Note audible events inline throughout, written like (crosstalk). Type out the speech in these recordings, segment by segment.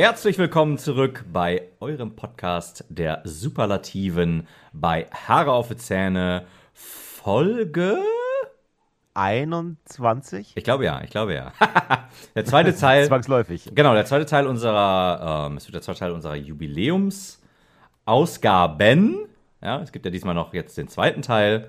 Herzlich willkommen zurück bei eurem Podcast der Superlativen bei Haare auf die Zähne Folge 21? Ich glaube ja, ich glaube ja. (laughs) der zweite Teil. (laughs) Zwangsläufig. Genau, der zweite Teil unserer, ähm, es wird der zweite Teil unserer Jubiläumsausgaben. Ja, es gibt ja diesmal noch jetzt den zweiten Teil.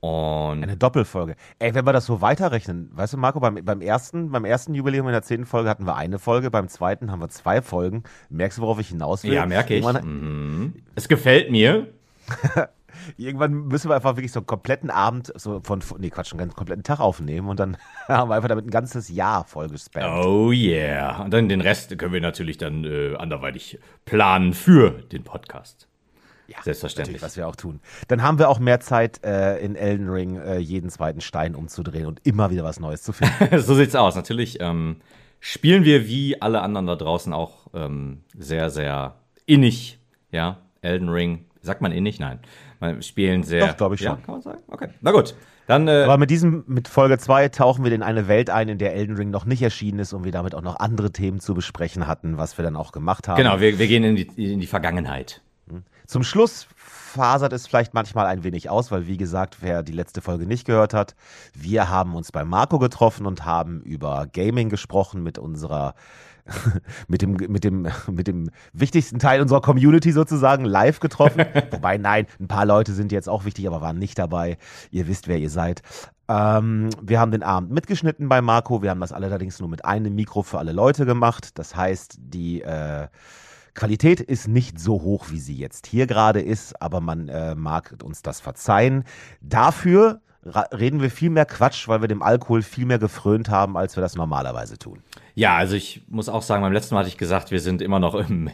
Und Eine Doppelfolge. Ey, wenn wir das so weiterrechnen, weißt du, Marco, beim, beim, ersten, beim ersten Jubiläum in der zehnten Folge hatten wir eine Folge, beim zweiten haben wir zwei Folgen. Merkst du, worauf ich hinaus will? ja, merke ich. Mhm. Es gefällt mir. (laughs) irgendwann müssen wir einfach wirklich so einen kompletten Abend, so von, nee, Quatsch, einen ganz kompletten Tag aufnehmen und dann (laughs) haben wir einfach damit ein ganzes Jahr vollgespammt. Oh yeah. Und dann den Rest können wir natürlich dann äh, anderweitig planen für den Podcast. Ja, Selbstverständlich. Was wir auch tun. Dann haben wir auch mehr Zeit, äh, in Elden Ring äh, jeden zweiten Stein umzudrehen und immer wieder was Neues zu finden. (laughs) so sieht's aus. Natürlich ähm, spielen wir wie alle anderen da draußen auch ähm, sehr, sehr innig. Ja, Elden Ring. Sagt man innig? Nein. Wir spielen sehr. Doch, glaub ich Ja, schon. kann man sagen? Okay. Na gut. Dann. Äh, Aber mit diesem, mit Folge 2 tauchen wir in eine Welt ein, in der Elden Ring noch nicht erschienen ist und wir damit auch noch andere Themen zu besprechen hatten, was wir dann auch gemacht haben. genau, wir, wir gehen in die, in die Vergangenheit. Zum Schluss fasert es vielleicht manchmal ein wenig aus, weil wie gesagt, wer die letzte Folge nicht gehört hat, wir haben uns bei Marco getroffen und haben über Gaming gesprochen mit unserer (laughs) mit dem, mit dem, mit dem wichtigsten Teil unserer Community sozusagen live getroffen. (laughs) Wobei, nein, ein paar Leute sind jetzt auch wichtig, aber waren nicht dabei. Ihr wisst, wer ihr seid. Ähm, wir haben den Abend mitgeschnitten bei Marco. Wir haben das allerdings nur mit einem Mikro für alle Leute gemacht. Das heißt, die äh, Qualität ist nicht so hoch, wie sie jetzt hier gerade ist, aber man äh, mag uns das verzeihen. Dafür reden wir viel mehr Quatsch, weil wir dem Alkohol viel mehr gefrönt haben, als wir das normalerweise tun. Ja, also ich muss auch sagen, beim letzten Mal hatte ich gesagt, wir sind immer noch im,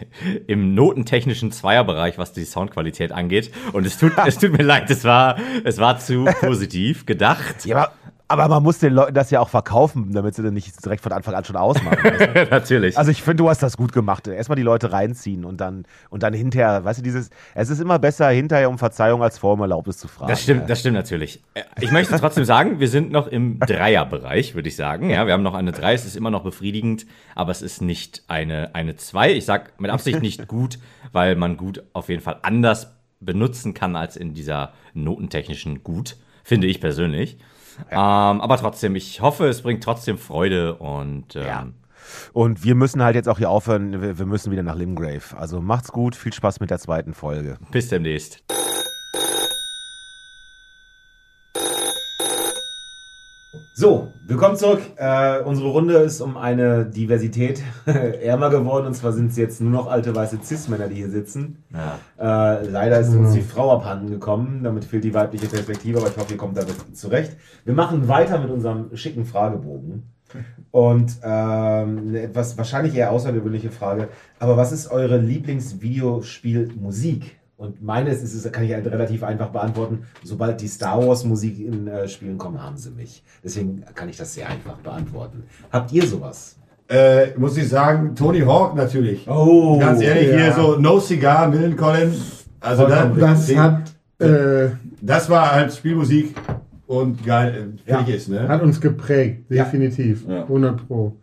im notentechnischen Zweierbereich, was die Soundqualität angeht. Und es tut, (laughs) es tut mir leid, es war, es war zu positiv gedacht. Ja, aber, aber man muss den Leuten das ja auch verkaufen, damit sie dann nicht direkt von Anfang an schon ausmachen. weißt du? (laughs) Natürlich. Also ich finde, du hast das gut gemacht. Erstmal die Leute reinziehen und dann und dann hinterher, weißt du, dieses, es ist immer besser, hinterher um Verzeihung als vor um Erlaubnis zu fragen. Das stimmt, das stimmt natürlich. Äh, Ich möchte trotzdem sagen, wir sind noch im Dreierbereich, würde ich sagen. Ja, wir haben noch eine Drei, es ist immer noch befriedigend, aber es ist nicht eine, eine Zwei. Ich sage mit Absicht nicht gut, weil man gut auf jeden Fall anders benutzen kann als in dieser notentechnischen Gut, finde ich persönlich. Ähm, aber trotzdem, ich hoffe, es bringt trotzdem Freude und ähm, Ja. Und wir müssen halt jetzt auch hier aufhören. Wir müssen wieder nach Limgrave. Also macht's gut, viel Spaß mit der zweiten Folge. bis demnächst. So, willkommen zurück. Äh, unsere Runde ist um eine Diversität (laughs) ärmer geworden. Und zwar sind es jetzt nur noch alte weiße Cis-Männer, die hier sitzen. Ja. Äh, leider ist uns die Frau abhanden gekommen. Damit fehlt die weibliche Perspektive, aber ich hoffe, ihr kommt damit zurecht. Wir machen weiter mit unserem schicken Fragebogen. Und ähm, eine etwas wahrscheinlich eher außergewöhnliche Frage. Aber was ist eure Lieblingsvideospielmusik? Und meines ist es, kann ich halt relativ einfach beantworten. Sobald die Star Wars Musik in äh, Spielen kommen, haben sie mich. Deswegen kann ich das sehr einfach beantworten. Habt ihr sowas? Äh, muss ich sagen, Tony Hawk natürlich. Oh, Ganz ehrlich, ja. hier so No Cigar, Millencolin. Also das, Das hat, äh, das war halt Spielmusik und geil, äh, Ja. fertig ist, ne? hat uns geprägt, definitiv. Ja. 100 Pro.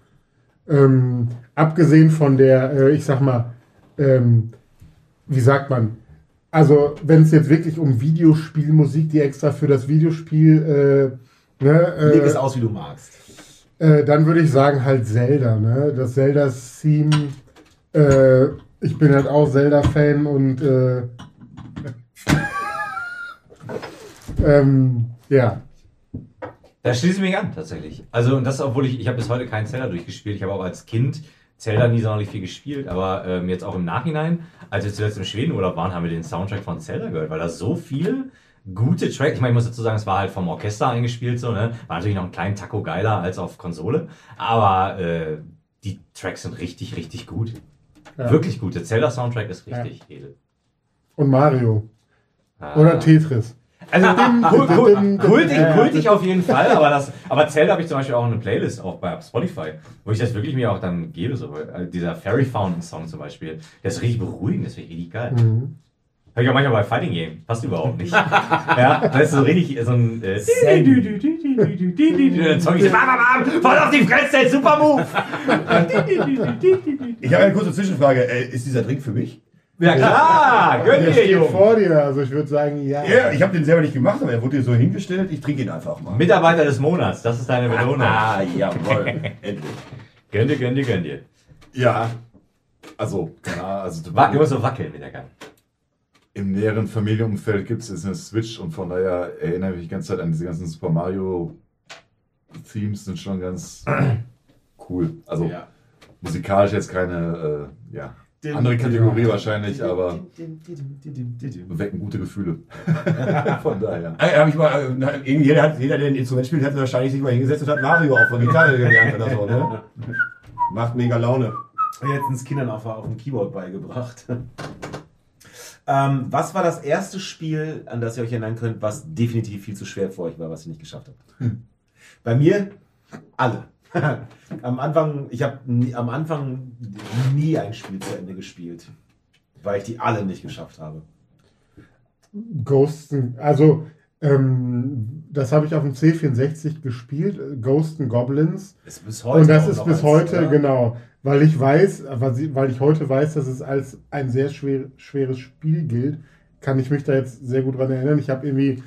Ähm, abgesehen von der, äh, ich sag mal, ähm, wie sagt man, also wenn es jetzt wirklich um Videospielmusik, die extra für das Videospiel, äh, ne, Leg es äh, aus, wie du magst. äh, dann würde ich sagen halt Zelda, ne? Das Zelda-Theme, äh, ich bin halt auch Zelda-Fan und äh, (laughs) ähm, ja. Da schließe ich mich an, tatsächlich. Also, und das, obwohl ich, ich habe bis heute keinen Zelda durchgespielt. Ich habe auch als Kind Zelda nie sonderlich viel gespielt, aber ähm, jetzt auch im Nachhinein, als wir zuletzt im Schwedenurlaub waren, haben wir den Soundtrack von Zelda gehört, weil da so viel gute Tracks, ich meine, ich muss dazu sagen, es war halt vom Orchester eingespielt, so, ne? War natürlich noch einen kleinen Taco geiler als auf Konsole, aber äh, die Tracks sind richtig, richtig gut. Ja. Wirklich gut. Der Zelda-Soundtrack ist richtig edel. Und Mario. Ah. Oder Tetris. Also dim, kultig, kultig auf jeden Fall, aber das, aber Zelda habe ich zum Beispiel auch eine Playlist auch bei Spotify, wo ich das wirklich mir auch dann gebe, so äh, dieser Fairy Fountain Song zum Beispiel, der ist richtig beruhigend, das finde ich richtig geil. Mhm. Hab ich auch manchmal bei Fighting Game. Passt überhaupt nicht. ja, weißt du, so richtig so ein. Äh, dann zeug ich bam, bam, bam, voll auf die Fresse, super Move! Ich habe eine kurze Zwischenfrage. Äh, ist dieser Drink für mich? Ja klar, gönn dir, steht Junge. vor dir, also ich würde sagen, ja. Ja, ich habe den selber nicht gemacht, aber er wurde hier so hingestellt. Ich trinke ihn einfach mal. Mitarbeiter des Monats, das ist deine Belohnung. Ah, jawohl. (laughs) Endlich. Gönn dir, gönn dir, gönn dir. Ja. Also, ja, also du, Wa- Du musst so wackeln mit der Gang. im näheren Familienumfeld gibt es eine Switch und von daher erinnere ich mich die ganze Zeit an diese ganzen Super Mario Themes, sind schon ganz (clears throat) cool. Also Ja. musikalisch jetzt keine, äh, ja, andere Kategorie wahrscheinlich, aber wecken gute Gefühle. (laughs) von daher. Äh, hab ich mal, äh, jeder, hat, jeder, der ein Instrument spielt, hat wahrscheinlich sich mal hingesetzt und hat Mario auf der Gitarre gelernt oder so, ne? (laughs) Macht mega Laune. Jetzt uns Kindern auf, auf dem Keyboard beigebracht. (laughs) ähm, was war das erste Spiel, an das ihr euch erinnern könnt, was definitiv viel zu schwer für euch war, was ihr nicht geschafft habt? Bei mir alle. (laughs) am Anfang, ich habe am Anfang nie ein Spiel zu Ende gespielt, weil ich die alle nicht geschafft habe. Ghosts, also ähm, das habe ich auf dem C64 gespielt, äh, Ghosts and Goblins. Ist bis heute Und das ist bis heute, ja. genau, weil ich weiß, weil ich heute weiß, dass es als ein sehr schwer, schweres Spiel gilt, kann ich mich da jetzt sehr gut dran erinnern. Ich habe irgendwie,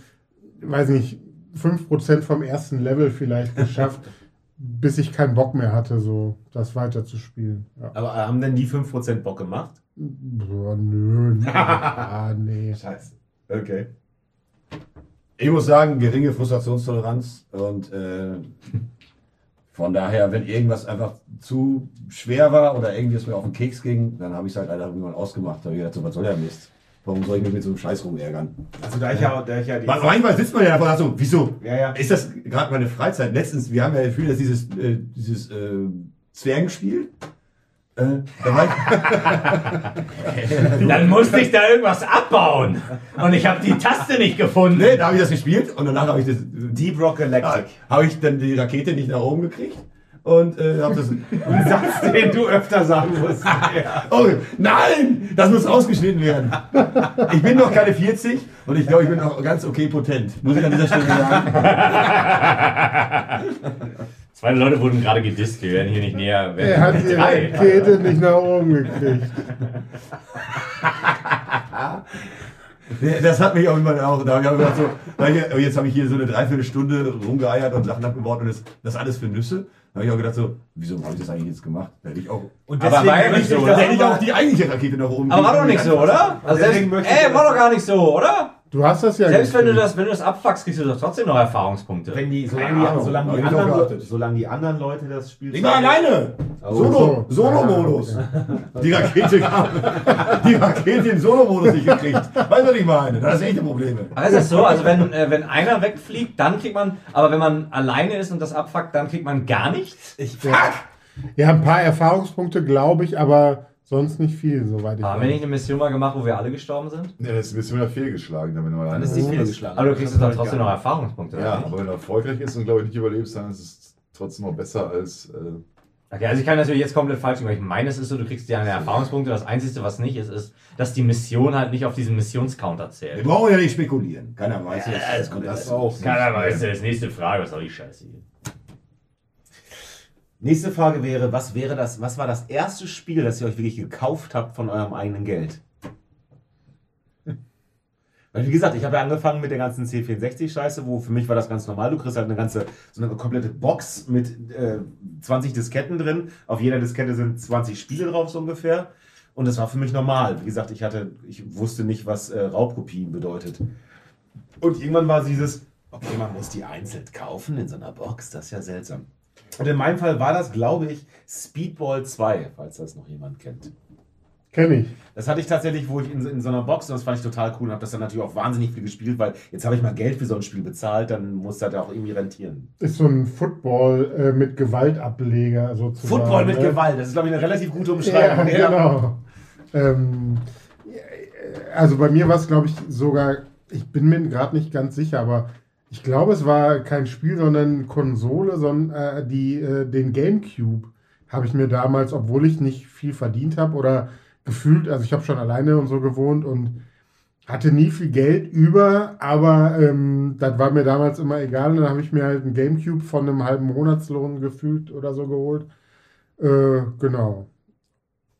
weiß nicht, 5% vom ersten Level vielleicht (laughs) geschafft, bis ich keinen Bock mehr hatte, so das weiter zu spielen. Ja. Aber haben denn die 5% Bock gemacht? Boah, nö, nee. (laughs) ah, nee. Scheiße. Okay. Ich muss sagen, geringe Frustrationstoleranz und äh, von daher, wenn irgendwas einfach zu schwer war oder irgendwie es mir auf den Keks ging, dann habe ich es halt leider irgendwann ausgemacht. Da habe ich gedacht, so, was soll der Mist? Warum soll ich mich mit so einem Scheiß rumärgern? Also da ich ja, da ich ja die Man- Manchmal sitzt man ja einfach so, wieso? Ja, ja. Ist das gerade meine Freizeit? Letztens, wir haben ja viel, dass dieses, äh, dieses äh, Zwergenspiel. Äh, da war ich, (laughs) Dann musste ich da irgendwas abbauen. Und ich habe die Taste nicht gefunden. nee, da habe ich das gespielt und danach habe ich das, Deep Rock ja, Galactic. habe ich dann die Rakete nicht nach oben gekriegt und äh, habe das. (laughs) Ein Satz, den du öfter sagen musst. ja. (laughs) Oh, nein, das muss rausgeschnitten werden. Ich bin noch keine 40 und ich glaube, ich bin noch ganz okay potent. Muss ich an dieser Stelle sagen. (laughs) Zwei Leute wurden gerade gedisst, wir werden hier nicht näher. Er hat die. Rakete nicht nach oben gekriegt. Das hat mich auch immer auch. Da hab ich so, hier, jetzt habe ich hier so eine Dreiviertelstunde rumgeeiert und Sachen abgebaut und das, das alles für Nüsse. Da habe ich auch gedacht, so, wieso habe ich das eigentlich jetzt gemacht? Da hätte ich auch. Und Aber war nicht so? Da hätte ich auch die eigentliche Rakete nach oben Aber war doch nicht so, oder? Also deswegen selbst, möchte ich ey, war doch gar nicht so, oder? Du hast das ja Selbst wenn du das, wenn du das abfuckst, kriegst du doch trotzdem noch Erfahrungspunkte. Wenn die, solange, die, solange, die anderen, geachtet. solange die anderen Leute das Spiel Ich war alleine! Solo, so. Solo-Modus. (laughs) Die Rakete, die Rakete im Solo-Modus nicht gekriegt. Weißt du, was ich meine? Das ist echte Probleme. Aber ist es so, also wenn, äh, wenn einer wegfliegt, dann kriegt man, aber wenn man alleine ist und das abfuckt, dann kriegt man gar nichts? Ich, Ja, ein paar Erfahrungspunkte, glaube ich, aber sonst nicht viel, soweit ich Haben wir nicht weiß. eine Mission mal gemacht, wo wir alle gestorben sind? Ja, das ist ein bisschen wieder fehlgeschlagen, dann, wenn du mal dann ist die fehlgeschlagen. Aber du kriegst dann trotzdem noch Erfahrungspunkte. Ja, aber wenn du erfolgreich ist und glaube ich nicht überlebst, dann ist es trotzdem noch besser als. Äh, Okay, also ich kann natürlich jetzt komplett falsch machen. Ich meine, es ist so, du kriegst ja eine Erfahrungspunkte. Das Einzige, was nicht ist, ist, dass die Mission halt nicht auf diesen Missionscounter Wir zählt. brauchen ja nicht spekulieren. Keiner weiß Ja, gut, das das auch. Keiner weiß, das ist nächste Frage, was soll die Scheiße hier? Nächste Frage wäre, was wäre das, was war das erste Spiel, das ihr euch wirklich gekauft habt von eurem eigenen Geld? (laughs) Weil wie gesagt, ich habe ja angefangen mit der ganzen C64-Scheiße, wo für mich war das ganz normal. Du kriegst halt eine ganze, so eine komplette Box mit äh, 20 Disketten drin. Auf jeder Diskette sind 20 Spiele drauf so ungefähr. Und das war für mich normal. Wie gesagt, ich hatte, ich wusste nicht, was äh, Raubkopien bedeutet. Und irgendwann war dieses, okay, man muss die einzeln kaufen in so einer Box, das ist ja seltsam. Und in meinem Fall war das, glaube ich, Speedball 2, falls das noch jemand kennt. Kenn ich. Das hatte ich tatsächlich, wo ich in, in so einer Box, und das fand ich total cool und habe das dann natürlich auch wahnsinnig viel gespielt, weil jetzt habe ich mal Geld für so ein Spiel bezahlt, dann muss das ja auch irgendwie rentieren. Ist so ein Football äh, mit Gewaltableger sozusagen. Football mit ne? Gewalt, das ist, glaube ich, eine relativ gute Ja, Umschreibung. genau. Ähm, also bei mir war es, glaube ich, sogar, ich bin mir gerade nicht ganz sicher, aber ich glaube, es war kein Spiel, sondern Konsole, sondern äh, die, äh, den Gamecube habe ich mir damals, obwohl ich nicht viel verdient habe oder gefühlt, also ich habe schon alleine und so gewohnt und hatte nie viel Geld über, aber ähm, das war mir damals immer egal. Und dann habe ich mir halt einen Gamecube von einem halben Monatslohn gefühlt oder so geholt. Äh, genau.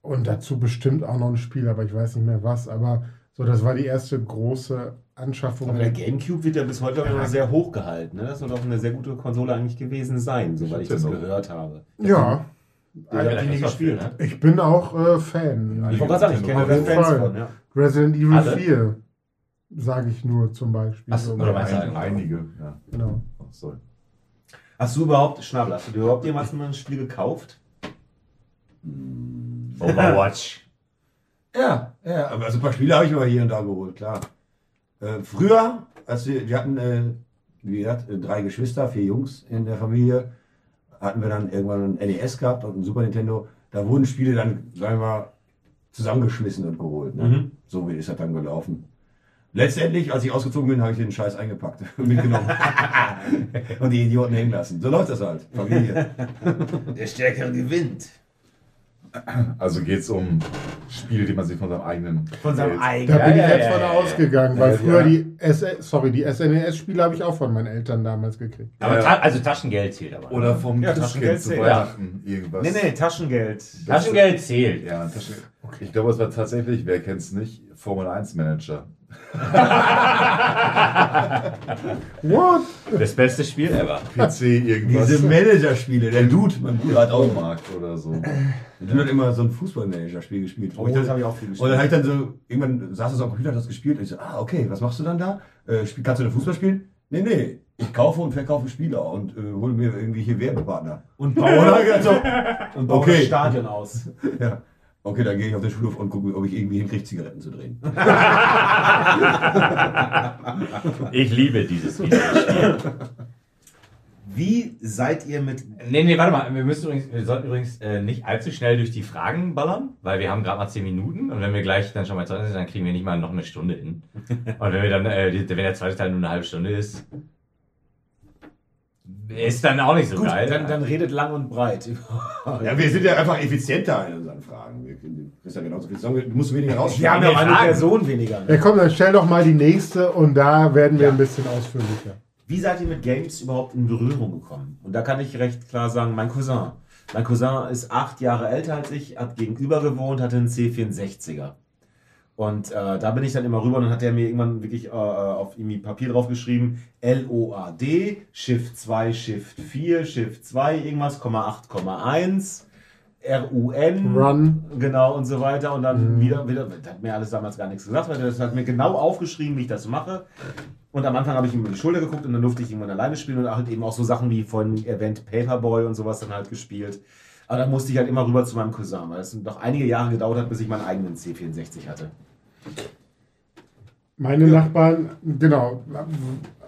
Und dazu bestimmt auch noch ein Spiel, aber ich weiß nicht mehr was. Aber so, das war die erste große Anschaffung. Aber der Gamecube wird ja bis heute auch immer sehr hoch gehalten. Ne? Das soll doch eine sehr gute Konsole eigentlich gewesen sein, soweit ich das Stimmt. gehört habe. Ja, Ich habe die nie gespielt. ne? ich bin auch äh, Fan. Ich wollte gerade sagen, ich kenne Fans Fall. von. Ja. Resident Evil Alle? 4, sage ich nur zum Beispiel. Ach so, So, oder meinst du- Ein, einige, ja. genau. Oh. Hast du überhaupt, Schnabel, hast du dir überhaupt jemals mal ein Spiel gekauft? Overwatch. Ja, ja, aber also ein paar Spiele habe ich aber hier und da geholt, klar. Äh, früher, als wir, wir hatten, äh, wie gesagt, äh, drei Geschwister, vier Jungs in der Familie, hatten wir dann irgendwann ein NES gehabt und ein Super Nintendo. Da wurden Spiele dann, sagen wir mal, zusammengeschmissen und geholt. Ne? Mhm. So ist das dann gelaufen. Letztendlich, als ich ausgezogen bin, habe ich den Scheiß eingepackt (laughs) und mitgenommen. (laughs) und die Idioten hängen lassen. So läuft das halt. Familie. Der Stärkere gewinnt. Also geht es um Spiele, die man sich von seinem eigenen. Von seinem eigenen. Da bin ja, ich jetzt ja, von ja, ausgegangen, weil Ja, früher die, S sorry, die SNES-Spiele habe ich auch von meinen Eltern damals gekriegt. Aber Ja. ta also Taschengeld zählt aber. Oder vom Ja, Taschengeld zu zählt. Weihnachten irgendwas. Nee, nee, Taschengeld. Taschengeld zählt. Ja, Taschengeld. Ich glaube, es war tatsächlich, wer kennt es nicht, Formel 1 Manager. (laughs) What? Das beste Spiel ever. PC irgendwas. Diese Managerspiele, der Dude, mein Bruder hat auch gemacht. Baumarkt oder so. Der Dude hat immer so ein Fußballmanager-Spiel gespielt. Oh, das habe ich auch viel Und dann gespielt. habe ich dann so, irgendwann saß er so am Computer, hat das gespielt. Und ich so, ah, okay, was machst du dann da? Äh, kannst du denn Fußball spielen? Nee, nee, ich kaufe und verkaufe Spieler und äh, hole mir irgendwelche Werbepartner. Und (laughs) baue, ich gedacht so, (laughs) und baue Okay. das Stadion aus. ja, okay, dann gehe ich auf den Schulhof und gucke, ob ich irgendwie hinkriege, Zigaretten zu drehen. (laughs) Ich liebe dieses Videospiel. Wie seid ihr mit. Nee, nee, warte mal. Wir, müssen übrigens, wir sollten übrigens äh, nicht allzu schnell durch die Fragen ballern, weil wir haben gerade mal 10 Minuten und wenn wir gleich dann schon mal zu Ende sind, dann kriegen wir nicht mal noch eine Stunde hin. Und wenn wir dann, äh, wenn der zweite Teil nur eine halbe Stunde ist, ist dann auch nicht so Gut, geil. dann, dann redet lang und breit. (laughs) Ja, wir sind ja einfach effizienter in unseren Fragen. Wir kriegst ja genauso viel sagen, du musst weniger Wir rausschneiden. haben ja auch eine Fragen. Person weniger. Ja, Ne? komm, dann stell doch mal die nächste und da werden wir ein bisschen ausführlicher. Wie seid ihr mit Games überhaupt in Berührung gekommen? Und da kann ich recht klar sagen, mein Cousin. Mein Cousin ist acht Jahre älter als ich, hat gegenüber gewohnt, hatte einen C64er. Und äh, da bin ich dann immer rüber und dann hat er mir irgendwann wirklich äh, auf irgendwie Papier drauf geschrieben, L-O-A-D, Shift 2, Shift 4, Shift 2, irgendwas, Komma 8,1, R-U-N, Run. genau und so weiter. Und dann Mhm. wieder, wieder, das hat mir alles damals gar nichts gesagt, weil das hat mir genau aufgeschrieben, wie ich das mache. Und am Anfang habe ich ihm über die Schulter geguckt und dann durfte ich irgendwann alleine spielen und halt eben auch so Sachen wie vorhin erwähnt Paperboy und sowas dann halt gespielt. Aber dann musste ich halt immer rüber zu meinem Cousin, weil es doch einige Jahre gedauert hat, bis ich meinen eigenen C64 hatte. Meine Nachbarn, genau,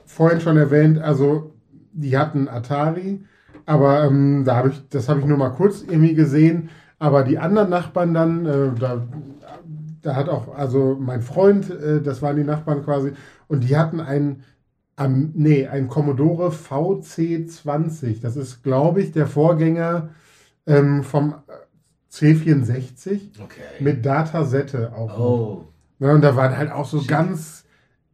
vorhin schon erwähnt, also die hatten Atari, aber ähm, da habe ich, das habe ich nur mal kurz irgendwie gesehen. Aber die anderen Nachbarn dann, äh, da, da hat auch, also mein Freund, äh, das waren die Nachbarn quasi, und die hatten ein, am, nee, ein Commodore VC20. Das ist, glaube ich, der Vorgänger ähm, vom C64 Okay. mit Datasette auch. oh. Ja, und da waren halt auch so ganz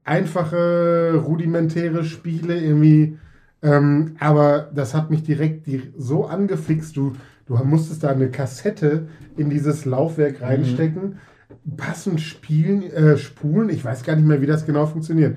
einfache, rudimentäre Spiele irgendwie. Ähm, aber das hat mich direkt die, so angefixt. Du, du musstest da eine Kassette in dieses Laufwerk reinstecken, passend spielen, äh, spulen. Ich weiß gar nicht mehr, wie das genau funktioniert.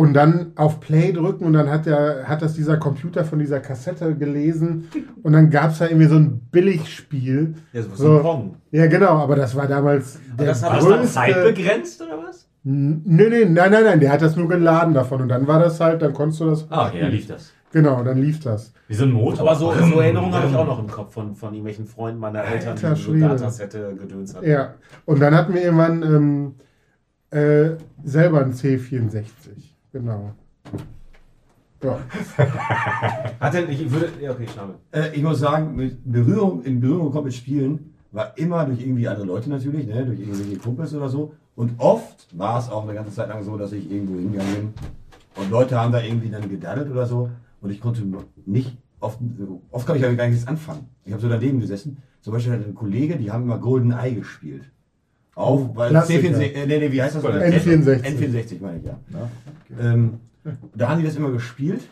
Und dann auf Play drücken und dann hat, der, hat das dieser Computer von dieser Kassette gelesen. Und dann gab es da irgendwie so ein Billigspiel. Ja, so, So. ein Pong. Ja, genau, aber das war damals der das hat- War das dann größte... zeitbegrenzt oder was? Nee, nee, nein, nein, nein, der hat das nur geladen davon und dann war das halt, dann konntest du das. Ah, okay, dann lief das. Genau, dann lief das. Wie so ein Motor. Aber so, so Erinnerungen habe ich auch noch im Kopf von, von irgendwelchen Freunden meiner Eltern, Alter die so. Datasette gedöns hatten. Ja, und dann hatten wir irgendwann ähm, äh, selber ein C64. Genau. Ja. (laughs) Hat denn, ich würde, ja, okay, schade. Äh, ich muss sagen, mit Berührung, in Berührung gekommen mit Spielen war immer durch irgendwie andere Leute natürlich, ne? durch irgendwelche Kumpels oder so. Und oft war es auch eine ganze Zeit lang so, dass ich irgendwo hingegangen bin und Leute haben da irgendwie dann gedaddelt oder so und ich konnte nicht, oft, oft kann ich aber gar nichts anfangen. Ich habe so daneben gesessen. Zum Beispiel hatte ein Kollege, die haben immer Golden Eye gespielt. Auf, weil Klassiker. C64, äh, nee, nee, wie heißt das? N64. N64 meine ich, ja. Ähm, da haben die das immer gespielt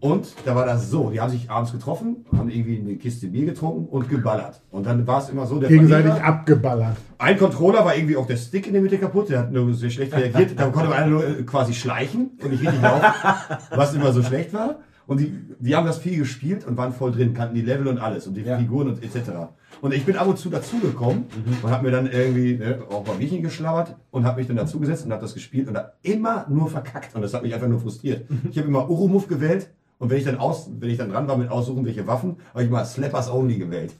und da war das so, die haben sich abends getroffen, haben irgendwie eine Kiste Bier getrunken und geballert. Und dann war es immer so, der Gegenseitig Verlierer- abgeballert. ein Controller war irgendwie auch der Stick in der Mitte kaputt, der hat nur sehr schlecht reagiert. Da konnte man nur äh, quasi schleichen und nicht richtig laufen, (laughs) was immer so schlecht war. Und die, die haben das viel gespielt und waren voll drin, kannten die Level und alles und die Ja. Figuren und etc. Und ich bin ab und zu dazugekommen und habe mir dann irgendwie ne, auch mal Bierchen geschlabbert und habe mich dann dazugesetzt und habe das gespielt und da immer nur verkackt und das hat mich einfach nur frustriert. Ich habe immer Urumuf gewählt und wenn ich dann aus, wenn ich dann dran war mit aussuchen, welche Waffen, habe ich mal Slappers Only gewählt.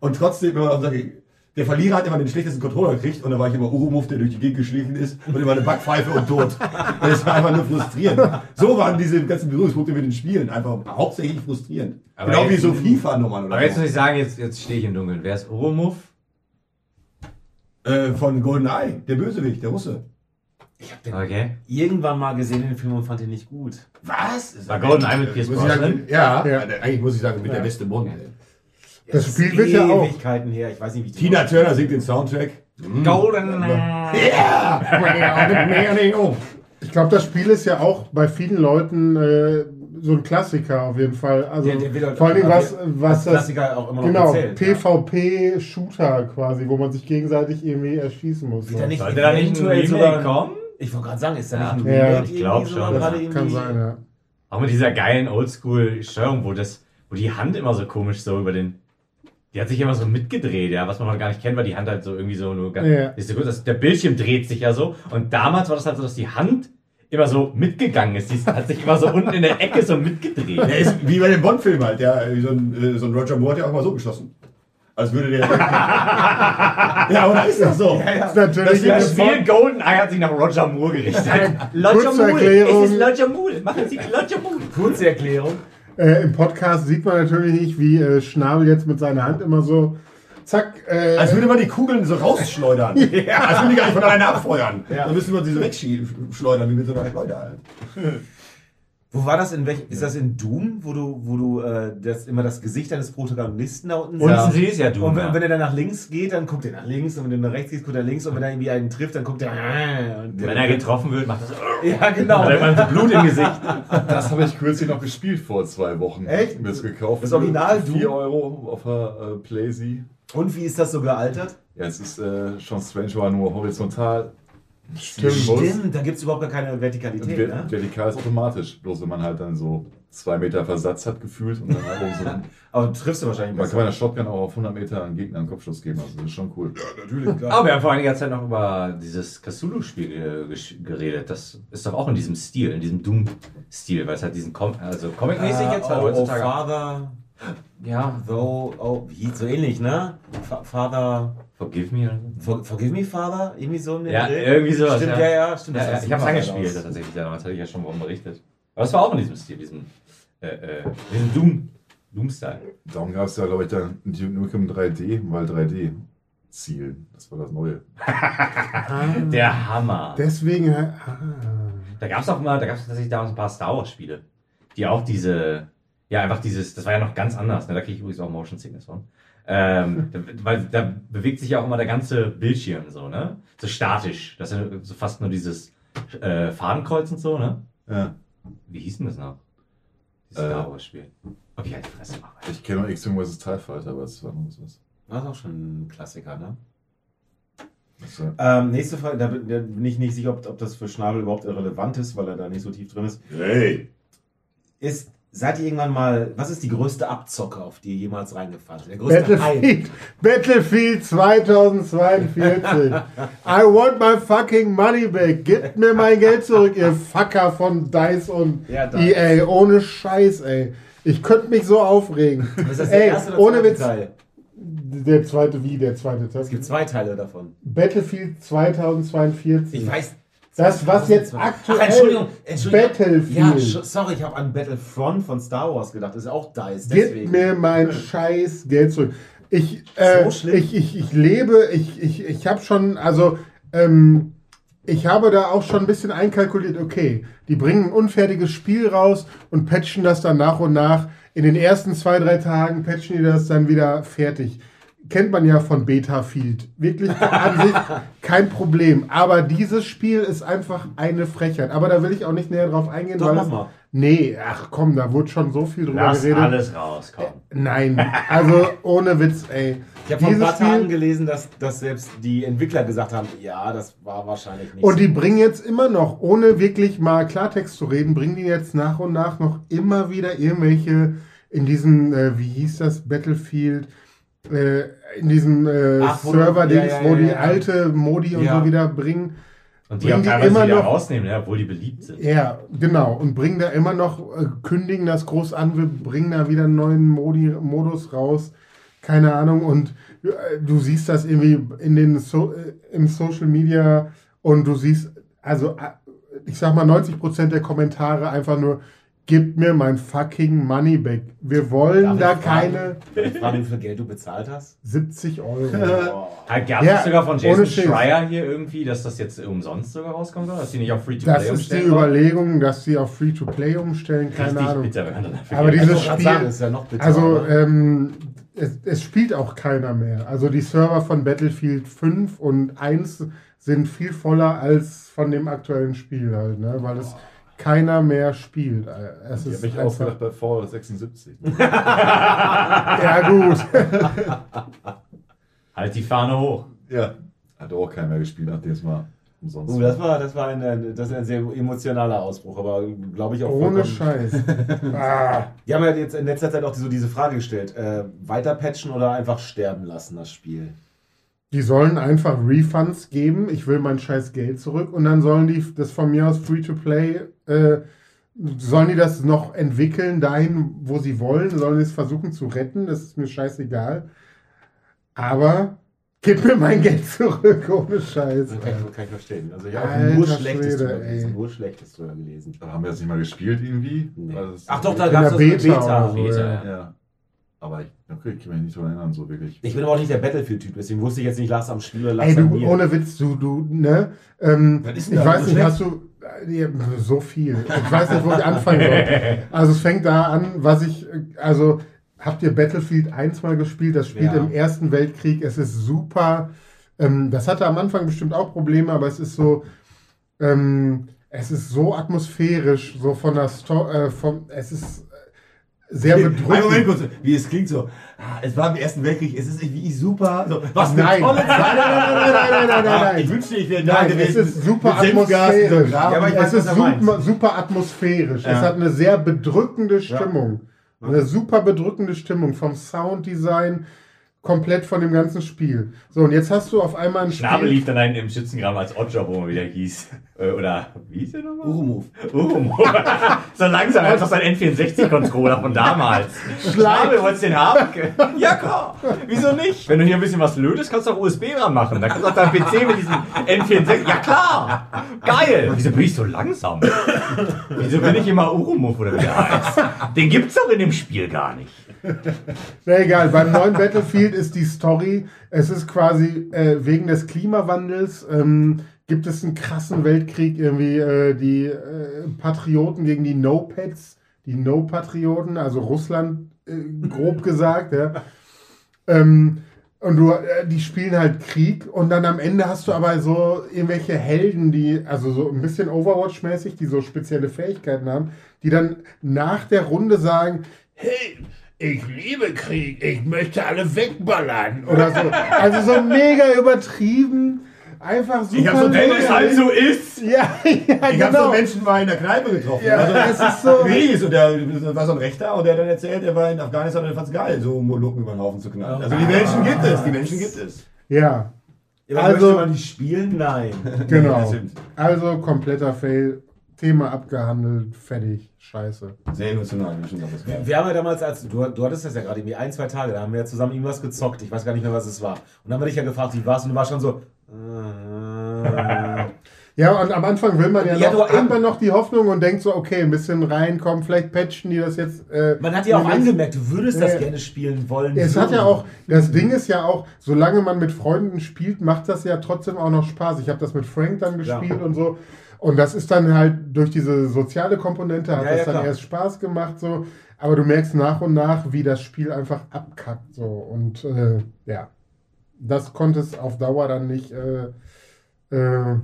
Und trotzdem immer sag ich, der Verlierer hat immer den schlechtesten Controller gekriegt und da war ich immer Urumuf, der durch die Gegend geschlichen ist und immer eine Backpfeife und tot. Und das war einfach nur frustrierend. So waren diese ganzen Berührungspunkte mit den Spielen einfach hauptsächlich frustrierend. Aber genau wie so FIFA-Nummern oder Aber jetzt muss ich sagen, jetzt, jetzt stehe ich im Dunkeln. Wer ist Urumuff? Äh, von GoldenEye, der Bösewicht, der Russe. Ich habe den Okay. irgendwann mal gesehen, den Film, und fand den nicht gut. Was? War GoldenEye mit Pierce Brosnan? ja, Ja. eigentlich muss ich sagen, mit der beste Mund. Das Spiel wird ja auch- Ewigkeiten her, ich weiß nicht, wie ich Tina Turner singt den Soundtrack. Golden. Ja! Ich glaube, das Spiel ist ja auch bei vielen Leuten äh, so ein Klassiker auf jeden Fall. Also Der- der halt- vor allem was, was das Klassiker auch immer noch genau gezählt, ja. PvP-Shooter quasi, wo man sich gegenseitig irgendwie erschießen muss. Wird da nicht Sollte da nicht ein eventuell sogar- kommen? Ich wollte gerade sagen, ist da Ja. nicht ein Ja, Remake ich glaub irgendwie sogar schon. gerade das kann sein, ja. Auch mit dieser geilen Oldschool-Steuerung, wo das, wo die Hand immer so komisch so über den. Die hat sich immer so mitgedreht, ja, was man noch gar nicht kennt, weil die Hand halt so irgendwie so nur ganz. Ja. Ist so gut, das, der Bildschirm dreht sich ja so. Und damals war das halt so, dass die Hand immer so mitgegangen ist. Die hat sich immer so unten in der Ecke so mitgedreht. Der ist wie bei dem Bond-Film halt, wie so, ein, äh, so ein Roger Moore hat ja auch mal so geschossen. Als würde der. (laughs) ja, oder ist das so? Das ist natürlich Das ein Spiel GoldenEye hat sich nach Roger Moore gerichtet. Roger Kurze Moore, Erklärung. es ist Roger Moore. Machen Sie Roger Moore. Kurze Erklärung. Äh, Im Podcast sieht man natürlich nicht, wie äh, Schnabel jetzt mit seiner Hand immer so zack. Äh, Als würde man die Kugeln so rausschleudern. (laughs) ja. Als würde die gar nicht von alleine abfeuern. Ja. Dann müsste man sie so wegschleudern, wie mit so einer Schleuder halt. (laughs) Wo war das in welchem? Ist das in Doom, wo du, wo du äh, das immer das Gesicht deines Protagonisten da unten Und siehst? sie ist ja du. Und wenn, wenn er dann nach links geht, dann guckt er nach links und wenn du nach rechts gehst, guckt er links und wenn er irgendwie einen trifft, dann guckt er. äh, Und wenn er getroffen wird, macht das. ja, genau. Oder man so Blut im Gesicht. Das habe ich kürzlich noch gespielt vor zwei Wochen. Echt? Mir das gekauft. Das Original, Für du? 4 Euro auf der äh, Playsee. Und wie ist das so gealtert? Ja, es ist äh, schon strange, weil nur horizontal. Stimmt. Stimmt, da gibt es überhaupt gar keine Vertikalität. Ver Ne? Vertikal ist automatisch. Bloß wenn man halt dann so zwei Meter Versatz hat gefühlt und dann halt so. (laughs) Aber du triffst du wahrscheinlich Man kann bei besser. der Shotgun auch auf 100 Meter einen Gegner einen Kopfschuss geben. Also das ist schon cool. Natürlich, klar. Aber wir haben vor einiger Zeit noch über dieses Cthulhu-Spiel geredet. Das ist doch auch in diesem Stil, in diesem Doom-Stil, weil es halt diesen Com also Comic-mäßig jetzt halt oh, oh, heutzutage. Father, (laughs) ja, though, oh, wie, so ähnlich, ne? Fa- Father, Forgive Me. for, Forgive Me, Father? Irgendwie so in dem Ja, Dreh? irgendwie sowas. Stimmt, ja, ja, stimmt. Ja, das ja, sah ich hab's angespielt tatsächlich, ja, damals hatte ich ja schon davon berichtet. Aber es war auch in diesem Stil, diesem, äh, äh, diesem Doom, Doom-Style. Darum gab es ja, glaube ich, dann Duke Nukem 3D, weil 3D zielen. Das war das Neue. (laughs) Der Hammer. Deswegen. äh, Ah. Da gab es auch mal, da gab es tatsächlich damals ein paar Star Wars Spiele, die auch diese, ja einfach dieses, das war ja noch ganz anders, ne? da kriege ich übrigens auch Motion Sickness von. Ähm, (laughs) da, weil da bewegt sich ja auch immer der ganze Bildschirm so, ne? So statisch. Das ist ja so fast nur dieses äh, Fadenkreuz und so, ne? Ja. Wie hieß denn das noch? Dieses Äh. Star Wars Spiel. Okay, halt die Fresse mach weiter. Ich kenne noch X-Wing vs. TIE Fighter, aber es war noch was. Das ist auch schon ein Klassiker, ne? Äh, Ähm, nächste Frage, da bin da bin ich nicht sicher, ob, ob das für Schnabel überhaupt relevant ist, weil er da nicht so tief drin ist. Hey! ist. Seid ihr irgendwann mal, was ist die größte Abzocke, auf die ihr jemals reingefallen seid? Battlefield, Battlefield 2042. I want my fucking money back. Gebt mir mein Geld zurück, ihr Fucker von DICE und Ja, DICE. EA. Ohne Scheiß, ey. Ich könnte mich so aufregen. Ist das Ey, erste oder ohne Witz. Teil? Der zweite, wie der zweite Teil? Es gibt zwei Teile davon. Battlefield 2042. Ich weiß. Das, was jetzt aktuell. Ach, Entschuldigung, Entschuldigung. Battlefield. Ja, sorry, ich habe an Battlefront von Star Wars gedacht. Das ist auch DICE. Gib mir mein scheiß Geld zurück. Ich, äh, So ich, ich, ich lebe, ich, ich, ich habe schon, also, ähm, ich habe da auch schon ein bisschen einkalkuliert, okay, die bringen ein unfertiges Spiel raus und patchen das dann nach und nach. In den ersten zwei, drei Tagen patchen die das dann wieder fertig. Kennt man ja von Betafield. Wirklich an sich kein Problem. Aber dieses Spiel ist einfach eine Frechheit. Aber da will ich auch nicht näher drauf eingehen, Doch, weil mach es, mal. Nee, ach komm, da wurde schon so viel drüber Lass geredet. alles raus, komm. Nein, also ohne Witz, ey. Ich habe vor ein Dieses paar Tagen Spiel- gelesen, dass, dass selbst die Entwickler gesagt haben, ja, das war wahrscheinlich nicht Und die so. bringen jetzt immer noch, ohne wirklich mal Klartext zu reden, bringen die jetzt nach und nach noch immer wieder irgendwelche in diesen, äh, wie hieß das, Battlefield, äh, in diesen äh, Ach, wo du- Server-Dings, ja, ja, wo ja, die ja. alte Modi und Ja. so wieder bringen. Und die Bringen auch die teilweise immer wieder noch- rausnehmen, ja, obwohl die beliebt sind. Ja, genau. Und bringen da immer noch, äh, kündigen das groß an, wir bringen da wieder einen neuen Modi, Modus raus. Keine Ahnung. Und äh, du siehst das irgendwie in den so im Social Media und du siehst, also ich sag mal, 90% der Kommentare einfach nur, gib mir mein fucking Money back. Wir wollen Darf da ich fragen? keine ich fragen, wie viel Geld du bezahlt hast? 70 Euro. Gab es Ja, sogar von Jason. Schreier hier irgendwie, dass das jetzt umsonst sogar rauskommt, oder? Dass die nicht auf Free-to-Play Das ist die umstellen? Überlegung, dass sie auf Free-to-Play umstellen, keine Richtig Ahnung. bitter, Aber dieses Spiel- sagen, ist ja noch bitter, Also ähm, es, es spielt auch keiner mehr. Also die Server von Battlefield 5 und 1 sind viel voller als von dem aktuellen Spiel halt, ne? weil es keiner mehr spielt. Es Ich ist habe mich einfach, ausgedacht bei Fallout 76. (laughs) ja gut. (laughs) Halt die Fahne hoch. ja. Hat auch keiner mehr gespielt, nachdem es mal umsonst Uh, das war, das war ein, das ist ein sehr emotionaler Ausbruch, aber glaube ich auch Ohne Scheiß. (laughs) Ah, Die haben ja jetzt in letzter Zeit auch so diese Frage gestellt: äh, weiter patchen oder einfach sterben lassen, das Spiel? Die sollen einfach Refunds geben. Ich will mein scheiß Geld zurück und dann sollen die das von mir aus Free-to-Play äh, sollen die das noch entwickeln dahin, wo sie wollen? Sollen die es versuchen zu retten? Das ist mir scheißegal. Aber gib mir mein Geld zurück, ohne Scheiß. Das kann ich, kann ich verstehen. Also ich habe nur Schlechtes drüber gelesen. Nur Schlechtes drüber gelesen. Da haben wir jetzt nicht mal gespielt irgendwie. Nee. Das- Ach doch, da gab es Beta Beta. Beta, ja. Aber ich, okay, ich kann mich nicht daran erinnern, so wirklich. Ich bin aber auch nicht der Battlefield-Typ, deswegen wusste ich jetzt nicht, lag's am Spiel oder lag's Ey, du, mir. ohne Witz, du, du, ne? Ähm, ich weiß so nicht, schlecht? hast du. äh, So viel. Ich weiß nicht, wo ich anfangen soll. (laughs) Also, es fängt da an, was ich. äh, Also, habt ihr Battlefield 1 mal gespielt? Das spielt Ja. im Ersten Weltkrieg. Es ist super. Ähm, das hatte am Anfang bestimmt auch Probleme, aber es ist so. Ähm, es ist so atmosphärisch, so von der Story. Äh, vom, es ist sehr Einen Moment bedrückend. kurz, wie es klingt so. ah, Es war im Ersten Weltkrieg, es ist wie super. So, was Nein. Nein, nein, nein, nein, nein, nein, nein, nein. Ich wünschte, ich wäre da gewesen. es ist super atmosphärisch. Ja, es ist er super, super atmosphärisch. Ja. Es hat eine sehr bedrückende Stimmung. Eine super bedrückende Stimmung vom Sounddesign, komplett von dem ganzen Spiel. So, und jetzt hast du auf einmal ein Schnabel Spiel. lief dann einen im Schützengraben als Oddjob, wo man wieder hieß. Äh, Oder, wie hieß der nochmal? Urumov. Urumo. (laughs) so langsam, einfach sein N64-Controller von damals. Schnabel, wolltest du den haben? Ja, klar. Wieso nicht? Wenn du hier ein bisschen was lötest, kannst du auch USB dran machen. Dann kannst du auch dein PC mit diesem N64. Ja, klar. Geil. Wieso bin ich so langsam? Wieso bin ich immer Urumov oder wie der heißt? Den gibt's doch in dem Spiel gar nicht. Na egal, beim neuen Battlefield ist die Story, es ist quasi äh, wegen des Klimawandels, ähm, gibt es einen krassen Weltkrieg, irgendwie äh, die äh, Patrioten gegen die No-Pets, die No-Patrioten, also Russland, äh, grob (laughs) gesagt, ja. Ähm, und du, äh, die spielen halt Krieg und dann am Ende hast du aber so irgendwelche Helden, die, also so ein bisschen Overwatch-mäßig, die so spezielle Fähigkeiten haben, die dann nach der Runde sagen, hey, ich liebe Krieg, ich möchte alle wegballern oder so. (laughs) Also so mega übertrieben, einfach super. Ich hab so Wenn es halt so ist. Ja, (laughs) ja, Ich habe so genau. Menschen mal in der Kneipe getroffen. Ja, also, es ist so. Really, so der das war so ein Rechter und der hat dann erzählt, er war in Afghanistan und er fand's geil, so Moloken über den Haufen zu knallen. Also die Menschen gibt es, die Menschen gibt es. Ja, Ja, Also- man die spielen? Nein. (laughs) genau. das. Also kompletter Fail. Thema abgehandelt, fertig, scheiße. Sehr emotional, schon das war. Wir haben ja damals, als du, du hattest das ja gerade irgendwie ein, zwei Tage, da haben wir ja zusammen irgendwas gezockt. Ich weiß gar nicht mehr, was es war. Und dann haben wir dich ja gefragt, wie war's? Und du warst schon so. Äh, Ja, und am Anfang will man ja, Ja, noch, hat man noch die Hoffnung und denkt so, okay, ein bisschen reinkommen, vielleicht patchen die das jetzt. Äh, Man hat ja auch angemerkt, du würdest das Ja. gerne spielen wollen. Es hat würden. ja auch, das Ding ist ja auch, solange man mit Freunden spielt, macht das ja trotzdem auch noch Spaß. Ich habe das mit Frank dann gespielt und so. Und das ist dann halt durch diese soziale Komponente hat Ja, das ja, dann klar. erst Spaß gemacht so. Aber du merkst nach und nach, wie das Spiel einfach abkackt so. Und äh, ja, das konnte es auf Dauer dann nicht äh, äh,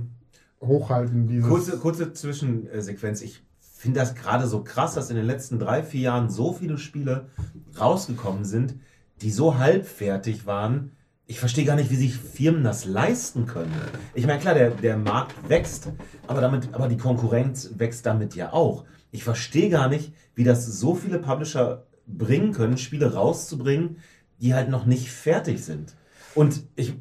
hochhalten. Kurze, kurze Zwischensequenz. Ich finde das gerade so krass, dass in den letzten drei, vier Jahren so viele Spiele rausgekommen sind, die so halbfertig waren. Ich verstehe gar nicht, wie sich Firmen das leisten können. Ich meine, klar, der, der Markt wächst, aber, damit, aber die Konkurrenz wächst damit ja auch. Ich verstehe gar nicht, wie das so viele Publisher bringen können, Spiele rauszubringen, die halt noch nicht fertig sind. Und ich,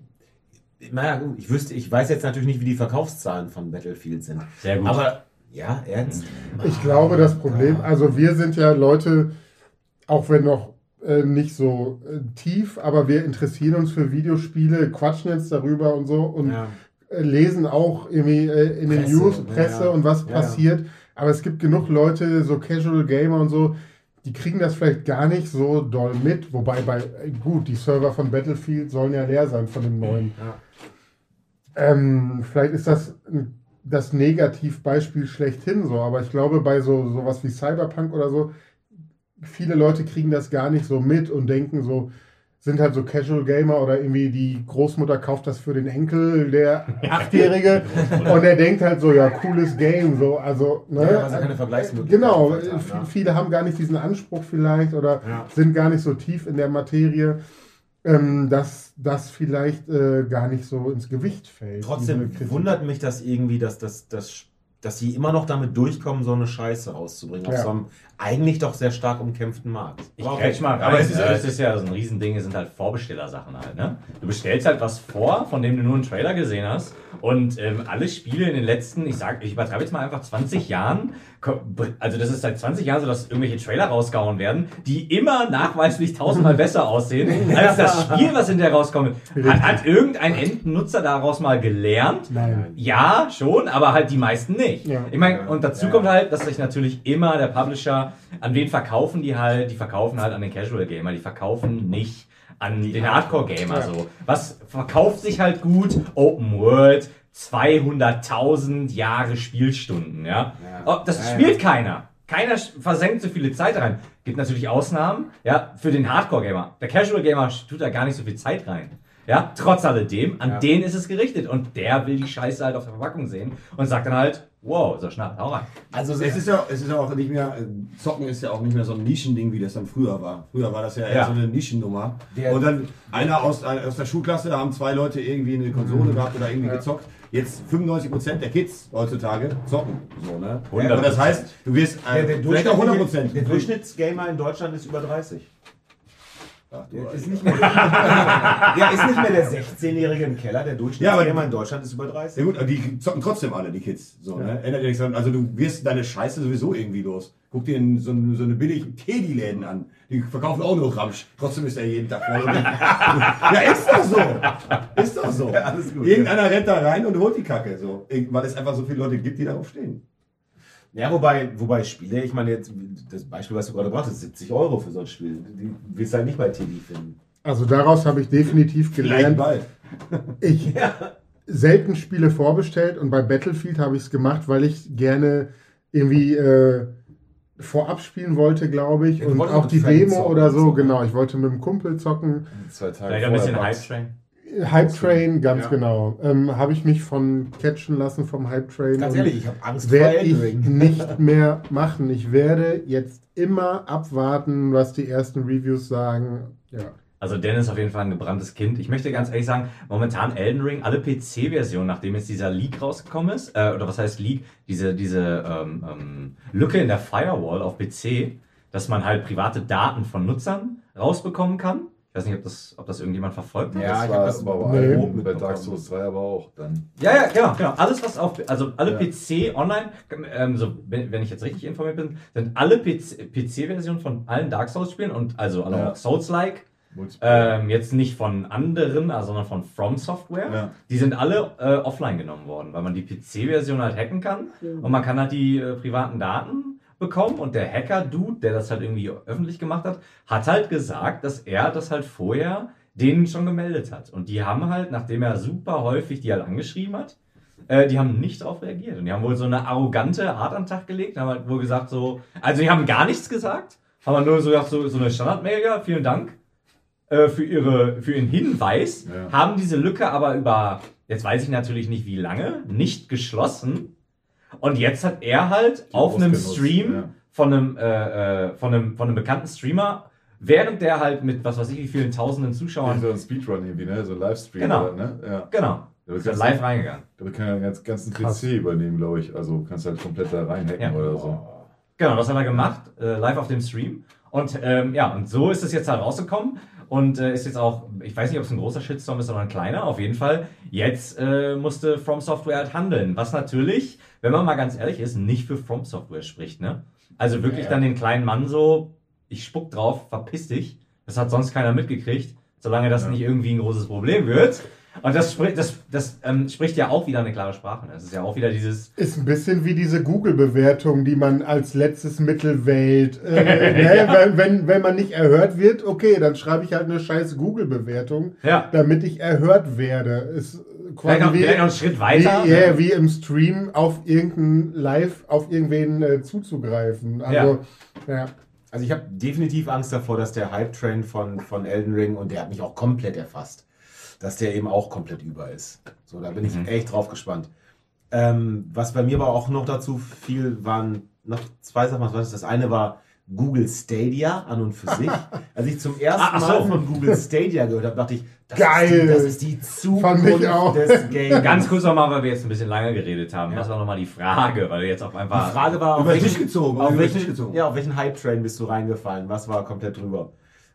naja, gut, ich wüsste, ich weiß jetzt natürlich nicht, wie die Verkaufszahlen von Battlefield sind. Sehr gut. Aber ja, ernst. Ich glaube, das Problem, also wir sind ja Leute, auch wenn noch äh, nicht so äh, tief, aber wir interessieren uns für Videospiele, quatschen jetzt darüber und so und Ja. äh, lesen auch irgendwie in den News, ja, Presse ja. und was Ja, passiert. Aber es gibt genug Leute, so Casual Gamer und so, die kriegen das vielleicht gar nicht so doll mit. Wobei bei, gut, die Server von Battlefield sollen ja leer sein von dem neuen. Ja. Ähm, vielleicht ist das das Negativbeispiel schlechthin so, aber ich glaube, bei so sowas wie Cyberpunk oder so, viele Leute kriegen das gar nicht so mit und denken so, sind halt so Casual Gamer oder irgendwie die Großmutter kauft das für den Enkel, der Achtjährige, (laughs) und der denkt halt so, ja, cooles Game, so, also, ne? Ja, sie keine Vergleichsmöglichkeiten Genau, haben, ja. viele haben gar nicht diesen Anspruch vielleicht oder Ja. sind gar nicht so tief in der Materie, ähm, dass das vielleicht äh, gar nicht so ins Gewicht fällt. Trotzdem wundert mich das irgendwie, dass, dass, dass, dass sie immer noch damit durchkommen, so eine Scheiße rauszubringen. Auf Ja. so einem eigentlich doch sehr stark umkämpften Markt. Ich Aber grätsch mal rein. Aber es ist- äh, es ist ja so ein Riesending, es sind halt Vorbestellersachen halt, ne? Du bestellst halt was vor, von dem du nur einen Trailer gesehen hast. Und ähm, alle Spiele in den letzten, ich sag, ich übertreibe jetzt mal einfach 20 Jahren, also das ist seit 20 Jahren so, dass irgendwelche Trailer rausgehauen werden, die immer nachweislich tausendmal besser aussehen (laughs) als das Spiel, was hinterher rauskommt. Hat, hat irgendein Endnutzer daraus mal gelernt? Nein. Ja, schon, aber halt die meisten nicht. Ja. Ich meine, und dazu Ja. kommt halt, dass sich natürlich immer der Publisher, an wen verkaufen die halt? Die verkaufen halt an den Casual Gamer, die verkaufen nicht an den Hardcore Gamer Ja. so. Was verkauft sich halt gut? Open World, 200.000 Jahre Spielstunden, ja. Ja. Oh, das Ja, spielt keiner. Keiner sch- versenkt so viele Zeit rein. Gibt natürlich Ausnahmen, ja, für den Hardcore Gamer. Der Casual Gamer tut da gar nicht so viel Zeit rein. Ja, trotz alledem, an Ja. den ist es gerichtet und der will die Scheiße halt auf der Verpackung sehen und sagt dann halt, wow, so schnapp, hau rein. Also Es ist ja, es ist ja auch nicht mehr, äh, Zocken ist ja auch nicht mehr so ein Nischending, wie das dann früher war. Früher war das ja eher Ja. so eine Nischennummer. Der- und dann einer aus, aus der Schulklasse, da haben zwei Leute irgendwie eine Konsole gehabt oder irgendwie gezockt. Jetzt 95% der Kids heutzutage zocken. So, ne? 100%. Und das heißt, du wirst der, äh, der, vielleicht auch Durchschnittliche- 100%. der Durchschnittsgamer in Deutschland ist über 30. Ach, du Der ist nicht mehr, (laughs) ja, ist nicht mehr der 16-Jährige im Keller. Der Ja, Durchschnittsgamer aber- in Deutschland ist über 30. Ja gut, aber die zocken trotzdem alle, die Kids. So, ne? Ändert ja nichts daran. Also du wirst deine Scheiße sowieso irgendwie los. Guck dir in so, eine- so eine billigen Teddy-Läden an. Die verkaufen auch nur Ramsch. Trotzdem ist er jeden Tag voll. (laughs) ja, ist doch so. Ist doch so. Ja, alles gut, Irgendeiner rennt da rein und holt die Kacke. So. Weil es einfach so viele Leute gibt, die darauf stehen. Ja, wobei, wobei Spiele, ich meine jetzt, das Beispiel, was du gerade gebracht hast, 70 Euro für so ein Spiel. Die willst du halt nicht bei TV finden. Also daraus habe ich definitiv gelernt, bald. (laughs) ich selten Spiele vorbestellt und bei Battlefield habe ich es gemacht, weil ich gerne irgendwie äh, vorab spielen wollte, glaube ich. Ja, und auch die Demo zocken oder so, genau. Ich wollte mit dem Kumpel zocken. Zwei Tage Vielleicht ein bisschen vorher Hype. Train. Hype Train, ganz Ja. genau. Ähm, habe ich mich von catchen lassen vom Hype Train. Ganz und ehrlich, ich habe Angst vor werde Elden ich Ring. nicht (laughs) mehr machen. Ich werde jetzt immer abwarten, was die ersten Reviews sagen. Ja. Also Dennis ist auf jeden Fall ein gebranntes Kind. Ich möchte ganz ehrlich sagen, momentan Elden Ring, alle PC-Versionen, nachdem jetzt dieser Leak rausgekommen ist, äh, oder was heißt Leak, diese, diese ähm, ähm, Lücke in der Firewall auf PC, dass man halt private Daten von Nutzern rausbekommen kann. Ich weiß nicht, ob das, ob das irgendjemand verfolgt hat. Ja, das ich war hab das aber bei, bei Dark. Souls 3 aber auch dann. Ja, ja, genau, genau. Alles, was auf, also alle Ja. PC online, ähm, so, wenn, wenn ich jetzt richtig informiert bin, sind alle PC-Versionen von allen Dark Souls-Spielen und also alle Ja. auch Souls-like, ähm, jetzt nicht von anderen, also sondern von From Software. Ja. Die sind alle äh, offline genommen worden, weil man die PC-Version halt hacken kann und man kann halt die äh, privaten Daten bekommen und der Hacker-Dude, der das halt irgendwie öffentlich gemacht hat, hat halt gesagt, dass er das halt vorher denen schon gemeldet hat. Und die haben halt, nachdem er super häufig die halt angeschrieben hat, Äh, die haben nicht darauf reagiert. Und die haben wohl so eine arrogante Art an den Tag gelegt. Haben halt wohl gesagt so, also die haben gar nichts gesagt, haben halt nur so gesagt, so, so eine Standardmail, ja, vielen Dank äh, für, ihre, für ihren Hinweis, Ja. haben diese Lücke aber über, jetzt weiß ich natürlich nicht wie lange, nicht geschlossen. Und jetzt hat er halt auf einem Stream ja. von, einem, äh, äh, von, einem, von einem bekannten Streamer, während der halt mit was weiß ich wie vielen tausenden Zuschauern, So ein Speedrun irgendwie, ne? So ein Livestream. Genau. Oder, ne? Ja. genau, Da ist er kannst live reingegangen. Da kann er den ganz- ganzen Krass. PC übernehmen, glaube ich. Also kannst halt komplett da reinhacken Ja. oder so. Genau, das hat er gemacht, äh, live auf dem Stream. Und ähm, ja, und so ist es jetzt halt rausgekommen. Und äh, ist jetzt auch, ich weiß nicht, ob es ein großer Shitstorm ist oder ein kleiner, auf jeden Fall. Jetzt äh, musste From Software halt handeln. Was natürlich, wenn man mal ganz ehrlich ist, nicht für From Software spricht, ne? Also wirklich dann den kleinen Mann so, ich spuck drauf, verpiss dich. Das hat sonst keiner mitgekriegt, solange das Ja. nicht irgendwie ein großes Problem wird. Und das, spricht, das, das ähm, spricht ja auch wieder eine klare Sprache. ne? Das ist ja auch wieder dieses, Ist ein bisschen wie diese Google-Bewertung, die man als letztes Mittel wählt. Äh, (laughs) ne, Ja. wenn, wenn, wenn man nicht erhört wird, okay, dann schreibe ich halt eine scheiß Google-Bewertung, ja, damit ich erhört werde. Ist quasi noch, wie, einen Schritt weiter. wie, ne? ja, wie im Stream auf irgendein Live, auf irgendwen äh, zuzugreifen. Also, ja. Also ich habe definitiv Angst davor, dass der Hype-Train von, von Elden Ring, und der hat mich auch komplett erfasst, dass der eben auch komplett über ist. So, da bin ich Mhm. echt drauf gespannt. Ähm, was bei mir aber auch noch dazu fiel, waren noch zwei Sachen. Was das? Das eine war Google Stadia an und für sich. (laughs) Als ich zum ersten Ah, so. Mal von Google Stadia gehört habe, dachte ich, das Geil. ist die, das ist die ich Zukunft des Games. Ganz kurz nochmal, weil wir jetzt ein bisschen lange geredet haben. Ja. Was war nochmal die Frage? Weil du jetzt auf einfach. Die Frage war, auf welchen- gezogen, Auf welchen, gezogen. ja, auf welchen Hype-Train bist du reingefallen? Was war komplett drüber?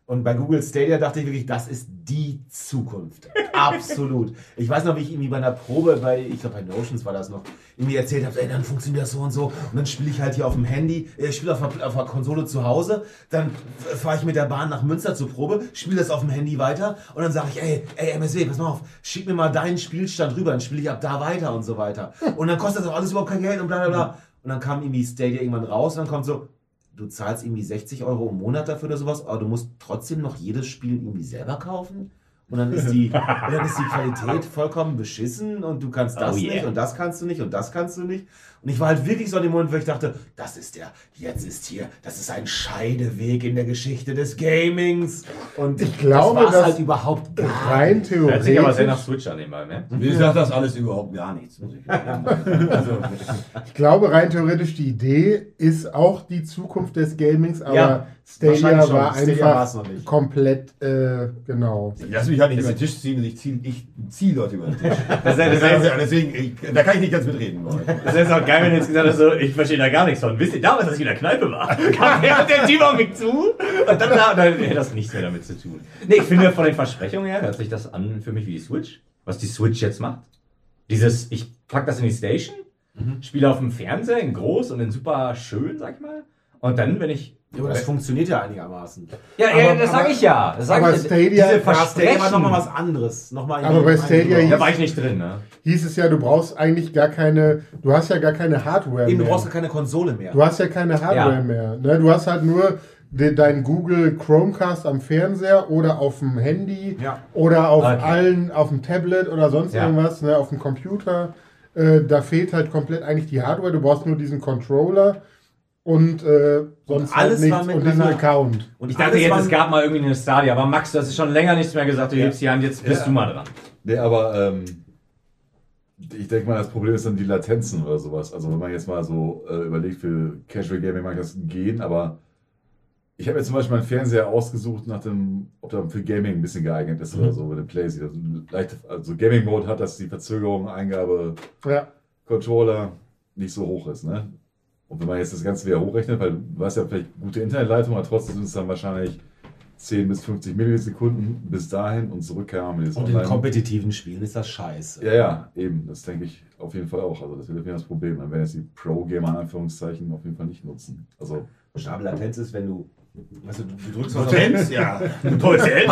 Und bei Google Stadia dachte ich wirklich, das ist die Zukunft. Absolut. Ich weiß noch, wie ich irgendwie bei einer Probe, bei, ich glaube bei Notions war das noch, irgendwie erzählt habe, ey, dann funktioniert das so und so. Und dann spiele ich halt hier auf dem Handy, äh, ich spiele auf, auf der Konsole zu Hause, dann fahre ich mit der Bahn nach Münster zur Probe, spiele das auf dem Handy weiter und dann sage ich, ey, ey, MSW, pass mal auf, schick mir mal deinen Spielstand rüber, dann spiele ich ab da weiter und so weiter. Und dann kostet das auch alles überhaupt kein Geld und bla bla bla. Und dann kam irgendwie Stadia irgendwann raus und dann kommt so, du zahlst irgendwie 60 Euro im Monat dafür oder sowas, aber du musst trotzdem noch jedes Spiel irgendwie selber kaufen. Und dann ist die, (laughs) dann ist die Qualität vollkommen beschissen und du kannst das Oh yeah. nicht und das kannst du nicht und das kannst du nicht. Und ich war halt wirklich so an dem Moment, wo ich dachte, das ist der, jetzt ist hier, das ist ein Scheideweg in der Geschichte des Gamings. Und Ich glaube, das dass halt überhaupt gar Rein nicht. Hört sich aber sehr nach theoretisch, Switch an, nebenbei, ne? Mir sagt das alles überhaupt gar nichts. Muss ich sagen. also, ich glaube rein theoretisch, die Idee ist auch die Zukunft des Gamings, aber Ja, Stadia war Stadia einfach war's noch nicht. komplett, äh, genau. ich lass mich halt nicht über den Tisch ziehen und ich ziehe ich zieh Leute über den Tisch. Das ist, das, ist, Ja, Deswegen, ich, da kann ich nicht ganz mitreden. Leute. das ist auch geil, wenn du jetzt gesagt hast, so, ich verstehe da gar nichts von. Wisst ihr damals, als ich in der Kneipe war? (laughs) Kam der, der Typ auf mich zu und dann, dann hat das nichts mehr damit zu tun. Nee, ich finde, von den Versprechungen her hört sich das an für mich wie die Switch. Was die Switch jetzt macht. Dieses, ich pack das in die Station, spiele auf dem Fernseher in groß und in super schön, sag ich mal. Und dann, wenn ich. Ja, aber das funktioniert ja einigermaßen. Ja, ja, Aber- das sag aber- ich ja. Das sag aber ich, Stadia- diese Ja, Ja, Stadia war Versprechen. nochmal was anderes. Noch mal Aber bei Stadia Da war ich nicht drin, ne? Hieß es ja, du brauchst eigentlich gar keine, du hast ja gar keine Hardware Eben, du mehr. brauchst ja keine Konsole mehr. Du hast ja keine Hardware Ja. mehr. Ne? Du hast halt nur de, dein Google Chromecast am Fernseher oder auf dem Handy Ja. oder auf Okay. allen, auf dem Tablet oder sonst Ja. irgendwas, ne? auf dem Computer. Äh, da fehlt halt komplett eigentlich die Hardware. Du brauchst nur diesen Controller und äh, sonst alles halt war nichts und diesen miteinander- Account. Und Ich dachte alles jetzt, es gab mal irgendwie eine Stadia, aber Max, du hast schon länger nichts mehr gesagt, du Ja. hebst die Hand, jetzt bist Ja. du mal dran. Nee, aber ähm, ich denke mal, das Problem ist dann die Latenzen oder sowas. Also wenn man jetzt mal so äh, überlegt, für Casual Gaming mag das gehen, aber ich habe jetzt zum Beispiel meinen Fernseher ausgesucht, nach dem, ob der für Gaming ein bisschen geeignet ist oder so, wenn der Play sieht. Also, leicht, also Gaming Mode hat, dass die Verzögerung, Eingabe, Ja. Controller nicht so hoch ist. Ne? Und wenn man jetzt das Ganze wieder hochrechnet, weil du hast ja vielleicht gute Internetleitung, aber trotzdem sind es dann wahrscheinlich 10 bis 50 Millisekunden bis dahin und zurück kam mit Und in kompetitiven Spielen ist das scheiße. Ja, ja, eben. Das denke ich auf jeden Fall auch. Also das wird auf jeden Fall das Problem. Dann werden jetzt die Pro-Gamer in Anführungszeichen auf jeden Fall nicht nutzen. Also Latenz ist, wenn du, weißt du, drückst was Potenz, ja. Potenz,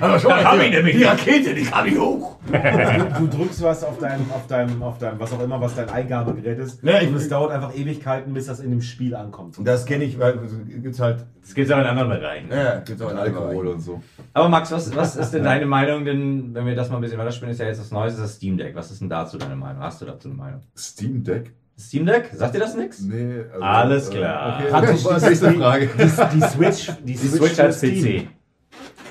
Aber schon mal, die Rakete, die kam nicht hoch. auf, du, du drückst was auf deinem, auf deinem, auf deinem, was auch immer, was dein Eingabegerät ist. Ja, ich- und es dauert einfach Ewigkeiten, bis das in dem Spiel ankommt. Das kenne ich, weil es gibt's halt, Das geht aber in anderen Bereichen. ja, gibt's auch in Alkohol und so. Aber Max, was, was ist denn deine Meinung? Denn wenn wir das mal ein bisschen weiterspielen, ist ja jetzt das Neueste, das Steam Deck. Was ist denn dazu deine Meinung? Meinung? Hast du dazu eine Meinung? Steam Deck? Steam Deck? Sagt dir das nichts? Nee. also, Alles äh, klar. Okay, Praktisch (laughs) die- ist die Frage? Die, die Switch, die Die Switch, Switch als. PC.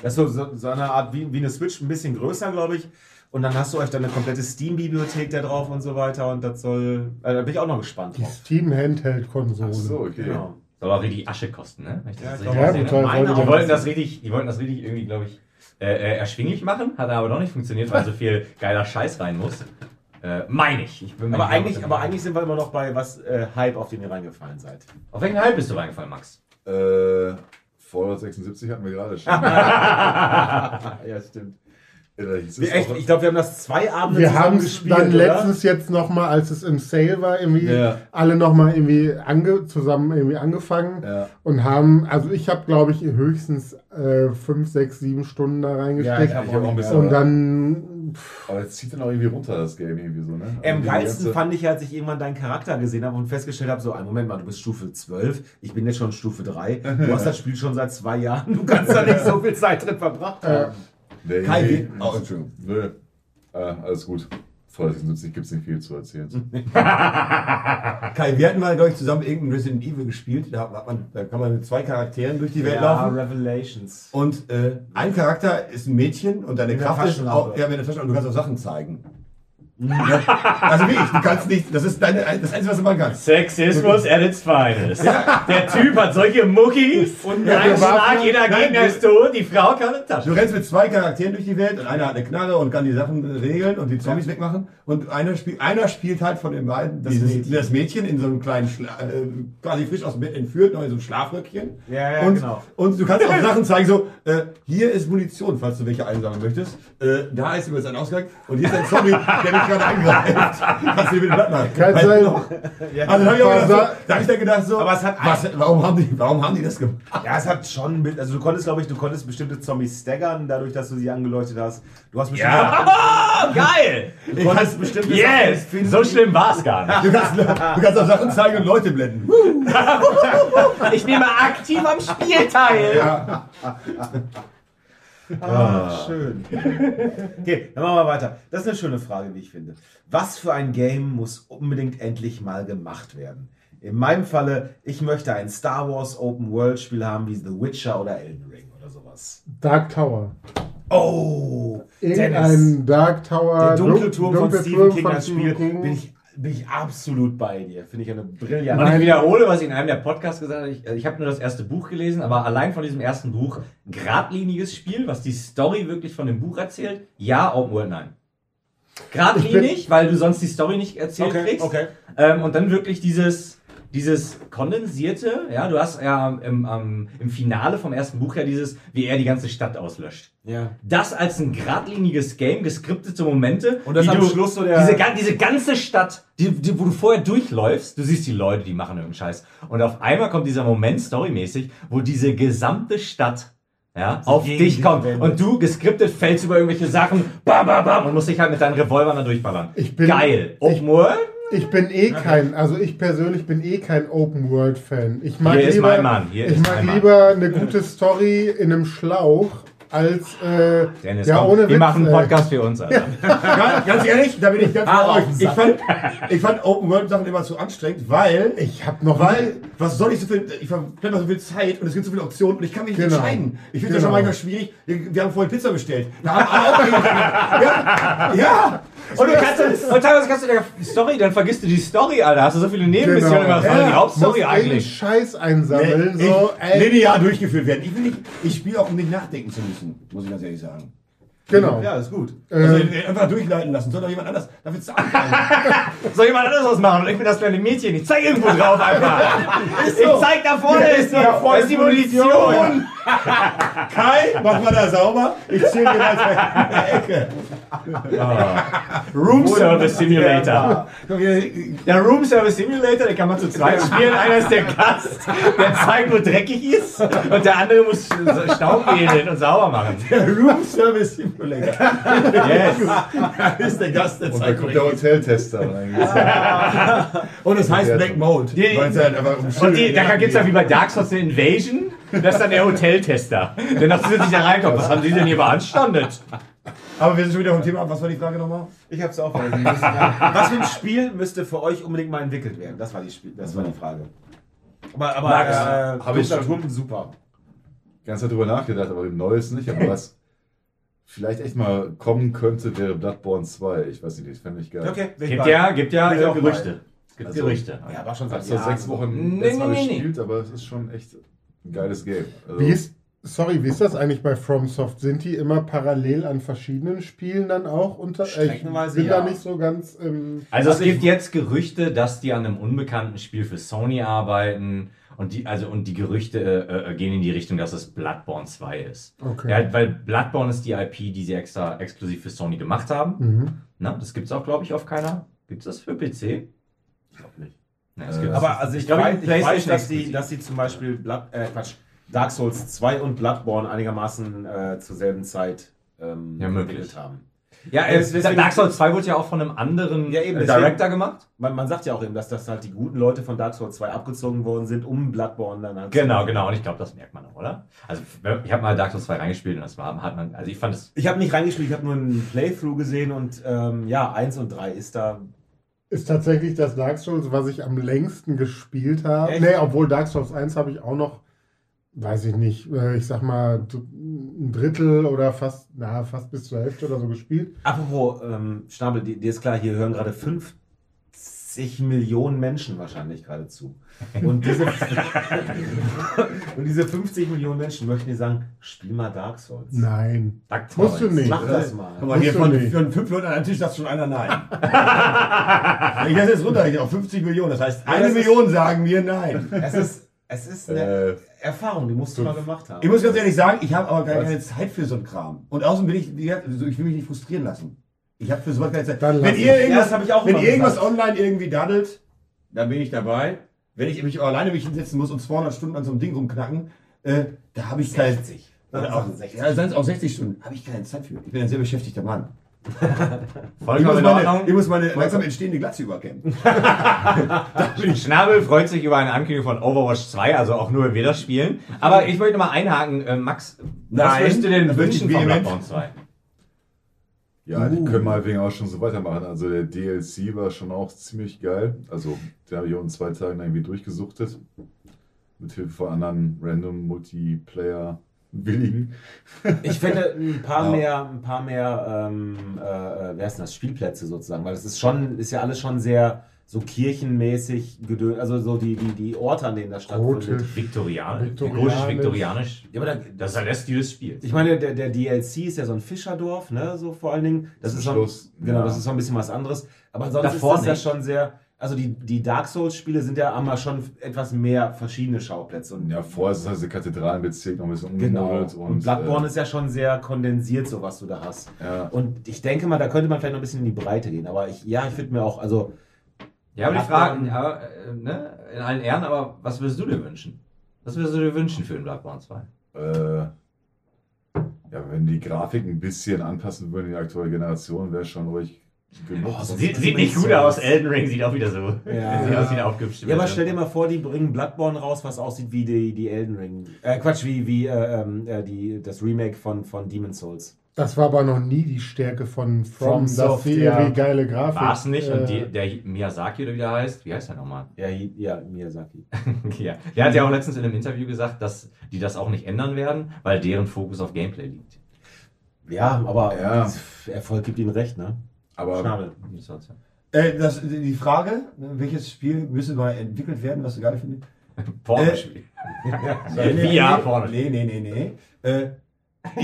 Das ist so, so, so eine Art wie, wie eine Switch, ein bisschen größer, glaube ich. Und dann hast du euch dann eine komplette Steam-Bibliothek da drauf und so weiter. Und das soll. Also da bin ich auch noch gespannt Die drauf. Steam Handheld-Konsole. Ach so, okay. Genau. Soll auch richtig Asche kosten, ne? Ich Ja, total sollte Die wollten das- richtig, die wollten das richtig irgendwie, glaube ich, äh, äh, erschwinglich machen, hat aber doch nicht funktioniert, weil so viel geiler Scheiß rein muss. Äh, meine ich. ich Aber eigentlich, aber eigentlich sind wir immer noch bei was äh, Hype, auf den ihr reingefallen seid. Auf welchen Hype bist du reingefallen, Max? Äh, Fallout 76 hatten wir gerade schon. (laughs) ja, stimmt. Wir, echt, ich glaube, wir haben das zwei Abende Wir haben es gespielt, dann oder? letztens jetzt nochmal, als es im Sale war, irgendwie Ja. alle nochmal irgendwie ange, zusammen irgendwie angefangen Ja. und haben, also ich habe glaube ich höchstens äh, fünf, sechs, sieben Stunden da Ja, reingesteckt hab Ich hab auch ein bisschen. und dann pff, Aber jetzt zieht dann auch irgendwie runter, das Game irgendwie so, ne? Am Also geilsten fand ich, als ich irgendwann deinen Charakter gesehen habe und festgestellt habe, so, ein Moment mal, du bist Stufe 12, ich bin jetzt schon Stufe 3, du hast das Spiel schon seit zwei Jahren, du kannst da nicht so (laughs) viel Zeit drin verbracht haben. Nee, Kai, nee, oh, Entschuldigung. Nö. Ah, alles gut. Fallout 76 gibt es nicht viel zu erzählen. (laughs) Kai, wir hatten mal, glaube ich, zusammen irgendein Resident Evil gespielt. Da, man, da kann man mit zwei Charakteren durch die Welt Ja, laufen. Revelations. Und äh, ein Charakter ist ein Mädchen und deine Kraft ist auch, ja, mit der Taschenlampe und du kannst auch Sachen zeigen. Ja, also wirklich, du kannst nicht, das ist deine, das Einzige, was du machen kannst. Sexismus at its finest. Der Typ hat solche Muckis und Ja, ein Schlag, jeder Gegner du- ist tot, die Frau kann eine Du Tasche. rennst mit zwei Charakteren durch die Welt und einer hat eine Knarre und kann die Sachen regeln und die Zombies wegmachen. Und einer, spiel, einer spielt halt von den beiden Das dieses, Mädchen. das Mädchen in so einem kleinen, Schla äh, quasi frisch aus dem Bett entführt, noch in so einem Schlafröckchen. Ja, ja, und, genau. Und du kannst auch (laughs) Sachen zeigen, so, äh, hier ist Munition, falls du welche einsammeln möchtest. Äh, da ist übrigens ein Ausgang und hier ist ein Zombie, der dich gerade angreift. Kannst du dir bitte Blatt machen. Kann Halt sein. noch. Also da habe ich, auch gedacht, so, da hab ich dann gedacht so, Aber es hat was, warum, haben die, warum haben die das gemacht? Ja, es hat schon, mit, also du konntest, glaube ich, du konntest bestimmte Zombies staggern, dadurch, dass du sie angeleuchtet hast. Du hast bestimmte, Ja, (laughs) geil! du konntest bestimmte Yes! Sachen. So schlimm war es gar nicht. Du kannst, du kannst auch Sachen zeigen und Leute blenden. (laughs) Ich nehme aktiv am Spiel teil. Ja. Ah, schön. (laughs) Okay, dann machen wir weiter. Das ist eine schöne Frage, wie ich finde. Was für ein Game muss unbedingt endlich mal gemacht werden? In meinem Falle, ich möchte ein Star Wars Open World Spiel haben wie The Witcher oder Elden Ring oder sowas. Dark Tower. Oh, Dennis. Irgendein Dark Tower. Der dunkle Turm von Stephen King von als Spiel King. bin ich, bin ich absolut bei dir. Finde ich eine brillante. Und ich wiederhole, was ich in einem der Podcasts gesagt habe. Ich, ich habe nur das erste Buch gelesen, aber allein von diesem ersten Buch, geradliniges Spiel, was die Story wirklich von dem Buch erzählt. Ja, Open World, nein. Geradlinig, weil du sonst die Story nicht erzählt Okay, kriegst. okay. Ähm, und dann wirklich dieses, dieses kondensierte, ja, du hast ja im, ähm, im Finale vom ersten Buch ja dieses, wie er die ganze Stadt auslöscht. Ja. Das als ein geradliniges Game, geskriptete Momente. Und das am du, Schluss so der- Diese, diese ganze Stadt, die, die, wo du vorher durchläufst, du siehst die Leute, die machen irgendeinen Scheiß. Und auf einmal kommt dieser Moment, storymäßig, wo diese gesamte Stadt ja, auf dich kommt. wendet. Und du geskriptet fällst über irgendwelche Sachen, bam, bam, bam, und musst dich halt mit deinen Revolvern da durchballern. Ich bin- Geil. ich- Open World? Ich bin eh kein, also ich persönlich bin eh kein Open World Fan. Ich mag Hier ist lieber, mein Mann, hier ich ist mag mein Mann. lieber eine gute Story in einem Schlauch als äh, Dennis, ja komm, ohne wir Witz, machen einen ey. Podcast für uns, Alter. (laughs) Ganz, ganz ehrlich, da bin ich ganz Ah, euch. Ich fand, ich fand Open World Sachen immer zu anstrengend, weil Ich habe noch Weil, was soll ich so viel, ich verblende so viel Zeit und es gibt so viele Optionen und ich kann mich nicht Genau. entscheiden. Ich finde das Genau. schon manchmal schwierig. Wir, wir haben vorhin Pizza bestellt. Da haben alle auch ja, ja. Und du kannst, und teilweise kannst du die Story, dann vergisst du die Story, Alter. Hast du so viele Nebenmissionen Genau. gemacht, was ist die Ja, Hauptstory eigentlich? Scheiß einsammeln. Nee, so, ich, ey, linear durchgeführt werden. Ich will nicht, ich spiele auch, um nicht nachdenken zu müssen, muss ich ganz ehrlich sagen. genau. Ja, ist gut. Also Ähm, äh, einfach durchleiten lassen, soll doch jemand anders dafür zahlen. (laughs) Soll jemand anderes was machen? Und ich bin das kleine Mädchen. Ich zeig irgendwo drauf einfach. (laughs) Ich zeig da vorne, ist die, da ist die Munition. Kai, mach mal da sauber. Ich zähle dir mal in der Ecke. Room Service Simulator. Hier, Der Room Service Simulator, den kann man zu zweit spielen. Einer ist der Gast, der zeigt, wo dreckig ist. Und der andere muss Staub wedeln und sauber machen. Der Room Service Simulator. Yes. Das ist der Gast, der Und dann zeigt kommt der Hoteltester rein. Und es heißt Black Mode. Die- halt Und die, da gibt es ja wie bei Dark Souls eine Invasion. Das ist dann der Hoteltester, der noch zusätzlich da reinkommt. Was haben Sie denn hier beanstandet? Aber wir sind schon wieder vom Thema ab. Was war die Frage nochmal? Ich hab's auch vergessen. (laughs) Was für ein Spiel müsste für euch unbedingt mal entwickelt werden? Das war die, Spiel das war die Frage. Aber, aber Max, äh, hab ich schon- super. Ganz darüber nachgedacht, aber im Neues nicht. Aber (laughs) was vielleicht echt mal kommen könnte, wäre Bloodborne 2. Ich weiß nicht, das fände ich geil. Okay, Gibt ja, gibt ja äh, auch Gerüchte. Es gibt Also- Gerüchte. Ja, war schon Ich seit habe sechs. Wochen nee, nee, nee. gespielt, aber es ist schon echt ein geiles Game. Also, Wie ist, sorry, wie ist das eigentlich bei FromSoft? Sind die immer parallel an verschiedenen Spielen dann auch unter? Ich Streckenweise bin ja. da nicht so ganz. Ähm, Also es Also ich- gibt jetzt Gerüchte, dass die an einem unbekannten Spiel für Sony arbeiten und die also und die Gerüchte äh, äh, gehen in die Richtung, dass es Bloodborne 2 ist. okay. Ja, weil Bloodborne ist die IP, die sie extra exklusiv für Sony gemacht haben. Mhm. Na, das gibt's auch, glaube ich, auf keiner. Gibt's das für PC? Ich glaub nicht. Äh. Aber also ich, glaub, weiß, ich PlayStation weiß, dass die, dass die zum Beispiel Blood, äh, Quatsch, Dark Souls 2 und Bloodborne einigermaßen äh, zur selben Zeit ähm, Ja, entwickelt haben. ja, äh, deswegen- Dark Souls 2 wurde ja auch von einem anderen Ja, eben, deswegen- Director gemacht. Man, man sagt ja auch eben, dass das halt die guten Leute von Dark Souls 2 abgezogen worden sind, um Bloodborne dann halt Genau, genau. Und ich glaube, das merkt man auch, oder? Also ich habe mal Dark Souls 2 reingespielt und das war, hat man, also ich fand es Ich habe nicht reingespielt, ich habe nur einen Playthrough gesehen und ähm, ja, 1 und 3 ist da. Ist tatsächlich das Dark Souls, was ich am längsten gespielt habe. Echt? Nee, obwohl Dark Souls 1 habe ich auch noch, weiß ich nicht, äh, ich sag mal ein Drittel oder fast, na, fast bis zur Hälfte oder so gespielt. Apropos, ähm, Schnabel, dir ist klar, hier hören gerade 50 Millionen Menschen wahrscheinlich gerade zu. Und diese, (laughs) und diese 50 Millionen Menschen möchten dir sagen, spiel mal Dark Souls. Nein. Dark Musst du Souls. nicht. Mach das mal. Guck mal, hier von, von fünf Leuten an einem Tisch sagt schon einer nein. Wenn (laughs) ich das jetzt runterrechne auf 50 Millionen, das heißt, Ja, eine das ist- Million sagen mir nein. Es ist, es ist eine äh, Erfahrung, die musst du mal gemacht haben. Ich muss ganz ehrlich sagen, ich habe aber gar keine Zeit für so einen Kram. Und außerdem will ich, ich will mich nicht frustrieren lassen. Ich habe für sowas keine Zeit. Dann Wenn ihr irgendwas, Ja, ich auch wenn ihr irgendwas online irgendwie daddelt, dann bin ich dabei. Wenn ich mich alleine mich hinsetzen muss und 200 Stunden an so einem Ding rumknacken, äh, da habe ich keine 60. Oder auch, 60. ja, seien es auch 60 Stunden. Habe ich keine Zeit für. Ich bin ein sehr beschäftigter Mann. (laughs) Ich muss in meine, ich muss meine langsam entstehende Glatze überkämmen. (laughs) Schnabel freut sich über eine Ankündigung von Overwatch 2, also auch nur, wenn wir das spielen. Aber ich möchte mal einhaken, äh, Max, was Nein, würdest du denn wünschen von. Bloodborne 2? Ja, die Uh. können meinetwegen auch schon so weitermachen. Also der DLC war schon auch ziemlich geil. Also den habe ich auch in zwei Tagen irgendwie durchgesuchtet. Mit Hilfe von anderen random Multiplayer Willigen. Ich finde ein paar (laughs) Ja. mehr, ein paar mehr, ähm, äh, äh, wer ist denn das, Spielplätze sozusagen, weil es ist schon, ist ja alles schon sehr so kirchenmäßig gedönt, also so die, die, die Orte, an denen das stattfindet. Gotisch. Viktorianisch. Viktorianisch. Gotisch, viktorianisch. Ja, aber da, Das ist halt der Stil des Spiels. ich meine, der, der DLC ist ja so ein Fischerdorf, ne, so vor allen Dingen. Das Zum ist schon, Schluss, genau, ja. das ist so ein bisschen was anderes. Aber sonst Davor ist das ja schon sehr, also die, die Dark Souls Spiele sind ja einmal schon etwas mehr verschiedene Schauplätze und Ja, vorher ist es also Kathedralenbezirk noch ein bisschen Genau. umgemodelt. Und, Bloodborne äh, ist ja schon sehr kondensiert, so was du da hast. ja. Und ich denke mal, da könnte man vielleicht noch ein bisschen in die Breite gehen. Aber ich, ja, ich würde mir auch, also Ja, aber die Bloodborne- Frage, aber, äh, ne, in allen Ehren, aber was würdest du dir wünschen? Was würdest du dir wünschen für den Bloodborne 2? Äh, ja, wenn die Grafik ein bisschen anpassen würden in die aktuelle Generation, wäre schon ruhig genug. Oh, Sieht, sieht nicht gut aus. Elden Ring sieht auch wieder so. (laughs) Ja. sieht aus wie eine aufgehübschte Ja, aber stell dir mal vor, die bringen Bloodborne raus, was aussieht wie die, die Elden Ring. Äh, Quatsch, wie, wie äh, ähm, äh, die, das Remake von, von Demon's Souls. Das war aber noch nie die Stärke von From, dass Soft, sie ja. irgendwie geile Grafik. War es nicht? äh, Und die, der Miyazaki oder wie der heißt, wie heißt der nochmal? Ja, ja Miyazaki. (laughs) ja. Der hat ja auch letztens in einem Interview gesagt, dass die das auch nicht ändern werden, weil deren Fokus auf Gameplay liegt. Ja, aber Ja. Erfolg gibt ihnen recht, ne? Aber Schnabel. Äh, das, die Frage, ne, welches Spiel müsste mal entwickelt werden, was du geil findest? (laughs) Pornospiel. (laughs) Nee, VR-Porno. nee, nee, nee, nee. Äh, ich-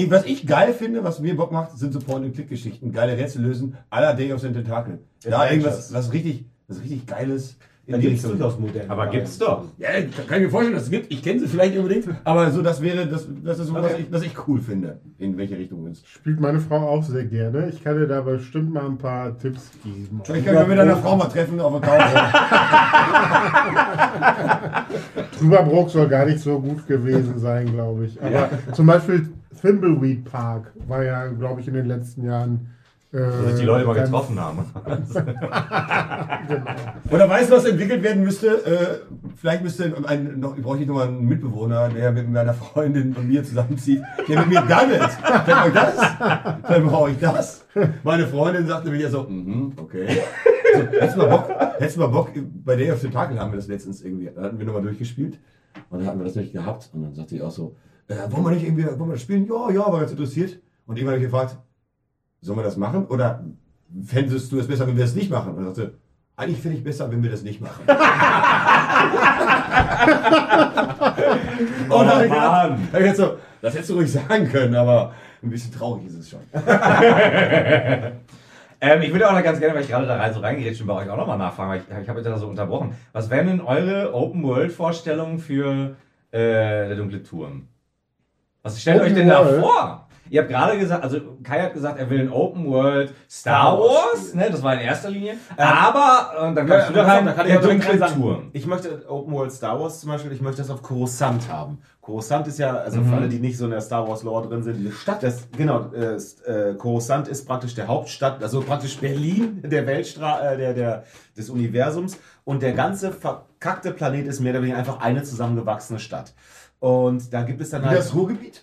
was ich geil finde, was mir Bock macht, sind so Point-and-Click-Geschichten. Geile Rätsel lösen, la Day of the Tentacle. Da Adventures. irgendwas, was richtig, was richtig Geiles in die gibt es Richtung. durchaus moderne. Aber gibt's doch. Ja, kann ich mir vorstellen, dass es gibt. Ich kenne sie vielleicht nicht unbedingt, aber so, das wäre, das, das ist so, was, ich, was ich cool finde, in welche Richtung es. Spielt meine Frau auch sehr gerne. Ich kann dir da bestimmt mal ein paar Tipps geben. Vielleicht können wir mit einer Frau mal treffen auf der Couch. (laughs) Trüberbrook soll gar nicht so gut gewesen sein, glaube ich. Aber zum Beispiel Thimbleweed Park war ja, glaube ich, in den letzten Jahren Wo sich die Leute mal getroffen haben. (laughs) Oder weißt du, was entwickelt werden müsste? Äh, vielleicht müsste ein, noch, brauche ich noch mal einen Mitbewohner, der mit meiner Freundin und mir zusammenzieht, der mit mir daddelt. Dann brauche ich das. Dann brauche ich das. Meine Freundin sagte mir ja so, mhm, okay. So, hättest du mal Bock, hättest du mal Bock, bei Day of the Tentacle haben wir das letztens irgendwie, da hatten wir nochmal durchgespielt und dann hatten wir das nicht gehabt und dann sagte ich auch so, äh, wollen wir nicht irgendwie, wollen wir das spielen? Ja, ja, war ganz interessiert. Und irgendwann habe ich gefragt, sollen wir das machen? Oder fändest du es besser, wenn wir das nicht machen? Und er sagte, eigentlich finde ich besser, wenn wir das nicht machen. (laughs) Oh, gedacht, Mann. ich gedacht so, das hättest du ruhig sagen können, aber ein bisschen traurig ist es schon. (laughs) Ähm, ich würde auch noch ganz gerne, weil ich gerade da rein so reingeredet bin, bei euch auch nochmal nachfragen, weil ich, ich habe euch da so unterbrochen. Was wären denn eure Open-World-Vorstellungen für äh, der dunkle Turm? Was stellt Open euch denn da World? vor? Ihr habt gerade gesagt, also Kai hat gesagt, er will ein Open World Star Wars, ne, das war in erster Linie. Aber, und dann kommst du da rein, kann ich der dunkle Turm. Ich möchte Open World Star Wars zum Beispiel, ich möchte das auf Coruscant haben. Coruscant ist ja, also Mhm. für alle, die nicht so in der Star Wars Lore drin sind, die Stadt. Das, genau, äh, ist, äh, Coruscant ist praktisch der Hauptstadt, also praktisch Berlin der Weltstra äh, der, der, des Universums. Und der ganze verkackte Planet ist mehr oder weniger einfach eine zusammengewachsene Stadt. Und da gibt es dann halt. das Ruhrgebiet?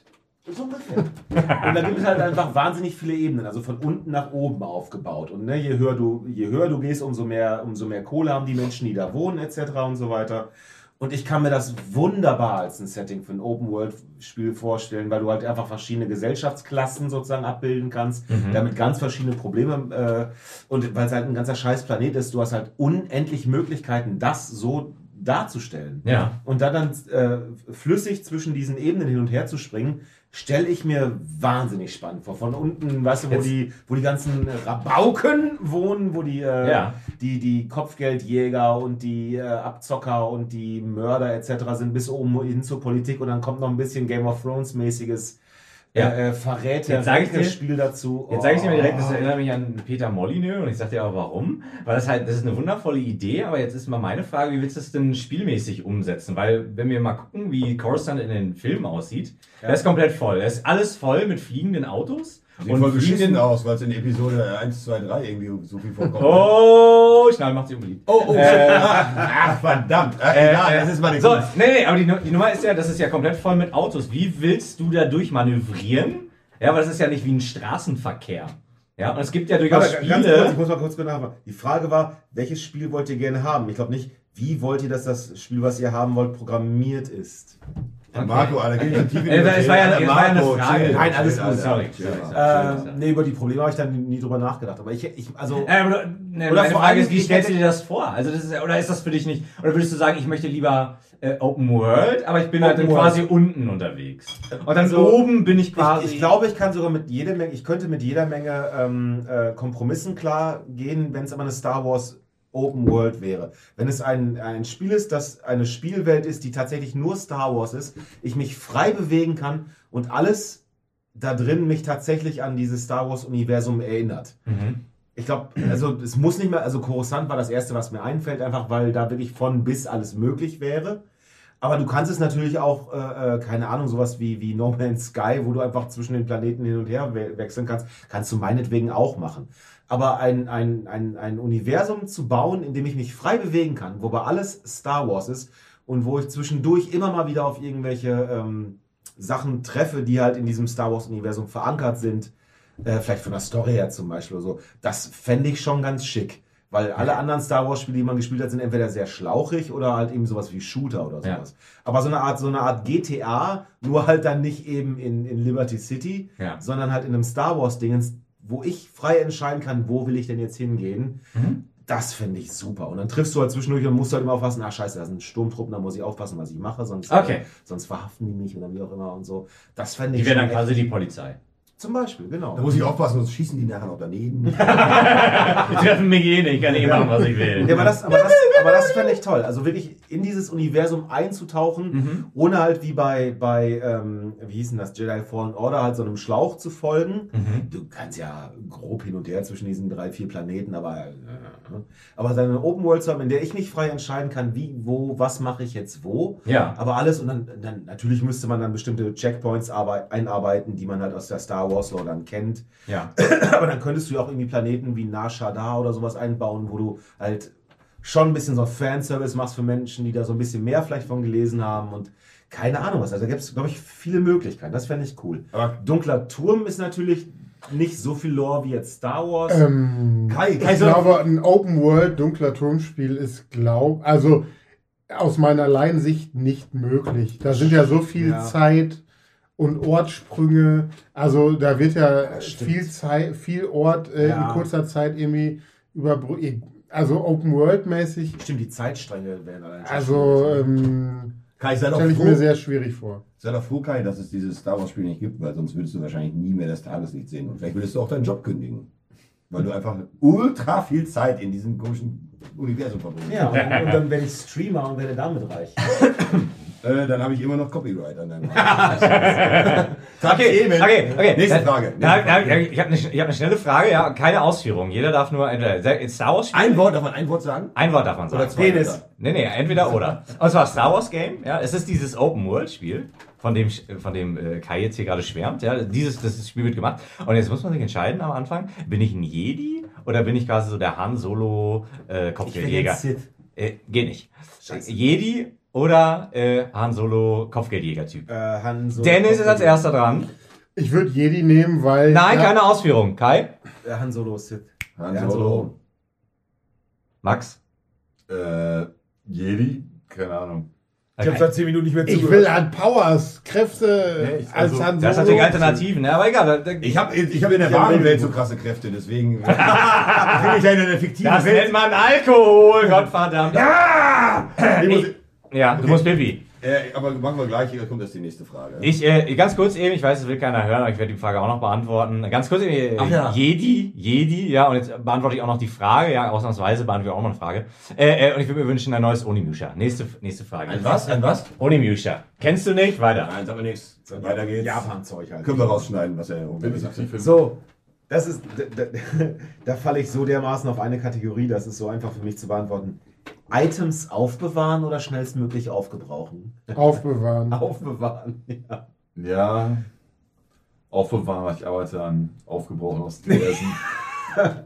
So ungefähr. Und da gibt es halt einfach wahnsinnig viele Ebenen, also von unten nach oben aufgebaut. Und ne, je, höher du, je höher du gehst, umso mehr, umso mehr Kohle haben die Menschen, die da wohnen, etc. und so weiter. Und ich kann mir das wunderbar als ein Setting für ein Open-World-Spiel vorstellen, weil du halt einfach verschiedene Gesellschaftsklassen sozusagen abbilden kannst, damit ganz verschiedene Probleme äh, und weil es halt ein ganzer scheiß Planet ist, du hast halt unendlich Möglichkeiten, das so darzustellen. Ja. Und da dann äh, flüssig zwischen diesen Ebenen hin und her zu springen, stelle ich mir wahnsinnig spannend vor. Von unten, weißt du, wo Jetzt- die, wo die ganzen Rabauken wohnen, wo die, äh, Ja. die, die Kopfgeldjäger und die äh, Abzocker und die Mörder etc. sind, bis oben hin zur Politik und dann kommt noch ein bisschen Game of Thrones mäßiges Ja. äh, äh, Verräter, Jetzt dir- Spiel dazu. Jetzt sage ich dir mal direkt, das Oh. erinnert mich an Peter Molyneux und ich sag dir auch warum. Weil das halt, das ist eine wundervolle Idee, aber jetzt ist mal meine Frage, wie willst du das denn spielmäßig umsetzen? Weil, wenn wir mal gucken, wie Coruscant in den Filmen aussieht, der ist komplett voll. Er ist alles voll mit fliegenden Autos. Sieht voll beschissen aus, weil es in Episode 1, 2, 3 irgendwie so viel vorkommt. Oh, Schnall macht sich unbeliebt. oh, oh ach, ach, verdammt. Ach, Äh, egal, äh, das ist meine So, Kunst. nee, nee, aber die, die Nummer ist ja, das ist ja komplett voll mit Autos. Wie willst du da durchmanövrieren? Ja, aber das ist ja nicht wie ein Straßenverkehr. Ja, und es gibt ja durchaus Aber Spiele. kurz, ich muss mal kurz nachfragen. Die Frage war, welches Spiel wollt ihr gerne haben? Ich glaube nicht, wie wollt ihr, dass das Spiel, was ihr haben wollt, programmiert ist? Marco, Alter, geh nicht so tief in die Äh, es war ja- es war ja eine Marco, Frage. chill, Nein, alles gut, sorry. Sorry. Alter. Äh, nee, über die Probleme habe ich dann nie drüber nachgedacht. Aber ich, ich also. Äh, aber, du- ne, Oder meine vor Frage allem, ist, wie stellst du dir das vor? Also das ist, oder ist das für dich nicht? Oder würdest du sagen, ich möchte lieber äh, Open World, aber ich bin halt Open dann World. quasi unten unterwegs. Und dann Also, oben bin ich quasi. Ich, ich glaube, ich kann sogar mit jeder Menge, ich könnte mit jeder Menge ähm, äh, Kompromissen klar gehen, wenn es aber eine Star Wars Open World wäre. Wenn es ein, ein Spiel ist, das eine Spielwelt ist, die tatsächlich nur Star Wars ist, ich mich frei bewegen kann und alles da drin mich tatsächlich an dieses Star Wars Universum erinnert. Mhm. Ich glaube, also es muss nicht mehr, also Coruscant war das erste, was mir einfällt, einfach weil da wirklich von bis alles möglich wäre. Aber du kannst es natürlich auch, äh, äh, keine Ahnung, sowas wie, wie No Man's Sky, wo du einfach zwischen den Planeten hin und her we wechseln kannst, kannst du meinetwegen auch machen. Aber ein, ein, ein, ein Universum zu bauen, in dem ich mich frei bewegen kann, wobei alles Star Wars ist und wo ich zwischendurch immer mal wieder auf irgendwelche ähm, Sachen treffe, die halt in diesem Star Wars-Universum verankert sind, äh, vielleicht von der Story her zum Beispiel oder so, das fände ich schon ganz schick. Weil alle anderen Star Wars-Spiele, die man gespielt hat, sind entweder sehr schlauchig oder halt eben sowas wie Shooter oder Ja. sowas. Aber so eine Art, so eine Art GTA, nur halt dann nicht eben in, in Liberty City, Ja. sondern halt in einem Star Wars-Dingens, wo ich frei entscheiden kann, wo will ich denn jetzt hingehen. Mhm. Das finde ich super. Und dann triffst du halt zwischendurch und musst halt immer aufpassen, ach scheiße, da sind Sturmtruppen, da muss ich aufpassen, was ich mache, sonst, Okay. äh, sonst verhaften die mich oder wie auch immer und so. Das fände Die ich wären dann quasi die Polizei. Zum Beispiel, genau. Da muss ich aufpassen, sonst schießen die nachher noch daneben. (laughs) Die treffen mich eh nicht, ich kann eh machen, was ich will. Ja, aber das, aber das, aber das fände ich toll. Also wirklich in dieses Universum einzutauchen, Mhm. ohne halt wie bei, bei ähm, wie hieß denn das, Jedi Fallen Order, halt so einem Schlauch zu folgen. Mhm. Du kannst ja grob hin und her zwischen diesen drei, vier Planeten, aber, äh, aber seine Open World zu haben, in der ich mich frei entscheiden kann, wie, wo, was mache ich jetzt wo. Ja. Aber alles und dann, dann natürlich müsste man dann bestimmte Checkpoints arbeit, einarbeiten, die man halt aus der Star Wars Lore dann kennt. Ja. (clears throat) Aber dann könntest du ja auch irgendwie Planeten wie Nar Shaddaa oder sowas einbauen, wo du halt schon ein bisschen so Fanservice machst für Menschen, die da so ein bisschen mehr vielleicht von gelesen haben und keine Ahnung was. Also da gibt es, glaube ich, viele Möglichkeiten. Das fände ich cool. Aber Dunkler Turm ist natürlich nicht so viel Lore wie jetzt Star Wars. Ähm, Kai, Kai ich glaube, ein Open World dunkler Turmspiel ist glaub, also aus meiner Laiensicht nicht möglich. Da sind ja so viel Ja. Zeit und Ortssprünge. Also da wird ja Ja, viel Zeit, viel Ort äh, Ja. in kurzer Zeit irgendwie überbrückt. Also Open World mäßig. Stimmt, die Zeitstränge werden allein schon Also ähm, Kai, sei doch stelle ich froh, mir sehr schwierig vor. sei doch froh, Kai, dass es dieses Star Wars Spiel nicht gibt, weil sonst würdest du wahrscheinlich nie mehr das Tageslicht sehen. Und vielleicht würdest du auch deinen Job kündigen. Weil du einfach ultra viel Zeit in diesem komischen Universum verbringst. Ja, und, und dann werde ich Streamer und werde damit reich. (laughs) Äh, dann habe ich immer noch Copyright an deinem (laughs) (laughs) Okay, okay, okay. Nächste Frage. Ja, ja, ja, ich habe eine, hab eine schnelle Frage, ja, keine Ausführung. Jeder darf nur entweder Star Wars spielen. Ein Wort, darf man ein Wort sagen? Ein Wort darf man Oder sagen. zwei Penis. Wörter? Nee, nee, entweder oder. Und zwar Star Wars Game, ja, es ist dieses Open World Spiel, von dem, von dem äh, Kai jetzt hier gerade schwärmt, ja, dieses, das Spiel wird gemacht. Und jetzt muss man sich entscheiden am Anfang, bin ich ein Jedi oder bin ich quasi so der Han Solo äh, Kopfgeldjäger? Äh, geht nicht. Scheiße. Jedi oder äh, Han Solo Kopfgeldjäger-Typ? Äh, Han Solo. Dennis ist als erster dran. Ich würde Jedi nehmen, weil. Nein, ja, keine Ausführung. Kai? Äh, Han Solo Sith. Han Ja, Solo. Max? Äh, Jedi? Keine Ahnung. Ich habe seit 10 Minuten nicht mehr Ich will halt Powers, Kräfte Nee, ich- als also, Han Das ist Solo. natürlich Alternativen, ne? aber egal. da- da- Ich habe ich hab in der wahren Welt so krasse Kräfte, deswegen bin (laughs) ich ja in einer fiktiven Das Welt. nennt man Alkohol, Gottverdammt. Ja! Ich Ja, du musst Pipi. äh, aber machen wir gleich, hier kommt jetzt die nächste Frage. Ich, äh, ganz kurz eben, ich weiß, das will keiner hören, aber ich werde die Frage auch noch beantworten. Ganz kurz, äh, Ach ja. Jedi, Jedi, ja, und jetzt beantworte ich auch noch die Frage, ja, ausnahmsweise beantworte ich auch noch eine Frage. Äh, äh, und ich würde mir wünschen, ein neues Onimusha. Nächste, nächste Frage. Ein was? Ein was? Onimusha. Kennst du nicht? Weiter. Nein, sag mal nichts. Weiter geht's. Japan-Zeug halt. Können wir rausschneiden, was er im So, das ist, da, da, (laughs) da falle ich so dermaßen auf eine Kategorie, das ist so einfach für mich zu beantworten. Items aufbewahren oder schnellstmöglich aufgebrauchen? Aufbewahren. (laughs) Aufbewahren, ja. Ja. Aufbewahren, ich arbeite an Aufgebrauchen aus diversen. (laughs)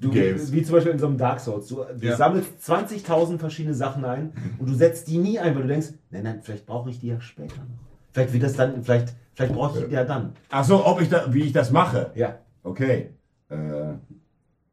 Du, Games. Wie zum Beispiel in so einem Dark Souls. Du, du Ja. sammelst 20.000 verschiedene Sachen ein und du setzt die nie ein, weil du denkst, nein, nein, vielleicht brauche ich die ja später noch. Vielleicht wird das dann, vielleicht, vielleicht brauche ich die ja dann. Ach so, ob ich da, wie ich das mache. Ja. Okay. Äh,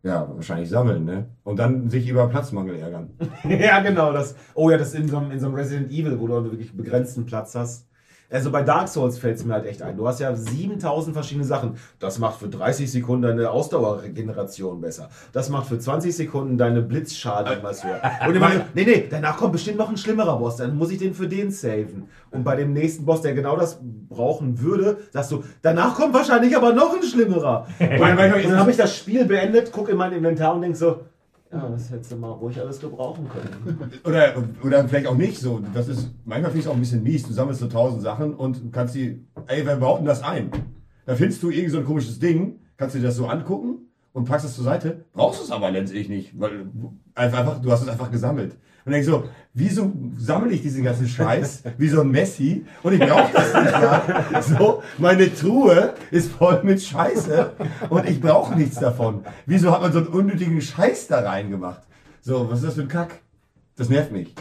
ja, wahrscheinlich sammeln, ne? Und dann sich über Platzmangel ärgern. (laughs) ja, genau. Das, oh ja, das in so, einem, in so einem Resident Evil, wo du wirklich begrenzten Platz hast. Also bei Dark Souls fällt es mir halt echt ein. Du hast ja 7000 verschiedene Sachen. Das macht für 30 Sekunden deine Ausdauerregeneration besser. Das macht für 20 Sekunden deine Blitzschaden was höher. Und immer, so, nee, nee, danach kommt bestimmt noch ein schlimmerer Boss. Dann muss ich den für den saven. Und bei dem nächsten Boss, der genau das brauchen würde, sagst du, danach kommt wahrscheinlich aber noch ein schlimmerer. (laughs) Und dann, dann habe ich das Spiel beendet, gucke in mein Inventar und denk so, ja, das hättest du mal ruhig alles gebrauchen können. (laughs) Oder, oder vielleicht auch nicht so. Das ist, manchmal finde ich es auch ein bisschen mies. Du sammelst so tausend Sachen und kannst die, ey, wer baut denn das ein? Da findest du irgend so ein komisches Ding, kannst dir das so angucken und packst es zur Seite, brauchst es aber letztlich nicht, weil einfach, du hast es einfach gesammelt. Und denkst so, wieso sammle ich diesen ganzen Scheiß (laughs) wie so ein Messi und ich brauche das nicht mal. So, meine Truhe ist voll mit Scheiße und ich brauche nichts davon. Wieso hat man so einen unnötigen Scheiß da reingemacht? So, was ist das für ein Kack? Das nervt mich.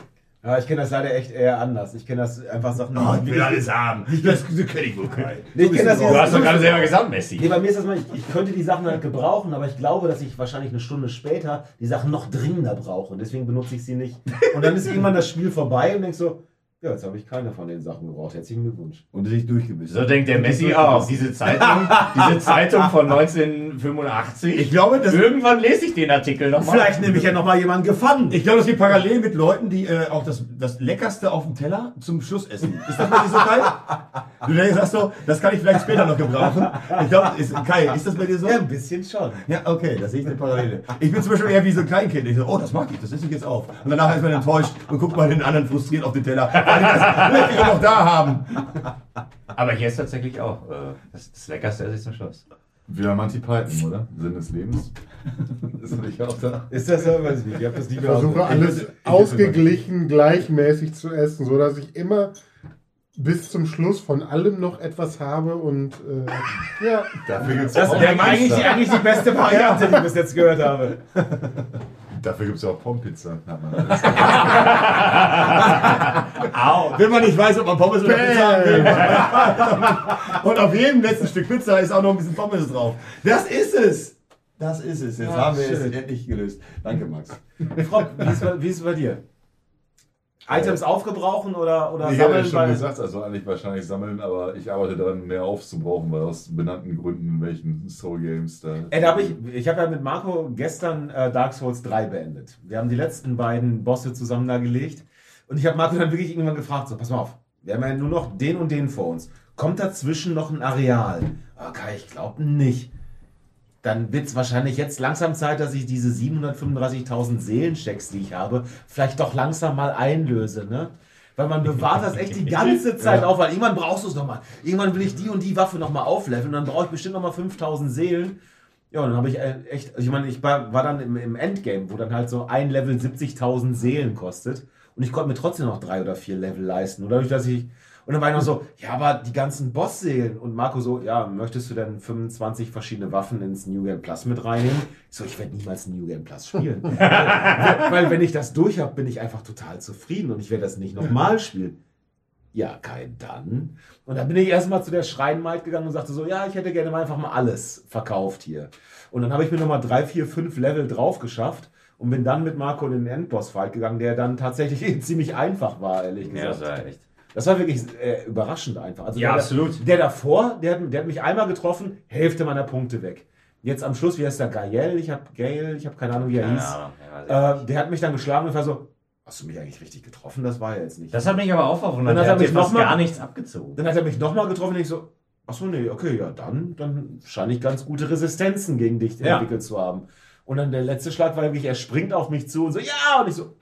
Ja, ich kenne das leider echt eher anders. Ich kenne das einfach Sachen. Oh, ich will alles haben. Das, das kenne ich wohl kein. Nee, ich kenn das Du hast doch gerade selber gesagt, Messi. Nee, bei mir ist das mal, ich, ich könnte die Sachen halt gebrauchen, aber ich glaube, dass ich wahrscheinlich eine Stunde später die Sachen noch dringender brauche. Und deswegen benutze ich sie nicht. Und dann ist irgendwann das Spiel vorbei und denkst so, ja, jetzt habe ich keine von den Sachen gebraucht. Herzlichen Glückwunsch. Und sich durchgebissen. So denkt der Messi auch. Diese Zeitung, (laughs) diese Zeitung von 1985. Ich glaube, das, Irgendwann lese ich den Artikel nochmal. Vielleicht nehme ich ja nochmal jemanden gefangen. ich glaube, das geht parallel mit Leuten, die äh, auch das, das Leckerste auf dem Teller zum Schluss essen. Ist das bei dir so, Kai? Du denkst, sagst so, das kann ich vielleicht später noch gebrauchen. Ich glaube, ist, Kai, ist das bei dir so? Ja, ein bisschen schon. Ja, okay, das sehe ich eine Parallele. Ich bin zum Beispiel eher wie so ein Kleinkind. Ich so, oh, das mag ich, das esse ich jetzt auf. Und danach ist man enttäuscht und guckt mal den anderen frustriert auf den Teller. Weil die das möchte ich noch da haben. Aber hier ist tatsächlich auch äh, das, das Leckerste esse ich zum Schluss. Wieder Monty Python, oder? Sinn des Lebens. ist nicht auch da? Ist das so? Weiß ich nicht. Ich habe das nie Ich versuche alles ich- ich- ausgeglichen, gleichmäßig zu essen, so dass ich immer bis zum Schluss von allem noch etwas habe und äh, ja, Dafür gibt es Das ist eigentlich, die- eigentlich die beste Variante, die ich bis jetzt gehört habe. Dafür gibt's ja auch man alles. (laughs) Wenn man nicht weiß, ob man Pommes oder Pizza haben will. Und auf jedem letzten Stück Pizza ist auch noch ein bisschen Pommes drauf. Das ist es. Das ist es. Jetzt haben wir es endlich gelöst. Danke, Max. Frau, wie ist, bei- wie ist es bei dir? Items aufgebrauchen oder, oder Ich habe ja sammeln? schon gesagt, also eigentlich wahrscheinlich sammeln, aber ich arbeite daran, mehr aufzubrauchen, weil aus benannten Gründen, in welchen Soul Games da. Ey, da hab ich ich habe ja mit Marco gestern äh, Dark Souls 3 beendet. Wir haben die letzten beiden Bosse zusammen da gelegt. Und ich habe Marco dann wirklich irgendwann gefragt, so, pass mal auf, wir haben ja nur noch den und den vor uns. Kommt dazwischen noch ein Areal? Okay, ich glaube nicht. Dann wird es wahrscheinlich jetzt langsam Zeit, dass ich diese 735.000 Seelenchecks, die ich habe, vielleicht doch langsam mal einlöse, ne? Weil man bewahrt das echt die (laughs) ganze Zeit auf, weil irgendwann brauchst du es nochmal. Irgendwann will ich die und die Waffe nochmal aufleveln und dann brauche ich bestimmt nochmal 5000 Seelen. Ja, und dann habe ich äh, echt, ich meine, ich war, war dann im, im Endgame, wo dann halt so ein Level 70.000 Seelen kostet. Und ich konnte mir trotzdem noch drei oder vier Level leisten. Und dadurch, dass ich, und dann war ich noch so, ja, aber die ganzen Boss-Seelen. Und Marco so, ja, möchtest du denn 25 verschiedene Waffen ins New Game Plus mit reinnehmen? Ich so, ich werde niemals New Game Plus spielen. (laughs) weil, weil wenn ich das durch habe, bin ich einfach total zufrieden und ich werde das nicht nochmal spielen. Ja, kein dann. Und dann bin ich erstmal zu der Schreinmaid gegangen und sagte so, ja, ich hätte gerne mal einfach mal alles verkauft hier. Und dann habe ich mir nochmal drei, vier, fünf Level drauf geschafft und bin dann mit Marco in den Endboss-Fight gegangen, der dann tatsächlich (laughs) ziemlich einfach war, ehrlich Ja, das gesagt. war echt. Das war wirklich äh, überraschend einfach. Also Ja, der, absolut. Der davor, der hat, der hat mich einmal getroffen, Hälfte meiner Punkte weg. Jetzt am Schluss, wie heißt der? Gael? Ich habe Gael, ich habe keine Ahnung, wie er Keine hieß. Ja, Äh, der hat mich dann geschlagen und war so, hast du mich eigentlich richtig getroffen? Das war ja jetzt nicht. Das hat mich aber auch verwundert. Dann hat er hat mich noch mal- gar nichts abgezogen. Dann hat er mich nochmal getroffen und ich so, ach so, nee, okay, ja, dann, dann scheine ich ganz gute Resistenzen gegen dich Ja. entwickelt zu haben. Und dann der letzte Schlag war wirklich, er springt auf mich zu und so, ja, und ich so,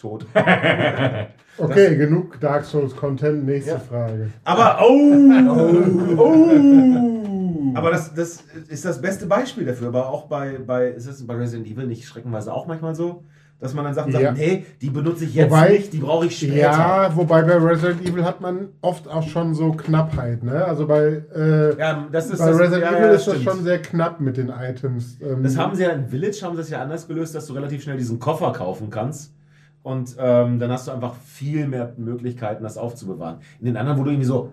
tot. (laughs) okay, genug Dark Souls Content, nächste Ja. Frage. Aber, oh, oh. Aber das, das ist das beste Beispiel dafür. Aber auch bei, bei, ist es bei Resident Evil nicht schreckenweise auch manchmal so, dass man dann Sachen Ja. sagt, nee, die benutze ich jetzt Wobei- nicht, die brauche ich später. Ja, wobei bei Resident Evil hat man oft auch schon so Knappheit, ne? Also bei, äh, Ja, das ist bei das, Resident ja, Evil ja, ist das stimmt. schon sehr knapp mit den Items. Ähm, Das haben sie ja in Village, haben sie es ja anders gelöst, dass du relativ schnell diesen Koffer kaufen kannst. Und ähm, dann hast du einfach viel mehr Möglichkeiten, das aufzubewahren. In den anderen, wo du irgendwie so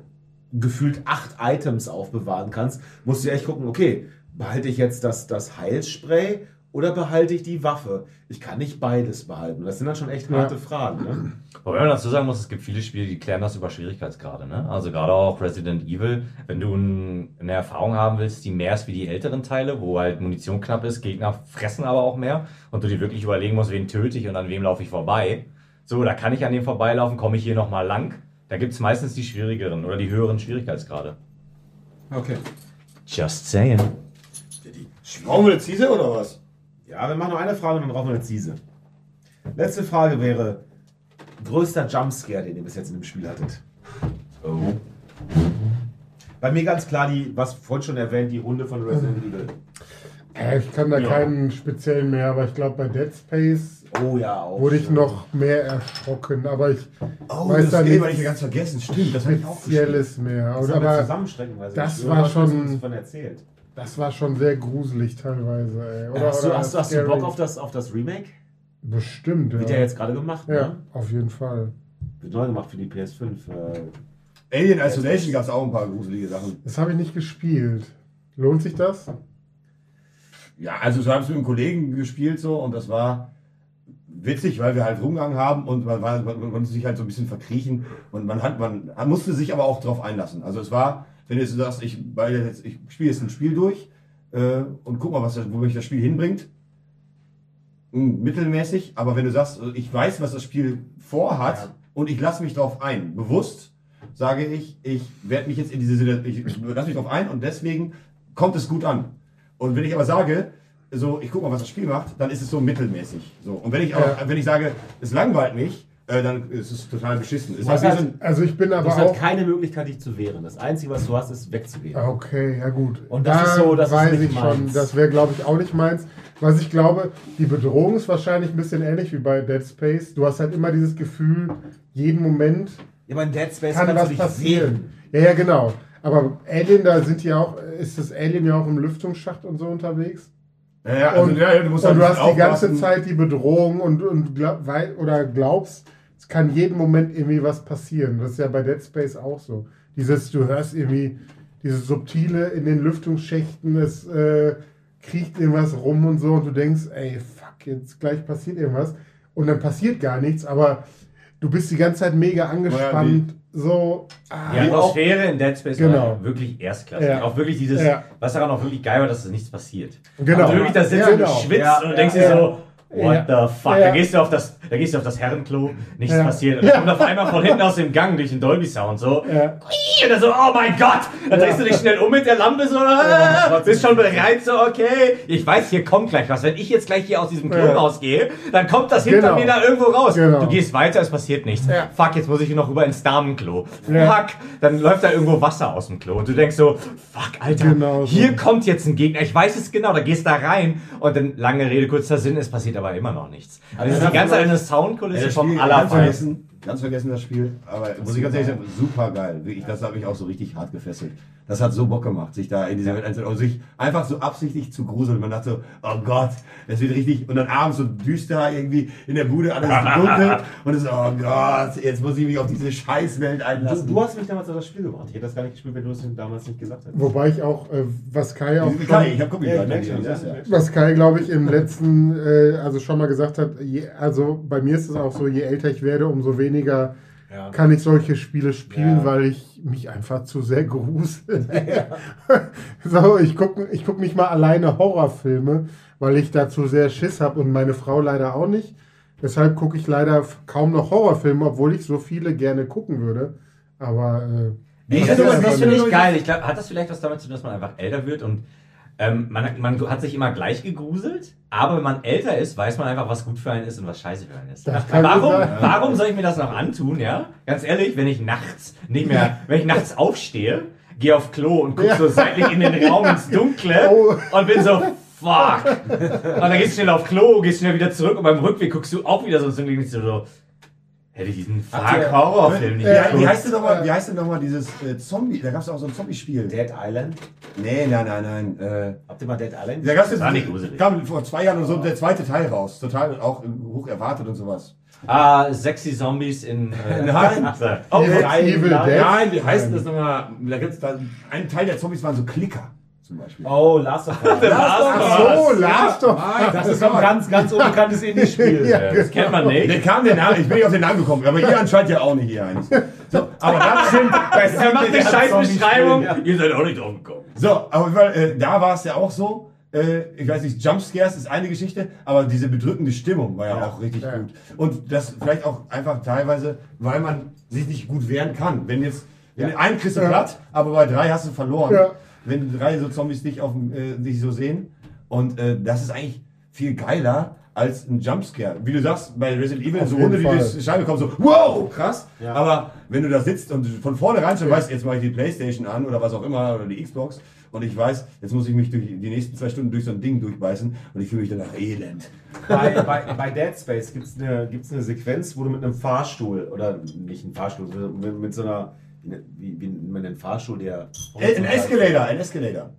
gefühlt acht Items aufbewahren kannst, musst du ja echt gucken, okay, behalte ich jetzt das, das Heilspray oder behalte ich die Waffe? Ich kann nicht beides behalten. Das sind dann schon echt Ja. harte Fragen. Ne? Wobei man dazu sagen muss, es gibt viele Spiele, die klären das über Schwierigkeitsgrade. Ne? Also gerade auch Resident Evil, wenn du ein, eine Erfahrung haben willst, die mehr ist wie die älteren Teile, wo halt Munition knapp ist, Gegner fressen aber auch mehr und du dir wirklich überlegen musst, wen töte ich und an wem laufe ich vorbei. So, da kann ich an dem vorbeilaufen, komme ich hier nochmal lang. Da gibt es meistens die schwierigeren oder die höheren Schwierigkeitsgrade. Okay. Just saying. Brauchen wir eine Ziese oder was? Ja, wir machen noch eine Frage und dann brauchen wir eine Ziese. Letzte Frage wäre: größter Jumpscare, den ihr bis jetzt in dem Spiel hattet? Oh. Bei mir ganz klar die, was vorhin schon erwähnt, die Runde von Resident Evil. äh, ich kann da Ja. keinen speziellen mehr, aber ich glaube bei Dead Space Oh ja, auch. wurde ich noch mehr erschrocken, aber ich Oh, weiß das da habe ich ganz vergessen. Stimmt, das habe ich auch gespielt. Spezielles mehr. Das aber zusammenstrecken, weil das ich war schon- davon erzählt. Das war schon sehr gruselig teilweise. Ey. Oder, hast, du, oder hast, hast du. Bock auf das, auf das Remake? Bestimmt, ja. Wird ja jetzt gerade gemacht, ja, ne? auf jeden Fall. Wird neu gemacht für die PS5. Äh, Alien Isolation gab es auch ein paar gruselige Sachen. Das habe ich nicht gespielt. Lohnt sich das? Ja, also so haben es mit einem Kollegen gespielt so und das war witzig, weil wir halt rumgegangen haben und man, war, man, man konnte sich halt so ein bisschen verkriechen und man hat, man musste sich aber auch drauf einlassen. Also es war, wenn du jetzt sagst, ich, jetzt, ich spiele jetzt ein Spiel durch äh, und guck mal, was das, wo mich das Spiel hinbringt. Hm, mittelmäßig, aber wenn du sagst, ich weiß, was das Spiel vorhat Ja. und ich lasse mich drauf ein, bewusst sage ich, ich werde mich jetzt in diese Situation, ich lasse mich drauf ein und deswegen kommt es gut an. Und wenn ich aber sage, so, ich guck mal, was das Spiel macht, dann ist es so mittelmäßig. So. Und wenn ich aber, Ja. wenn ich sage, es langweilt mich, äh, dann ist es total beschissen. Es ist Was halt so Also ich bin du aber hast halt auch. keine Möglichkeit, dich zu wehren. Das Einzige, was du hast, ist wegzugehen. Okay, ja gut. Und das ist so, das ist weiß nicht ich schon. meins. Das wäre, glaube ich, auch nicht meins. Was ich glaube, die Bedrohung ist wahrscheinlich ein bisschen ähnlich wie bei Dead Space. Du hast halt immer dieses Gefühl, jeden Moment Ja, aber in Dead Space kann kannst was du dich passieren. sehen. Ja, ja, genau. Aber Alien, da sind die auch, ist das Alien ja auch im Lüftungsschacht und so unterwegs? Ja, ja, also, und, ja, ja, du musst und halt du hast die ganze. Zeit die Bedrohung und, und glaub, oder glaubst, es kann jeden Moment irgendwie was passieren. Das ist ja bei Dead Space auch so. Dieses, du hörst irgendwie dieses Subtile in den Lüftungsschächten, es äh, kriecht irgendwas rum und so und du denkst, ey, fuck, jetzt gleich passiert irgendwas. Und dann passiert gar nichts, aber du bist die ganze Zeit mega angespannt. so, ah, Die Atmosphäre in Dead Space Genau. war wirklich erstklassig. Ja. Auch wirklich dieses, Ja. was daran auch wirklich geil war, dass nichts passiert. Genau. Also wirklich da sitzt Ja, und du genau. schwitzt Ja, und du denkst ja. dir so, what Ja. the fuck? Ja. Da gehst du auf das, da gehst du auf das Herrenklo, nichts Ja. passiert. Und dann kommt auf einmal von hinten aus dem Gang durch den Dolby Sound so, Ja. und dann so, oh mein Gott! Dann drehst du dich schnell um mit der Lampe so, ah, bist schon bereit, so, okay. Ich weiß, hier kommt gleich was. Wenn ich jetzt gleich hier aus diesem Klo Ja. rausgehe, dann kommt das hinter Genau. mir da irgendwo raus. Genau. Du gehst weiter, es passiert nichts. Ja. Fuck, jetzt muss ich hier noch rüber ins Damenklo. Ja. Fuck, dann läuft da irgendwo Wasser aus dem Klo. Und du denkst so, fuck, Alter, Genau so. hier kommt jetzt ein Gegner. Ich weiß es genau, da gehst da rein. Und dann, lange Rede, kurzer Sinn, es passiert aber immer noch nichts. Also ist die ganze Zeit eine Soundkulisse das vom Allerfeinsten. vergessen, ganz vergessen das Spiel, aber muss ich ganz ehrlich sagen, super geil. Wirklich, das hat mich auch so richtig hart gefesselt. Das hat so Bock gemacht, sich da in dieser Welt einzusetzen und sich einfach so absichtlich zu gruseln. Man dachte so, oh Gott, es wird richtig, und dann abends so düster irgendwie in der Bude, alles so dunkel (laughs) und es ist, oh Gott, jetzt muss ich mich auf diese Scheißwelt Du, einlassen. du hast mich damals auf das Spiel gebracht. Ich hätte das gar nicht gespielt, wenn du es damals nicht gesagt hättest. Wobei ich auch, äh, was Kai auch ich habe schon. Ja, ich an merk dir, schon, das, ja. ja. was Kai, glaube ich, im letzten, äh, also schon mal gesagt hat, je, also bei mir ist es auch so, je älter ich werde, umso weniger Ja. kann ich solche Spiele spielen, Ja. weil ich mich einfach zu sehr grusel. (laughs) (laughs) so, ich gucke ich guck nicht mal alleine Horrorfilme, weil ich da zu sehr Schiss habe und meine Frau leider auch nicht. Deshalb gucke ich leider kaum noch Horrorfilme, obwohl ich so viele gerne gucken würde. Aber äh, Nee, das, das das finde ich geil. Ich glaub, hat das vielleicht was damit zu tun, dass man einfach älter wird und ähm, man, man hat sich immer gleich gegruselt, aber wenn man älter ist, weiß man einfach, was gut für einen ist und was scheiße für einen ist. Warum, warum soll ich mir das noch antun, ja? Ganz ehrlich, wenn ich nachts nicht mehr, wenn ich nachts aufstehe, gehe auf Klo und gucke Ja. so seitlich in den Raum ins Dunkle Oh. und bin so, fuck. Und dann gehst du schnell auf Klo, gehst schnell wieder zurück und beim Rückweg guckst du auch wieder so ins Dunkle und so, hätte ich diesen Habt ihr- fuck Horrorfilm nicht geguckt. wie heißt denn nochmal, wie heißt denn noch mal dieses äh, Zombie, da gab es auch so ein Zombie-Spiel. Dead Island? Nee, nein, nein, nein. Äh, Habt ihr mal Dead Island? Da gab's jetzt, War nicht gruselig. kam vor zwei Jahren oder so der zweite Teil raus. Total auch hoch erwartet und sowas. Ah, sexy Zombies in. Äh, (laughs) Nein. Oh, Dead. Evil Nein, Dead. Nein, wie heißt denn das nochmal? Da gibt's da, ein Teil der Zombies waren so Klicker zum Beispiel. Oh, Last of Us. (laughs) ach so, Last of Das ist doch ein ganz, ganz unbekanntes Indie-Spiel. (laughs) Ja, Äh, das kennt man Der nicht. kam der Name, ich bin nicht auf den Namen gekommen, aber ihr anscheinend ja auch nicht hier eins. So, aber da stimmt, (laughs) Er macht die scheiß Beschreibung. Ja. Ihr seid auch nicht drauf gekommen. So, aber äh, da war es ja auch so. Äh, ich weiß nicht, Jumpscares ist eine Geschichte, aber diese bedrückende Stimmung war ja, auch richtig Ja. gut. Und das vielleicht auch einfach teilweise, weil man sich nicht gut wehren kann. Wenn jetzt, wenn Ja. einen kriegst du Ja. platt, aber bei drei hast du verloren. Ja. Wenn drei so Zombies dich, auf, äh, dich so sehen. Und äh, das ist eigentlich viel geiler als ein Jumpscare. Wie du sagst, bei Resident Evil, Auf so Hunde, die Scheibe kommen, so, wow, krass. Ja. Aber wenn du da sitzt und von vornherein schon weißt, jetzt mache ich die Playstation an oder was auch immer, oder die Xbox, und ich weiß, jetzt muss ich mich durch die nächsten zwei Stunden durch so ein Ding durchbeißen und ich fühle mich danach elend. bei, bei, bei Dead Space gibt es eine, gibt's eine Sequenz, wo du mit einem Fahrstuhl, oder nicht ein Fahrstuhl, mit, mit so einer, wie, wie nennt man den Fahrstuhl, der... Äh, Ein Escalator, ein Escalator.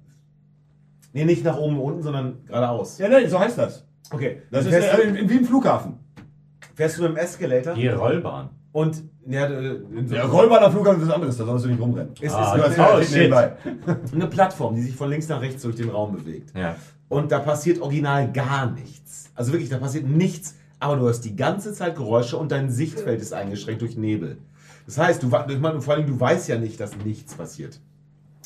Nee, nicht nach oben und unten, sondern geradeaus. Ja, nein, so heißt das. Okay, Das ist fährst, äh, in- wie im Flughafen. fährst du mit dem Escalator Die Rollbahn. und... Ja, äh, so Ja, Rollbahn am Flughafen ist was anderes, da sollst du nicht rumrennen. ist, Ah, ist hast oh, shit. nebenbei. (laughs) eine Plattform, die sich von links nach rechts durch den Raum bewegt. Ja. Und da passiert original gar nichts. Also wirklich, da passiert nichts, aber du hast die ganze Zeit Geräusche und dein Sichtfeld ist eingeschränkt durch Nebel. Das heißt, du, ich meine, vor allem, du weißt ja nicht, dass nichts passiert.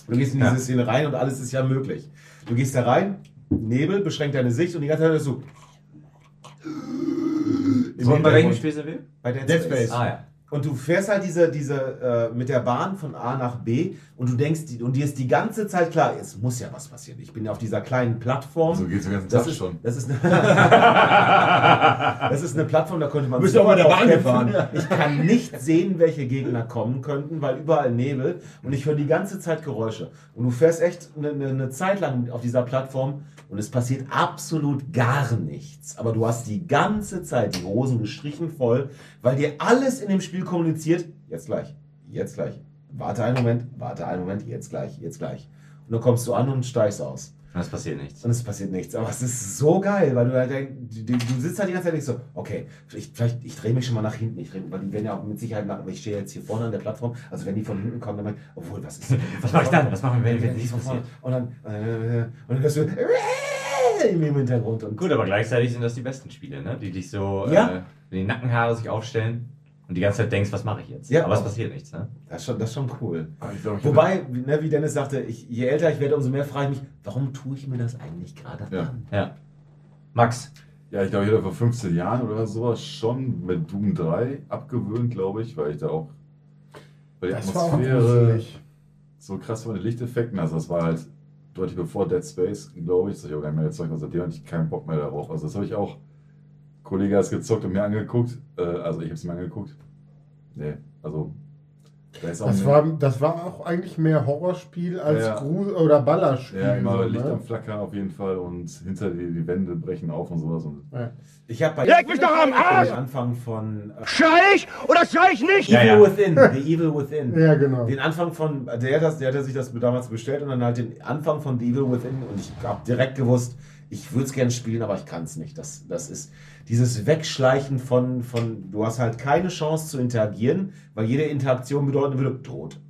Du gehst in diese Ja. Szene rein und alles ist ja möglich. Du gehst da rein, Nebel beschränkt deine Sicht und die ganze Zeit hörst du. So, bei welchem. Spiel sind wir? Bei Dead, Dead Space. Space. Ah ja. Und du fährst halt diese, diese, äh, mit der Bahn von A nach B und du denkst, und dir ist die ganze Zeit klar, es muss ja was passieren. Ich bin ja auf dieser kleinen Plattform. So geht's den ganzen das Tag ist, schon. Das ist, eine (laughs) das ist eine Plattform, da könnte man Du bist doch bei der drauf Bahn gefahren. Ich kann nicht sehen, welche Gegner kommen könnten, weil überall Nebel und ich höre die ganze Zeit Geräusche. Und du fährst echt eine, eine, eine Zeit lang auf dieser Plattform und es passiert absolut gar nichts. Aber du hast die ganze Zeit die Hosen gestrichen voll, weil dir alles in dem Spiel kommuniziert, jetzt gleich, jetzt gleich. Warte einen Moment, warte einen Moment, jetzt gleich, jetzt gleich. Und dann kommst du an und steigst aus. Und es passiert nichts. Und es passiert nichts. Aber es ist so geil, weil du halt denkst, du, du sitzt halt die ganze Zeit nicht so, okay, vielleicht, vielleicht ich drehe mich schon mal nach hinten. Ich dreh, weil die werden ja auch mit Sicherheit nach, ich stehe jetzt hier vorne an der Plattform, also wenn die von hinten kommen, dann mein, obwohl, was ist (laughs) Was mache ich dann? Was machen wir, wenn, wenn nichts passiert? Und dann, äh, und dann hörst du (laughs) im Hintergrund. Und Gut, aber gleichzeitig sind das die besten Spiele, ne? die dich so, Ja. äh, die Nackenhaare sich aufstellen und die ganze Zeit denkst, was mache ich jetzt? Ja. Aber es passiert nichts. Ne? das, ist schon, das ist schon cool. Ich glaub, Wobei, wie- ne, wie Dennis sagte, ich, je älter ich werde, umso mehr frage ich mich, warum tue ich mir das eigentlich gerade Ja. an? Ja. Max, Ja, ich glaube, ich hatte vor 15 Jahren oder sowas schon mit Doom 3 abgewöhnt, glaube ich, weil ich da auch. Weil die Das war auch Atmosphäre so krass von den Lichteffekten, also das war halt deutlich bevor Dead Space, glaube ich, das habe ich auch gar nicht mehr gezeugt, also seitdem hatte ich keinen Bock mehr darauf. Also das habe ich auch, Kollege hat es gezockt und mir angeguckt, äh, also ich habe es mir angeguckt. Nee, also Das war, das war auch eigentlich mehr Horrorspiel als Ja. Grusel- oder Ballerspiel. ja, immer so, Licht ne? am Flackern auf jeden Fall und hinter die, die Wände brechen auf und sowas. Und Ja. Ich habe bei Leg mich doch am Arsch! den Anfang von äh, Schrei ich oder schrei ich nicht? Evil ja. Within, The Evil Within. Ja, genau. Den Anfang von, der hat, das, der hat sich das damals bestellt und dann halt den Anfang von The Evil Within und ich habe direkt gewusst, ich würde es gerne spielen, aber ich kann es nicht. Das, das ist dieses Wegschleichen von, von, du hast halt keine Chance zu interagieren, weil jede Interaktion bedeuten würde, tot.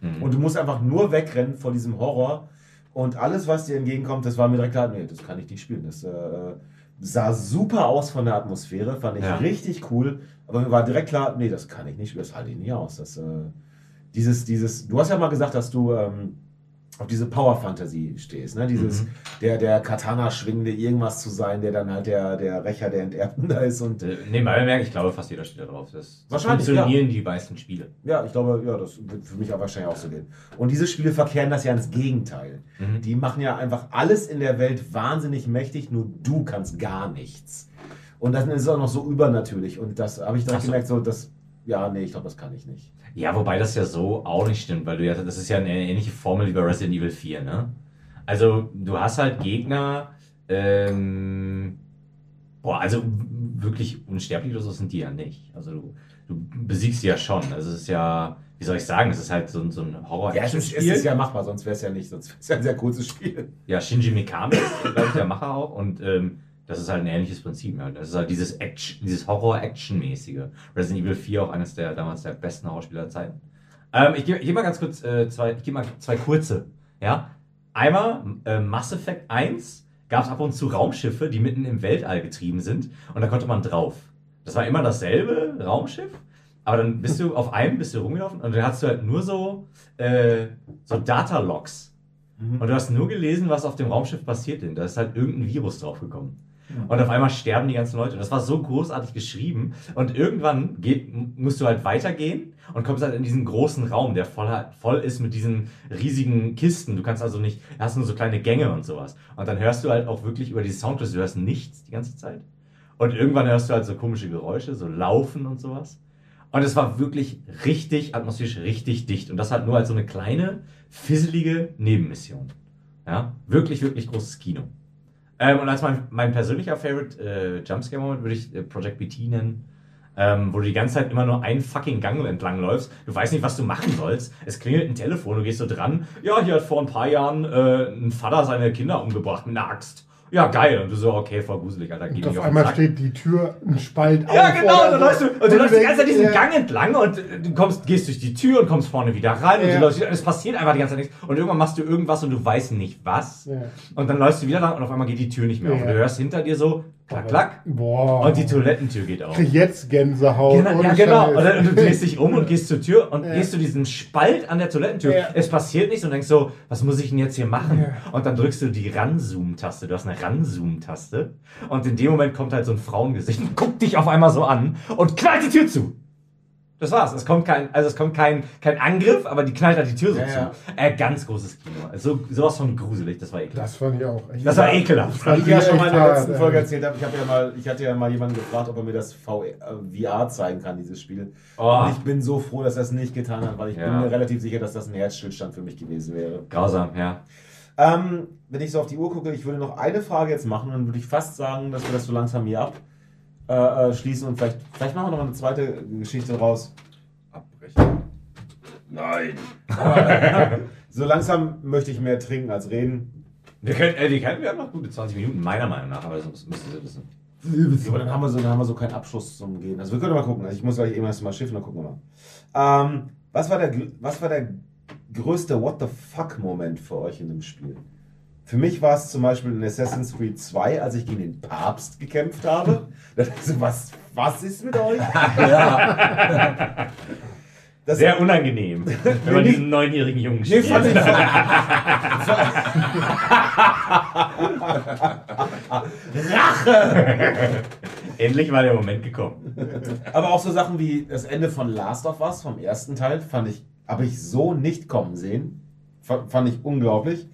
Mhm. Und du musst einfach nur wegrennen vor diesem Horror und alles, was dir entgegenkommt, das war mir direkt klar, nee, das kann ich nicht spielen. Das äh, sah super aus von der Atmosphäre, fand ich Ja. richtig cool, aber mir war direkt klar, nee, das kann ich nicht spielen, das halte ich nicht aus. Das, äh, dieses, dieses, du hast ja mal gesagt, dass du ähm, auf diese Power Fantasy stehst, ne? Dieses, Mhm. der, der Katana schwingende irgendwas zu sein, der dann halt der, der Rächer der Enterbten (laughs) da ist und Äh, Nebenbei merke ich glaube, fast jeder steht da drauf. Das Wahrscheinlich, funktionieren die meisten Spiele. ja, ich glaube, ja, das wird für mich auch wahrscheinlich auch so gehen. Und diese Spiele verkehren das ja ins Gegenteil. Mhm. Die machen ja einfach alles in der Welt wahnsinnig mächtig, nur du kannst gar nichts. Und dann ist es auch noch so übernatürlich. Und das habe ich dann so. gemerkt, so, das, ja, nee, ich glaube, das kann ich nicht. Ja, wobei das ja so auch nicht stimmt, weil du ja, das ist ja eine ähnliche Formel wie bei Resident Evil 4, ne? Also, du hast halt Gegner, ähm, boah, also wirklich unsterblich oder so sind die ja nicht. Also, du, du besiegst sie ja schon. Also, es ist ja, wie soll ich sagen, es ist halt so, ein- so ein horror Ja, es ist, es ist ja machbar, sonst wäre es ja nicht, sonst wäre es ja ein sehr kurzes Spiel. Ja, Shinji Mikami ist, glaube ich, der Macher auch. Und ähm, das ist halt ein ähnliches Prinzip. Ja. Das ist halt dieses Action, dieses Horror-Action-mäßige. Resident Evil 4 auch eines der damals der besten Horrorspieler der Zeiten. Ähm, ich gebe geb mal ganz kurz äh, zwei, ich gebe mal zwei kurze. Ja. Einmal äh, Mass Effect 1 gab es ab und zu Raumschiffe, die mitten im Weltall getrieben sind und da konnte man drauf. Das war immer dasselbe Raumschiff, aber dann bist du auf einem bist du rumgelaufen und dann hast du halt nur so, äh, so Data-Logs. Und du hast nur gelesen, was auf dem Raumschiff passiert denn. Da ist halt irgendein Virus draufgekommen. Und auf einmal sterben die ganzen Leute. Und das war so großartig geschrieben. Und irgendwann geht, musst du halt weitergehen und kommst halt in diesen großen Raum, der voll, voll ist mit diesen riesigen Kisten. Du kannst also nicht, hast nur so kleine Gänge und sowas. Und dann hörst du halt auch wirklich über die Soundclips, du hörst nichts die ganze Zeit. Und irgendwann hörst du halt so komische Geräusche, so Laufen und sowas. Und es war wirklich richtig atmosphärisch, richtig dicht. Und das halt nur als so eine kleine, fisselige Nebenmission. Ja, wirklich, wirklich großes Kino. Ähm, und als mein, mein persönlicher Favorite äh, Jumpscare-Moment würde ich äh, Project BT nennen. Ähm, wo du die ganze Zeit immer nur einen fucking Gang entlang läufst. Du weißt nicht, was du machen sollst. Es klingelt ein Telefon, du gehst so dran. Ja, hier hat vor ein paar Jahren äh, ein Vater seine Kinder umgebracht mit einer Axt. Ja, geil. Und du so, okay, voll gruselig, Alter. Geh Und auf den einmal steht die Tür ein Spalt auf. Ja, genau, oder dann läufst du, und du läufst die ganze Zeit diesen ja. Gang entlang und äh, du kommst, gehst durch die Tür und kommst vorne wieder rein und Ja. du läufst es passiert einfach die ganze Zeit nichts und irgendwann machst du irgendwas und du weißt nicht was und dann läufst du wieder lang und auf einmal geht die Tür nicht mehr auf und du hörst hinter dir so klack, klack Boah. und die Toilettentür geht auf. Jetzt Gänsehaut. Genau, ja, genau. Und, dann, und du drehst dich um und gehst zur Tür und Ja. gehst zu diesem Spalt an der Toilettentür. Ja. Es passiert nichts und denkst so, was muss ich denn jetzt hier machen? Und dann drückst du die Ranzoom-Taste. Du hast eine Ranzoom-Taste. Und in dem Moment kommt halt so ein Frauengesicht und guckt dich auf einmal so an und knallt die Tür zu. Das war's. Es kommt kein, also es kommt kein, kein Angriff, aber die knallt halt die Tür so Ja, zu. ja. Äh, ganz großes Kino. Also sowas von gruselig, das war ekelhaft. Das fand ich auch. echt- Das war ekelhaft. fand Wie ich ja schon mal in der letzten. Folge erzählt habe, ich, habe ja mal, ich hatte ja mal jemanden gefragt, ob er mir das VR, äh, VR zeigen kann, dieses Spiel. Oh. Und ich bin so froh, dass er es nicht getan hat, weil ich Ja. bin mir relativ sicher, dass das ein Herzstillstand für mich gewesen wäre. Grausam, ja. Ähm, wenn ich so auf die Uhr gucke, ich würde noch eine Frage jetzt machen, dann würde ich fast sagen, dass wir das so langsam hier ab äh, äh, schließen und vielleicht, vielleicht machen wir noch eine zweite Geschichte raus. Abbrechen. Nein. (laughs) So langsam möchte ich mehr trinken als reden. Wir können, äh, wir, können, wir haben noch gute 20 Minuten, meiner Meinung nach, aber das müssen Sie wissen. Aber dann haben wir so, dann haben wir so keinen Abschluss zum Gehen. Also wir können mal gucken. Also ich muss gleich eben erst mal schiffen, dann gucken wir mal. Ähm, was war der, was war der größte What the fuck Moment für euch in dem Spiel? Für mich war es zum Beispiel in Assassin's Creed 2, als ich gegen den Papst gekämpft habe. (laughs) Da dachte ich so, was, was ist mit euch? (laughs) Ja. (laughs) Das Sehr unangenehm, wenn man diesen neunjährigen Jungen Nee, spielt. fand ich, Endlich war der Moment gekommen. aber auch so Sachen wie das Ende von Last of Us vom ersten Teil fand ich, habe ich so nicht kommen sehen. Fand ich unglaublich.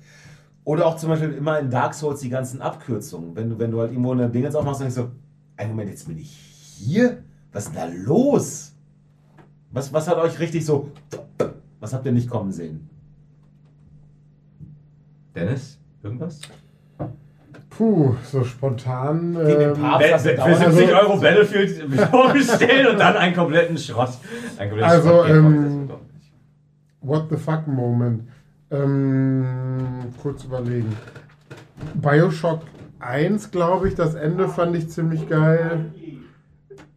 Oder auch zum Beispiel immer in Dark Souls die ganzen Abkürzungen. Wenn du, wenn du halt irgendwo eine Dingens aufmachst, dann denkst du, einen Moment, jetzt bin ich hier? Was ist denn da los? Was, was hat euch richtig so, was habt ihr nicht kommen sehen? Dennis, irgendwas? Puh, so spontan. Gegen den ähm, Papst du Für dauernd- 70 Euro Battlefield vorgestellt und dann einen kompletten Schrott. Einen kompletten Also, Schrott ähm, What the fuck Moment. Ähm, kurz überlegen. Bioshock 1, glaube ich, das Ende fand ich ziemlich geil.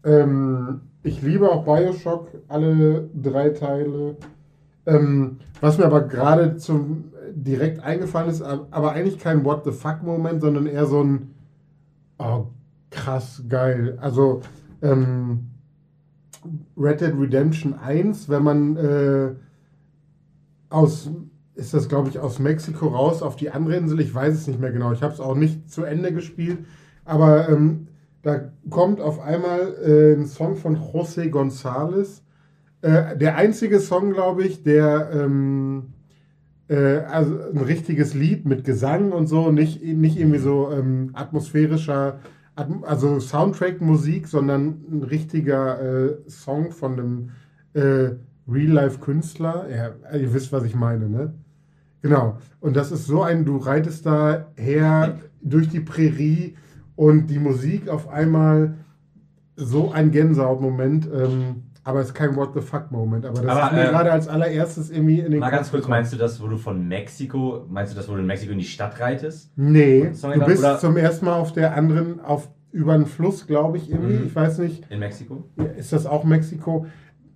Ähm, ich liebe auch Bioshock, alle drei Teile. Ähm, was mir aber gerade zum direkt eingefallen ist, aber eigentlich kein What the fuck Moment, sondern eher so ein oh, krass geil. Also ähm, Red Dead Redemption 1, wenn man äh, aus, ist das glaube ich aus Mexiko raus auf die andere Insel, ich weiß es nicht mehr genau, ich habe es auch nicht zu Ende gespielt, aber ähm, da kommt auf einmal äh, ein Song von José González, äh, der einzige Song, glaube ich, der ähm, äh, also ein richtiges Lied mit Gesang und so, nicht, nicht irgendwie so ähm, atmosphärischer, atm also Soundtrack-Musik, sondern ein richtiger äh, Song von einem äh, Real-Life-Künstler. Ja, ihr wisst, was ich meine, ne? Genau. Und das ist so ein, du reitest da her durch die Prärie und die Musik auf einmal so ein Gänsehaut-Moment. Ähm, aber es ist kein What the fuck-Moment. Aber das Aber, ist mir äh, gerade als allererstes irgendwie in den Mal ganz Kopf kurz, gekommen. meinst du das, wo du von Mexiko, meinst du das, wo du in Mexiko in die Stadt reitest? Nee, du bist oder- zum ersten Mal auf der anderen, auf über einen Fluss, glaube ich, irgendwie. Mhm. Ich weiß nicht, In Mexiko? ist das auch Mexiko?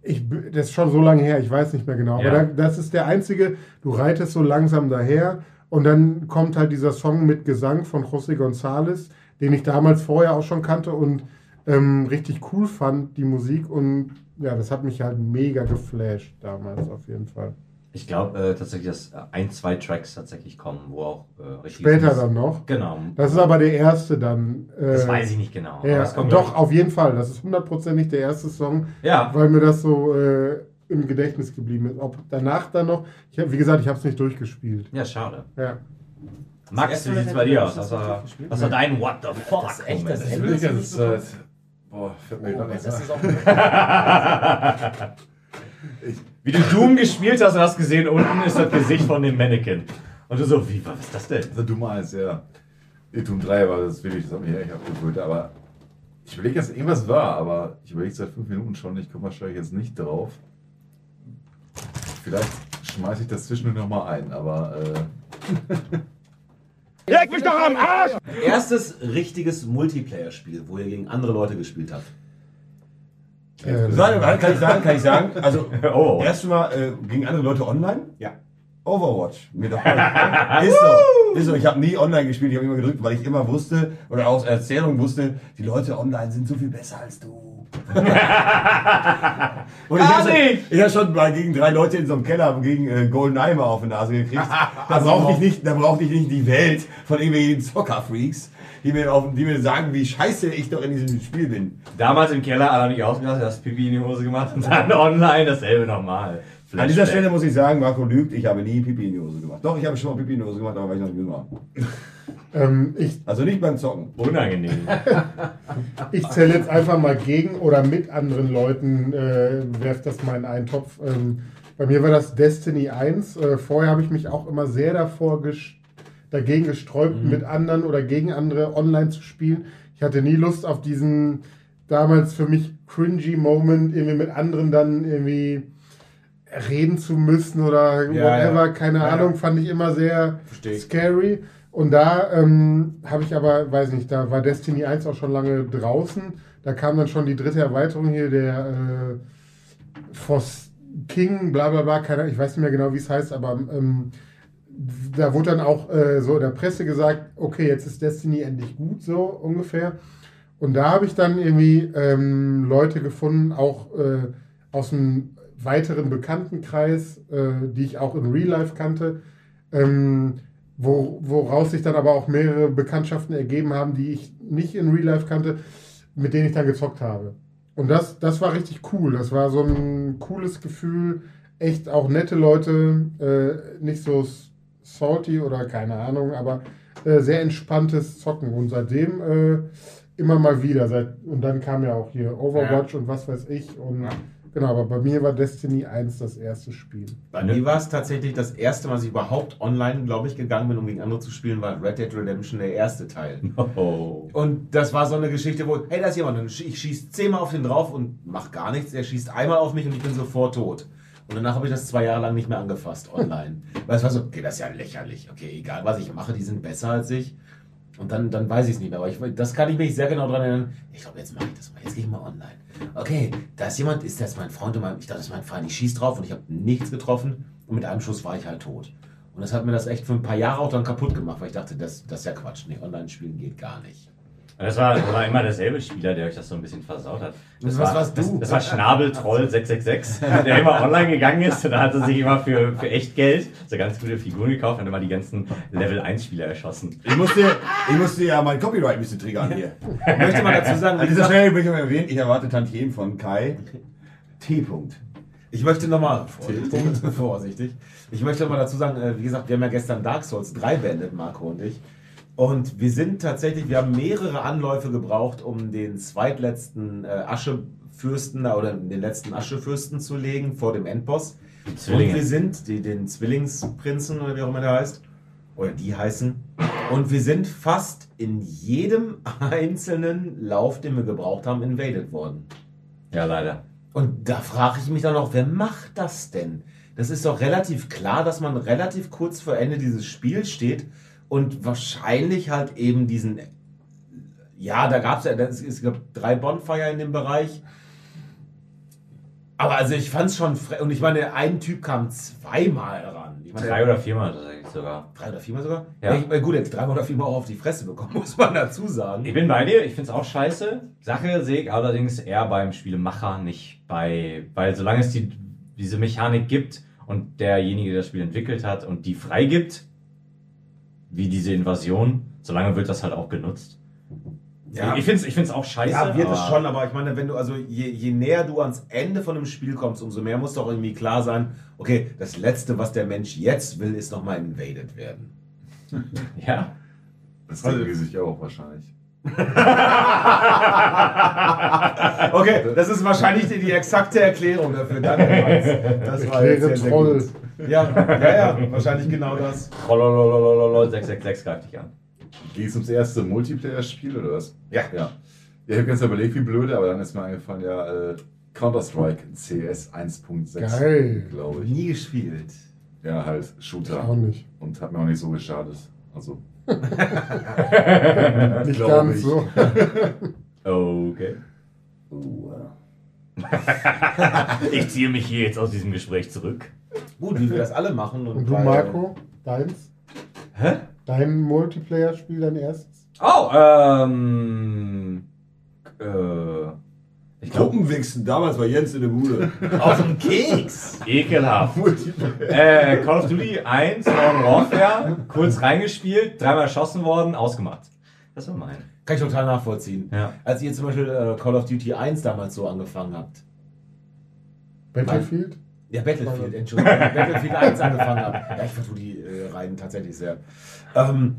Ich, das ist schon so lange her, ich weiß nicht mehr genau. Ja. Aber da, das ist der einzige, du reitest so langsam daher und dann kommt halt dieser Song mit Gesang von José González, den ich damals vorher auch schon kannte und ähm, richtig cool fand, die Musik. Und ja, das hat mich halt mega geflasht damals auf jeden Fall. Ich glaube äh, tatsächlich, dass äh, ein, zwei Tracks tatsächlich kommen, wo auch äh, richtig. Später dann noch. Genau. Das ist aber der erste dann. Äh, Das weiß ich nicht genau. Ja, das kommt, doch, auf jeden Fall. Das ist hundertprozentig der erste Song, ich- Ja, weil mir das so äh, im Gedächtnis geblieben ist. Ob danach dann noch, ich hab, wie gesagt, ich habe es nicht durchgespielt. ja, schade. Ja. Max, wie Mal sieht's bei dir aus? hast Was du das war, was war dein What the fuck? Das ist echt das Ich Ende. will die ganze Zeit. Boah, fällt mir gar Oh, nichts das ist auch (laughs) (laughs) Wie du Doom gespielt hast und hast gesehen, unten ist das Gesicht von dem Mannequin. Und du so, wie, was ist das denn? The Doom 1, ja. Doom 3 war das wirklich, das hat mich echt abgeholt. Aber ich überlege jetzt, irgendwas war, aber ich überlege seit fünf Minuten schon, ich komme wahrscheinlich jetzt nicht drauf. Vielleicht schmeiße ich das zwischendurch nochmal ein, aber äh, (laughs) Leg mich doch am Arsch! Erstes richtiges Multiplayer-Spiel, wo ihr gegen andere Leute gespielt habt. Äh, warte, kann ich sagen, kann ich sagen. Also, Oh. erste Mal äh, gegen andere Leute online? Ja. Overwatch. Mir doch (laughs) ist so. Ist so. Ich habe nie online gespielt, ich habe immer gedrückt, weil ich immer wusste, oder aus Erzählung wusste, die Leute online sind so viel besser als du. (laughs) Und ich habe schon, hab schon mal gegen drei Leute in so einem Keller gegen äh, Goldeneye mal auf die Nase gekriegt. (laughs) Da brauchte ich nicht, da brauchte ich nicht die Welt von irgendwelchen Zockerfreaks, die mir, auf, die mir sagen, wie scheiße ich doch in diesem Spiel bin. Damals im Keller alle mich ausgelassen, hast Pipi in die Hose gemacht und dann (laughs) online dasselbe nochmal. An dieser Stelle muss ich sagen, Marco lügt, ich habe nie Pipi in die Hose gemacht. Doch, ich habe schon mal Pipi in die Hose gemacht, aber weil ich noch jung war. (laughs) ähm, ich Also nicht beim Zocken. Unangenehm. (laughs) ich zähle jetzt einfach mal gegen oder mit anderen Leuten, äh, werf das mal in einen Topf. Ähm, bei mir war das Destiny 1. Äh, vorher habe ich mich auch immer sehr davor ges dagegen gesträubt, mit anderen oder gegen andere online zu spielen. Ich hatte nie Lust auf diesen damals für mich cringy Moment, irgendwie mit anderen dann irgendwie reden zu müssen oder Ja, whatever, ja. keine Ja. Ahnung, fand ich immer sehr Versteh ich. scary. Und da ähm, habe ich aber, weiß nicht, da war Destiny 1 auch schon lange draußen. Da kam dann schon die dritte Erweiterung hier, der äh, Foss King, bla bla bla, keine, ich weiß nicht mehr genau, wie es heißt, aber ähm, da wurde dann auch äh, so in der Presse gesagt, okay, jetzt ist Destiny endlich gut, so ungefähr. Und da habe ich dann irgendwie ähm, Leute gefunden, auch äh, aus einem weiteren Bekanntenkreis, äh, die ich auch in Real Life kannte, ähm, wo, woraus sich dann aber auch mehrere Bekanntschaften ergeben haben, die ich nicht in Real Life kannte, mit denen ich dann gezockt habe. Und das, das war richtig cool. Das war so ein cooles Gefühl. Echt auch nette Leute, äh, nicht so salty oder keine Ahnung, aber äh, sehr entspanntes Zocken. Und seitdem äh, immer mal wieder. Seit, und dann kam ja auch hier Overwatch und was weiß ich. Und Ja. genau, aber bei mir war Destiny 1 das erste Spiel. Bei mir war es tatsächlich das erste dass ich überhaupt online, glaube ich, gegangen bin, um gegen andere zu spielen, war Red Dead Redemption der erste Teil. (laughs) Oh. Und das war so eine Geschichte, wo, hey, da ist jemand, ich schieße zehnmal auf den drauf und mach gar nichts. Er schießt einmal auf mich und ich bin sofort tot. Und danach habe ich das zwei Jahre lang nicht mehr angefasst online. (laughs) Weil es war so, okay, das ist ja lächerlich. Okay, egal was ich mache, die sind besser als ich. Und dann, dann weiß ich es nicht mehr. Aber ich, das kann ich mich sehr genau daran erinnern. Ich glaube, jetzt mache ich das mal. Jetzt gehe ich mal online. Okay, da ist jemand, ist das mein Freund? Und mein, ich dachte, das ist mein Feind. Ich schieße drauf und ich habe nichts getroffen. Und mit einem Schuss war ich halt tot. Und das hat mir das echt für ein paar Jahre auch dann kaputt gemacht, weil ich dachte, das, das ist ja Quatsch. Nee, online spielen geht gar nicht. Das war, das war immer derselbe Spieler, der euch das so ein bisschen versaut hat. Das Was war, warst du? Das, das war Schnabeltroll 666, der immer online gegangen ist und da hat er sich immer für, für echt Geld so ganz gute Figuren gekauft und immer die gananden Level 1 Spieler erschossen. Ich musste, ich musste ja mein Copyright ein bisschen triggern hier. Ich möchte mal dazu sagen, wie An dieser gesagt, Stelle möchte ich mal erwähnen, ich erwarte Tantiemen von Kai. T. -Punkt. Ich möchte nochmal, vorsichtig, vorsichtig, ich möchte mal dazu sagen, äh, wie gesagt, wir haben ja gestern Dark Souls 3 beendet, Marco und ich. Und wir sind tatsächlich, wir haben mehrere Anläufe gebraucht, um den zweitletzten äh, Aschefürsten oder den letzten Aschefürsten zu legen vor dem Endboss. Zwillinge. Und wir sind, die, den Zwillingsprinzen oder wie auch immer der heißt, oder die heißen. Und wir sind fast in jedem (laughs) einzelnen Lauf, den wir gebraucht haben, invaded worden. Ja, leider. Und da frage ich mich dann auch, wer macht das denn? Das ist doch relativ klar, dass man relativ kurz vor Ende dieses Spiels steht und wahrscheinlich halt eben diesen. Ja, da gab es ja, es gab drei Bonfire in dem Bereich. Aber also ich fand es schon. Und ich meine, ein Typ kam zweimal ran. Ich meine, Drei oder viermal tatsächlich sogar. drei oder viermal sogar? Ja. Ich, äh, gut, jetzt dreimal oder viermal auch auf die Fresse bekommen, (laughs) muss man dazu sagen. Ich bin bei dir, ich finde es auch scheiße. Sache sehe ich allerdings eher beim Spielemacher, nicht bei, weil solange es die, diese Mechanik gibt und derjenige, der das Spiel entwickelt hat und die freigibt, wie diese Invasion, solange wird das halt auch genutzt. Ja. Ich finde es ich find's auch scheiße. Ja, wird es schon, aber ich meine, wenn du, also je, je näher du ans Ende von einem Spiel kommst, umso mehr muss doch irgendwie klar sein, okay, das Letzte, was der Mensch jetzt will, ist nochmal invaded werden. Ja. Das denken die sich auch wahrscheinlich. (laughs) Okay, das ist wahrscheinlich die, die exakte Erklärung dafür. Danke, (laughs) Max. Das war jetzt sehr, sehr Troll. gut. Ja, ja, ja, wahrscheinlich genau das. Trollololololol, 666 greift dich an. Ging es ums erste Multiplayer-Spiel oder was? Ja. Ja. Ja, ich habe ganz überlegt, wie blöde, aber dann ist mir eingefallen, ja, äh, Counter-Strike CS 1.6. Geil. Glaube ich. Nie gespielt. Ja, halt Auch Shooter. nicht. Und hat mir auch nicht so geschadet. Also, (laughs) Nicht Glaub ganz ich. so. (laughs) Okay. Uh, Ich ziehe mich hier jetzt aus diesem Gespräch zurück. Gut, wie wir das alle machen. Und, Und du, Marco, deins? Hä? Dein Multiplayer-Spiel, dein erstes? Oh, ähm. Äh. Ich glaube, Gruppenwichsen, damals war Jens in der Bude. (laughs) Auf dem Keks. ekelhaft. äh, Call of Duty 1, Modern Warfare, kurz reingespielt, dreimal erschossen worden, ausgemacht. Das war mein. Kann ich total nachvollziehen. Ja. Als ihr zum Beispiel äh, Call of Duty 1 damals so angefangen habt. Battlefield? Ja, Battlefield, Entschuldigung. Battlefield 1 angefangen habe. Ja, ich vertue die äh, Reihen tatsächlich sehr. Ähm,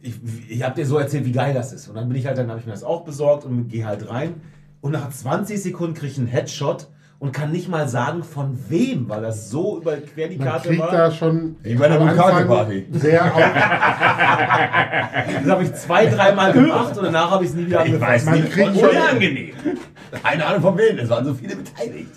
ich, ich habe dir so erzählt, wie geil das ist. Und dann bin ich halt, dann habe ich mir das auch besorgt und gehe halt rein. Und nach 20 Sekunden kriege ich einen Headshot und kann nicht mal sagen, von wem, weil das so über quer die Man Karte kriegt war. da schon Wie bei der am Anfang Bukake-Party. sehr Das habe ich zwei, dreimal gemacht und danach habe ich es nie wieder angefasst. man kriegt schon, Unangenehm. Keine Ahnung von wem, es waren so viele beteiligt.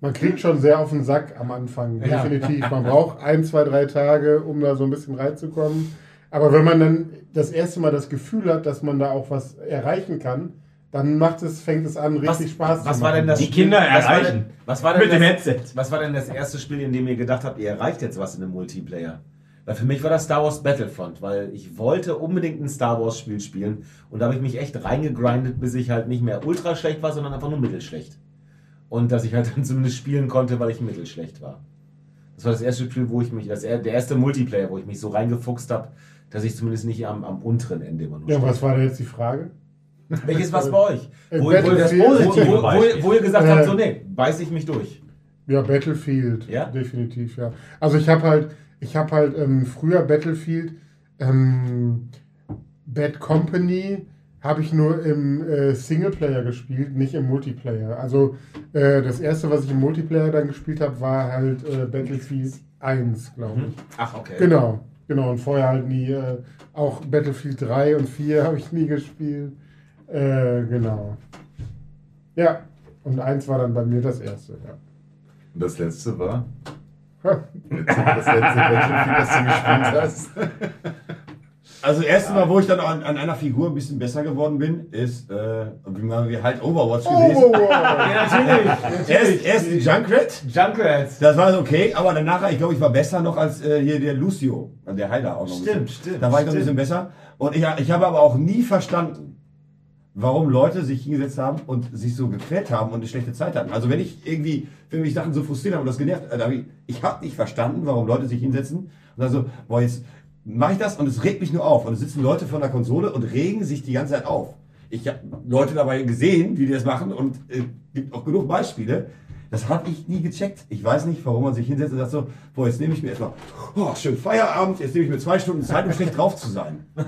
Man kriegt schon sehr auf den Sack am Anfang, definitiv. Man braucht ein, zwei, drei Tage, um da so ein bisschen reinzukommen. Aber wenn man dann das erste Mal das Gefühl hat, dass man da auch was erreichen kann, dann macht es, fängt es an, richtig Spaß was zu war machen. denn das Die Kinder was war erreichen. denn, was war denn Mit dem das, Headset. Was war denn das erste Spiel, in dem ihr gedacht habt, ihr erreicht jetzt was in einem Multiplayer? Weil für mich war das Star Wars Battlefront, weil ich wollte unbedingt ein Star Wars Spiel spielen und da habe ich mich echt reingegrindet, bis ich halt nicht mehr ultra schlecht war, sondern einfach nur mittelschlecht. Und dass ich halt dann zumindest spielen konnte, weil ich mittelschlecht war. Das war das erste Spiel, wo ich mich, das, der erste Multiplayer, wo ich mich so reingefuchst habe, dass ich zumindest nicht am, am unteren Ende immer nur Ja, stehe. was war da jetzt die Frage? (laughs) Welches war's bei euch? Äh, Wo, wo, ihr das Battlefield. positive, wo, wo, ihr- wo ihr gesagt habt, Äh, so nee, beiß ich mich durch. Ja, Battlefield. Ja? Definitiv, ja. Also ich habe halt, ich habe halt ähm, früher Battlefield, ähm, Bad Company habe ich nur im äh, Singleplayer gespielt, nicht im Multiplayer. Also äh, das erste, was ich im Multiplayer dann gespielt habe, war halt äh, Battlefield 1, glaube ich. Ach, okay. Genau, genau. Und vorher halt nie, äh, auch Battlefield 3 und 4 habe ich nie gespielt. Äh, genau. Ja, und 1 war dann bei mir das erste, ja. Und das letzte war? Das letzte Battlefield, das du gespielt hast? Also das erste Mal, wo ich dann an, an einer Figur ein bisschen besser geworden bin, ist, äh, wie man wie halt Overwatch Oh, gewesen. wow. natürlich. Erst, erst Junkrat, Junkrats. das war okay, aber danach, ich glaube, ich war besser noch als äh, hier der Lucio, der Heiler auch noch. Stimmt, stimmt, Da war ich noch ein bisschen besser. Und ich, ich habe aber auch nie verstanden, warum Leute sich hingesetzt haben und sich so gequält haben und eine schlechte Zeit hatten. Also wenn ich irgendwie, wenn mich Sachen so frustriert haben und das genervt, äh, ich, ich habe nicht verstanden, warum Leute sich hinsetzen und dann so, boah, jetzt mache ich das und es regt mich nur auf. Und es sitzen Leute vor der Konsole und regen sich die ganze Zeit auf. Ich habe Leute dabei gesehen, wie die das machen und äh, gibt auch genug Beispiele. Das habe ich nie gecheckt. Ich weiß nicht, warum man sich hinsetzt und sagt so, boah, jetzt nehme ich mir erstmal, oh, schön Feierabend, jetzt nehme ich mir zwei Stunden Zeit, um schlecht drauf zu sein. (laughs)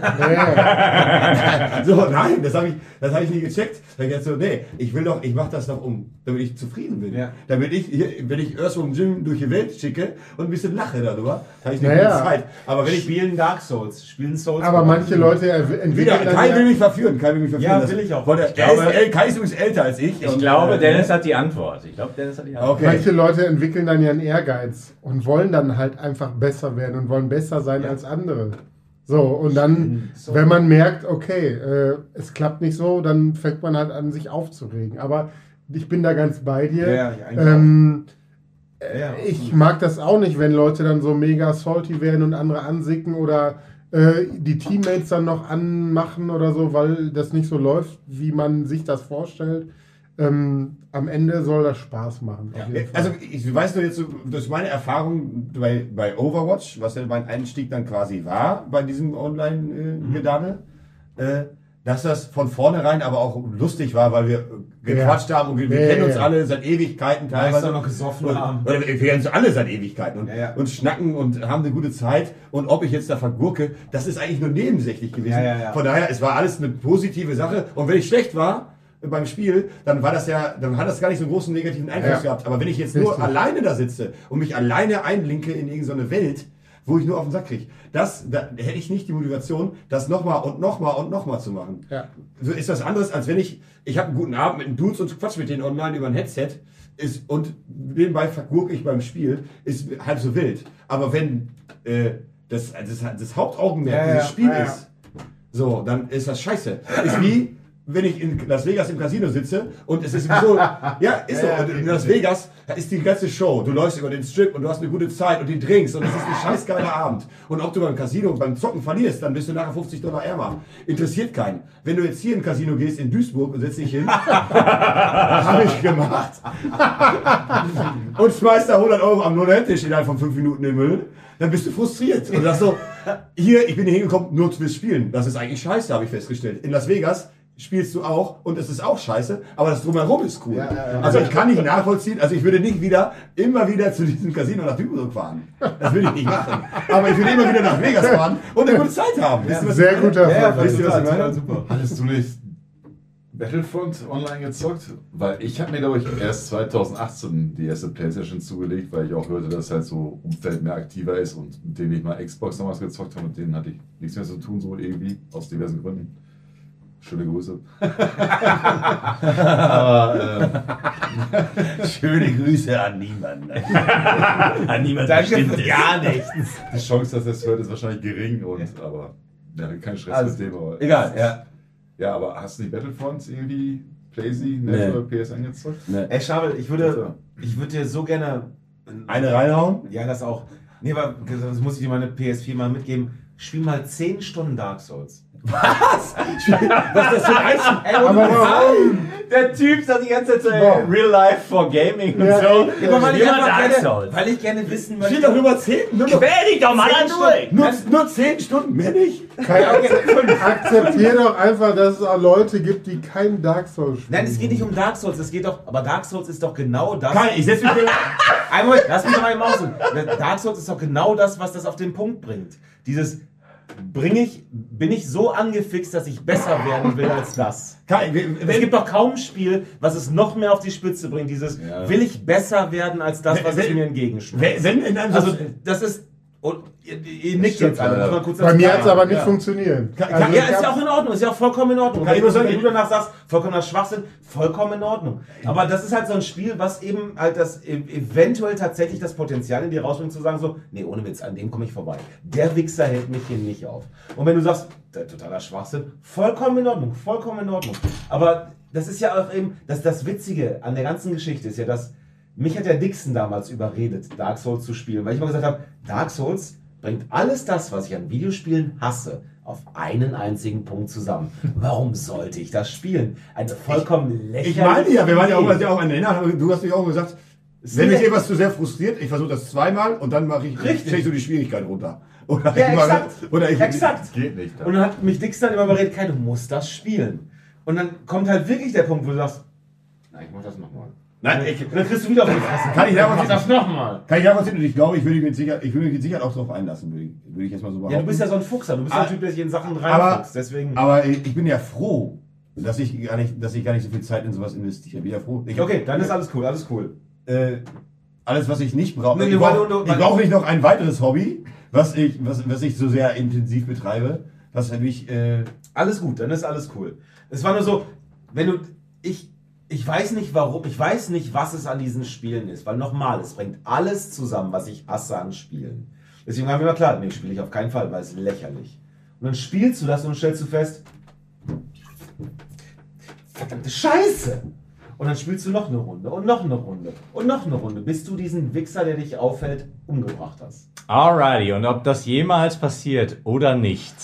So, nein, das habe ich, das habe ich nie gecheckt. Dann jetzt so, nee, ich will doch, ich mache das doch um, damit ich zufrieden bin. Ja. Damit ich, hier, wenn ich Earth vom Gym durch die Welt schicke und ein bisschen lache darüber, habe ich eine Naja. gute Zeit. Aber wenn ich, Spielen Dark Souls, spielen Souls. aber manche Leute entwickeln wieder, Kai will mich verführen, Kai will mich verführen. Ja, Das- will ich auch. Wollte, er glaube- ist, Kai ist übrigens älter als ich. Ich und, glaube, äh, Dennis hat die Antwort. Ich glaube, Dennis hat die Antwort. Okay. manche Leute entwickeln dann ja einen Ehrgeiz und wollen dann halt einfach besser werden und wollen besser sein als andere. So, und dann, So. wenn man merkt, okay, äh, es klappt nicht so, dann fängt man halt an, sich aufzuregen. Aber ich bin da ganz bei dir. Ja, ja, eigentlich ähm, Ja, ich mag das auch nicht, wenn Leute dann so mega salty werden und andere ansicken oder äh, die Teammates dann noch anmachen oder so, weil das nicht so läuft, wie man sich das vorstellt. Ähm, am Ende soll das Spaß machen. Fall. Also ich weiß nur jetzt durch meine Erfahrung bei, bei Overwatch, was ja mein Einstieg dann quasi war bei diesem Online-Gedaddel, äh, dass das von vornherein aber auch lustig war, weil wir äh, gequatscht haben und wir, wir Ja, kennen ja, uns ja. alle seit Ewigkeiten Weißt teilweise. du, noch gesoffen und, haben. Oder wir wir kennen uns alle seit Ewigkeiten und, Ja, ja. und schnacken und haben eine gute Zeit. Und ob ich jetzt da vergurke, das ist eigentlich nur nebensächlich gewesen. Ja, ja, ja. Von daher, es war alles eine positive Sache. Und wenn ich schlecht war beim Spiel, dann war das ja, dann hat das gar nicht so einen großen negativen Einfluss Ja. gehabt. Aber wenn ich jetzt nur Richtig. alleine da sitze und mich alleine einlinke in irgendeine Welt, wo ich nur auf den Sack kriege, das, da hätte ich nicht die Motivation, das nochmal und nochmal und nochmal zu machen. Ja. So ist das anderes, als wenn ich, ich habe einen guten Abend mit den Dudes und quatsch mit denen online über ein Headset ist, und nebenbei vergurke ich beim Spiel, ist halb so wild. Aber wenn äh, das, das, das Hauptaugenmerk Ja, dieses Spiel ist, so, dann ist das scheiße. Ist wie, wenn ich in Las Vegas im Casino sitze und es ist so, (laughs) ja, ist so. Und in Las Vegas da ist die ganze Show. Du läufst über den Strip und du hast eine gute Zeit und die Drinks und es ist ein (laughs) scheißgeiler Abend. Und ob du beim Casino beim Zocken verlierst, dann bist du nachher 50 Dollar ärmer. Interessiert keinen. Wenn du jetzt hier in ein Casino gehst in Duisburg und setzt dich hin, (laughs) habe ich gemacht. und schmeißt da 100 Euro am Nulltisch innerhalb von 5 Minuten in den Müll, dann bist du frustriert. Und sagst so, hier, ich bin hier hingekommen, nur fürs Spielen. Das ist eigentlich scheiße, habe ich festgestellt. In Las Vegas spielst du auch und es ist auch scheiße, aber das drumherum ist cool. Ja, ja, ja. Also ich kann nicht nachvollziehen, also ich würde nicht wieder, immer wieder zu diesem Casino nach Duisburg fahren. Das würde ich nicht machen. Aber ich würde immer wieder nach Vegas fahren und eine gute Zeit haben. Wisst ihr, was Sehr ich meine? guter Ja, Fall. Wisst ihr, was ich meine? super. Hattest du nicht Battlefront online gezockt? Weil ich habe mir, glaube ich, erst 2018 die erste Playstation zugelegt, weil ich auch hörte, dass halt so Umfeld mehr aktiver ist und mit denen ich mal Xbox damals gezockt habe, mit denen hatte ich nichts mehr zu tun, so irgendwie, aus diversen Gründen. Schöne Grüße. (laughs) Aber äh, Schöne Grüße an niemanden. (laughs) An niemand Danke für gar nichts. die Chance, dass er es hört, ist wahrscheinlich gering. Und, aber ja, kein Stress Also, mit dem. Aber, Egal, ja. Ja, aber hast du die Battlefronts irgendwie Playsee, Nee. Net oder PSN gezockt? Ne. Ey, Schabel, ich würde, ich würde dir so gerne. Eine reinhauen? Ja, das auch. Nee, aber das muss ich dir meine PS4 mal mitgeben. Spiel mal 10 Stunden Dark Souls. Was ist das für ein Eisen? Ey, Aber warum? Der Typ sagt die ganze Zeit so. Real Life for Gaming und Ja, so. ey, Ja, weil, ich gerne, Souls. weil ich gerne wissen Steht möchte. doch über 10, nur, noch- Quäl dich doch mal durch. nur, nur 10 Stunden, mehr nicht. Kai, akzeptier doch einfach, dass es auch Leute gibt, die keinen Dark Souls spielen. Nein, es geht nicht um Dark Souls, es geht doch, aber Dark Souls ist doch genau das. Kai, ich setze mich hier. Einmal, lass mich doch mal im Maus. Dark Souls ist doch genau das, was das auf den Punkt bringt. Dieses, bring ich, bin ich so angefixt, dass ich besser werden will als das. Es wenn, gibt doch kaum ein Spiel, was es noch mehr auf die Spitze bringt. Dieses, Ja. will ich besser werden als das, was Wenn- es mir wenn, entgegenschmeißt. wenn einem Also, so- das ist, und ihr, ihr nickt jetzt alle. ja. Bei mir hat es aber nicht Ja. funktioniert. Kann- Also, Ja, ist ja auch in Ordnung, ist ja auch vollkommen in Ordnung. Kann ich Wenn, nur sagen, wenn du danach sagst, vollkommener Schwachsinn, vollkommen in Ordnung. Aber das ist halt so ein Spiel, was eben halt das e- eventuell tatsächlich das Potenzial in dir rausbringt, zu sagen so, nee, ohne Witz, an dem komme ich vorbei. Der Wichser hält mich hier nicht auf. Und wenn du sagst, totaler Schwachsinn, vollkommen in Ordnung, vollkommen in Ordnung. Aber das ist ja auch eben, das, das Witzige an der ganzen Geschichte ist ja, dass mich hat der Dixon damals überredet, Dark Souls zu spielen, weil ich immer gesagt habe, Dark Souls bringt alles das, was ich an Videospielen hasse, auf einen einzigen Punkt zusammen. Warum sollte ich das spielen? Eine vollkommen lächerliche ich meine ja, wir waren ja auch, ja auch aneinander, aber du hast mich auch gesagt, wenn mich etwas zu sehr frustriert, ich versuche das zweimal und dann mache ich, Richtig. stelle ich so die Schwierigkeit runter. Oder Ja, ich mache- exakt. Oder ich, Exakt. Geht nicht. Und dann hat mich Dix dann immer überredet, Kai, du musst das spielen. Und dann kommt halt wirklich der Punkt, wo du sagst, na, ich mach das nochmal. Nein, ich, dann kriegst du wieder auf die Fresse. Kann ich nachvollziehen. das nochmal. kann ich nachvollziehen und ich glaube, ich würde mich mit Sicherheit, ich würde mich mit Sicherheit auch darauf einlassen, würde ich, würde ich jetzt mal so behaupten. Ja, du bist ja so ein Fuchser, du bist Ah, ein Typ, der sich in Sachen reinfuchst. Deswegen. Aber ich bin ja froh, dass ich gar nicht, dass ich gar nicht so viel Zeit in sowas investiere. Ich bin ja froh. Ich, okay, dann ist alles cool, alles cool. äh, alles, was ich nicht brauche. Nee, ich brauche brauche nicht noch ein weiteres Hobby, was ich, was, was ich so sehr intensiv betreibe, was mich, äh, Alles gut, dann ist alles cool. Es war nur so, wenn du. Ich, ich weiß nicht warum, ich weiß nicht, was es an diesen Spielen ist. Weil nochmal, es bringt alles zusammen, was ich hasse an Spielen. Deswegen haben wir immer klar, nee, spiele ich auf keinen Fall, weil es ist lächerlich. Und dann spielst du das und stellst du fest, verdammte Scheiße! Und dann spielst du noch eine Runde und noch eine Runde und noch eine Runde, bis du diesen Wichser, der dich auffällt, umgebracht hast. Alrighty, und ob das jemals passiert oder nicht,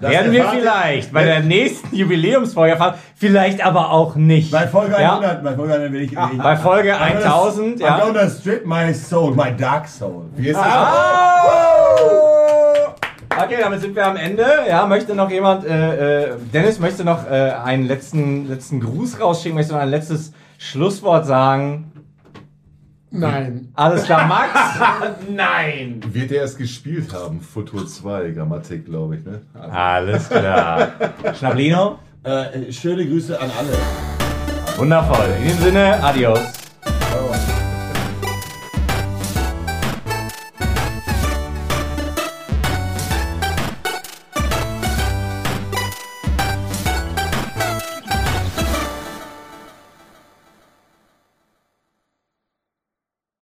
Das werden wir vielleicht bei der nächsten Jubiläumsfolge erfahren, vielleicht aber auch nicht. bei Folge Ja, 100, bei Folge 100 will ich, ich bei Folge I'm gonna- 1000, I'm ja. gonna strip my soul, my dark soul. Wie ist Okay, damit sind wir am Ende. Ja, möchte noch jemand, äh, äh, Dennis möchte noch äh, einen letzten, letzten Gruß rausschicken, möchte noch ein letztes Schlusswort sagen. Nein. Alles klar, Max? (laughs) Nein! Wird er es gespielt haben? Futur 2, Grammatik, glaube ich, ne? Also, Alles klar. Schnablino? Äh, schöne Grüße an alle. Wundervoll. In diesem Sinne, adios.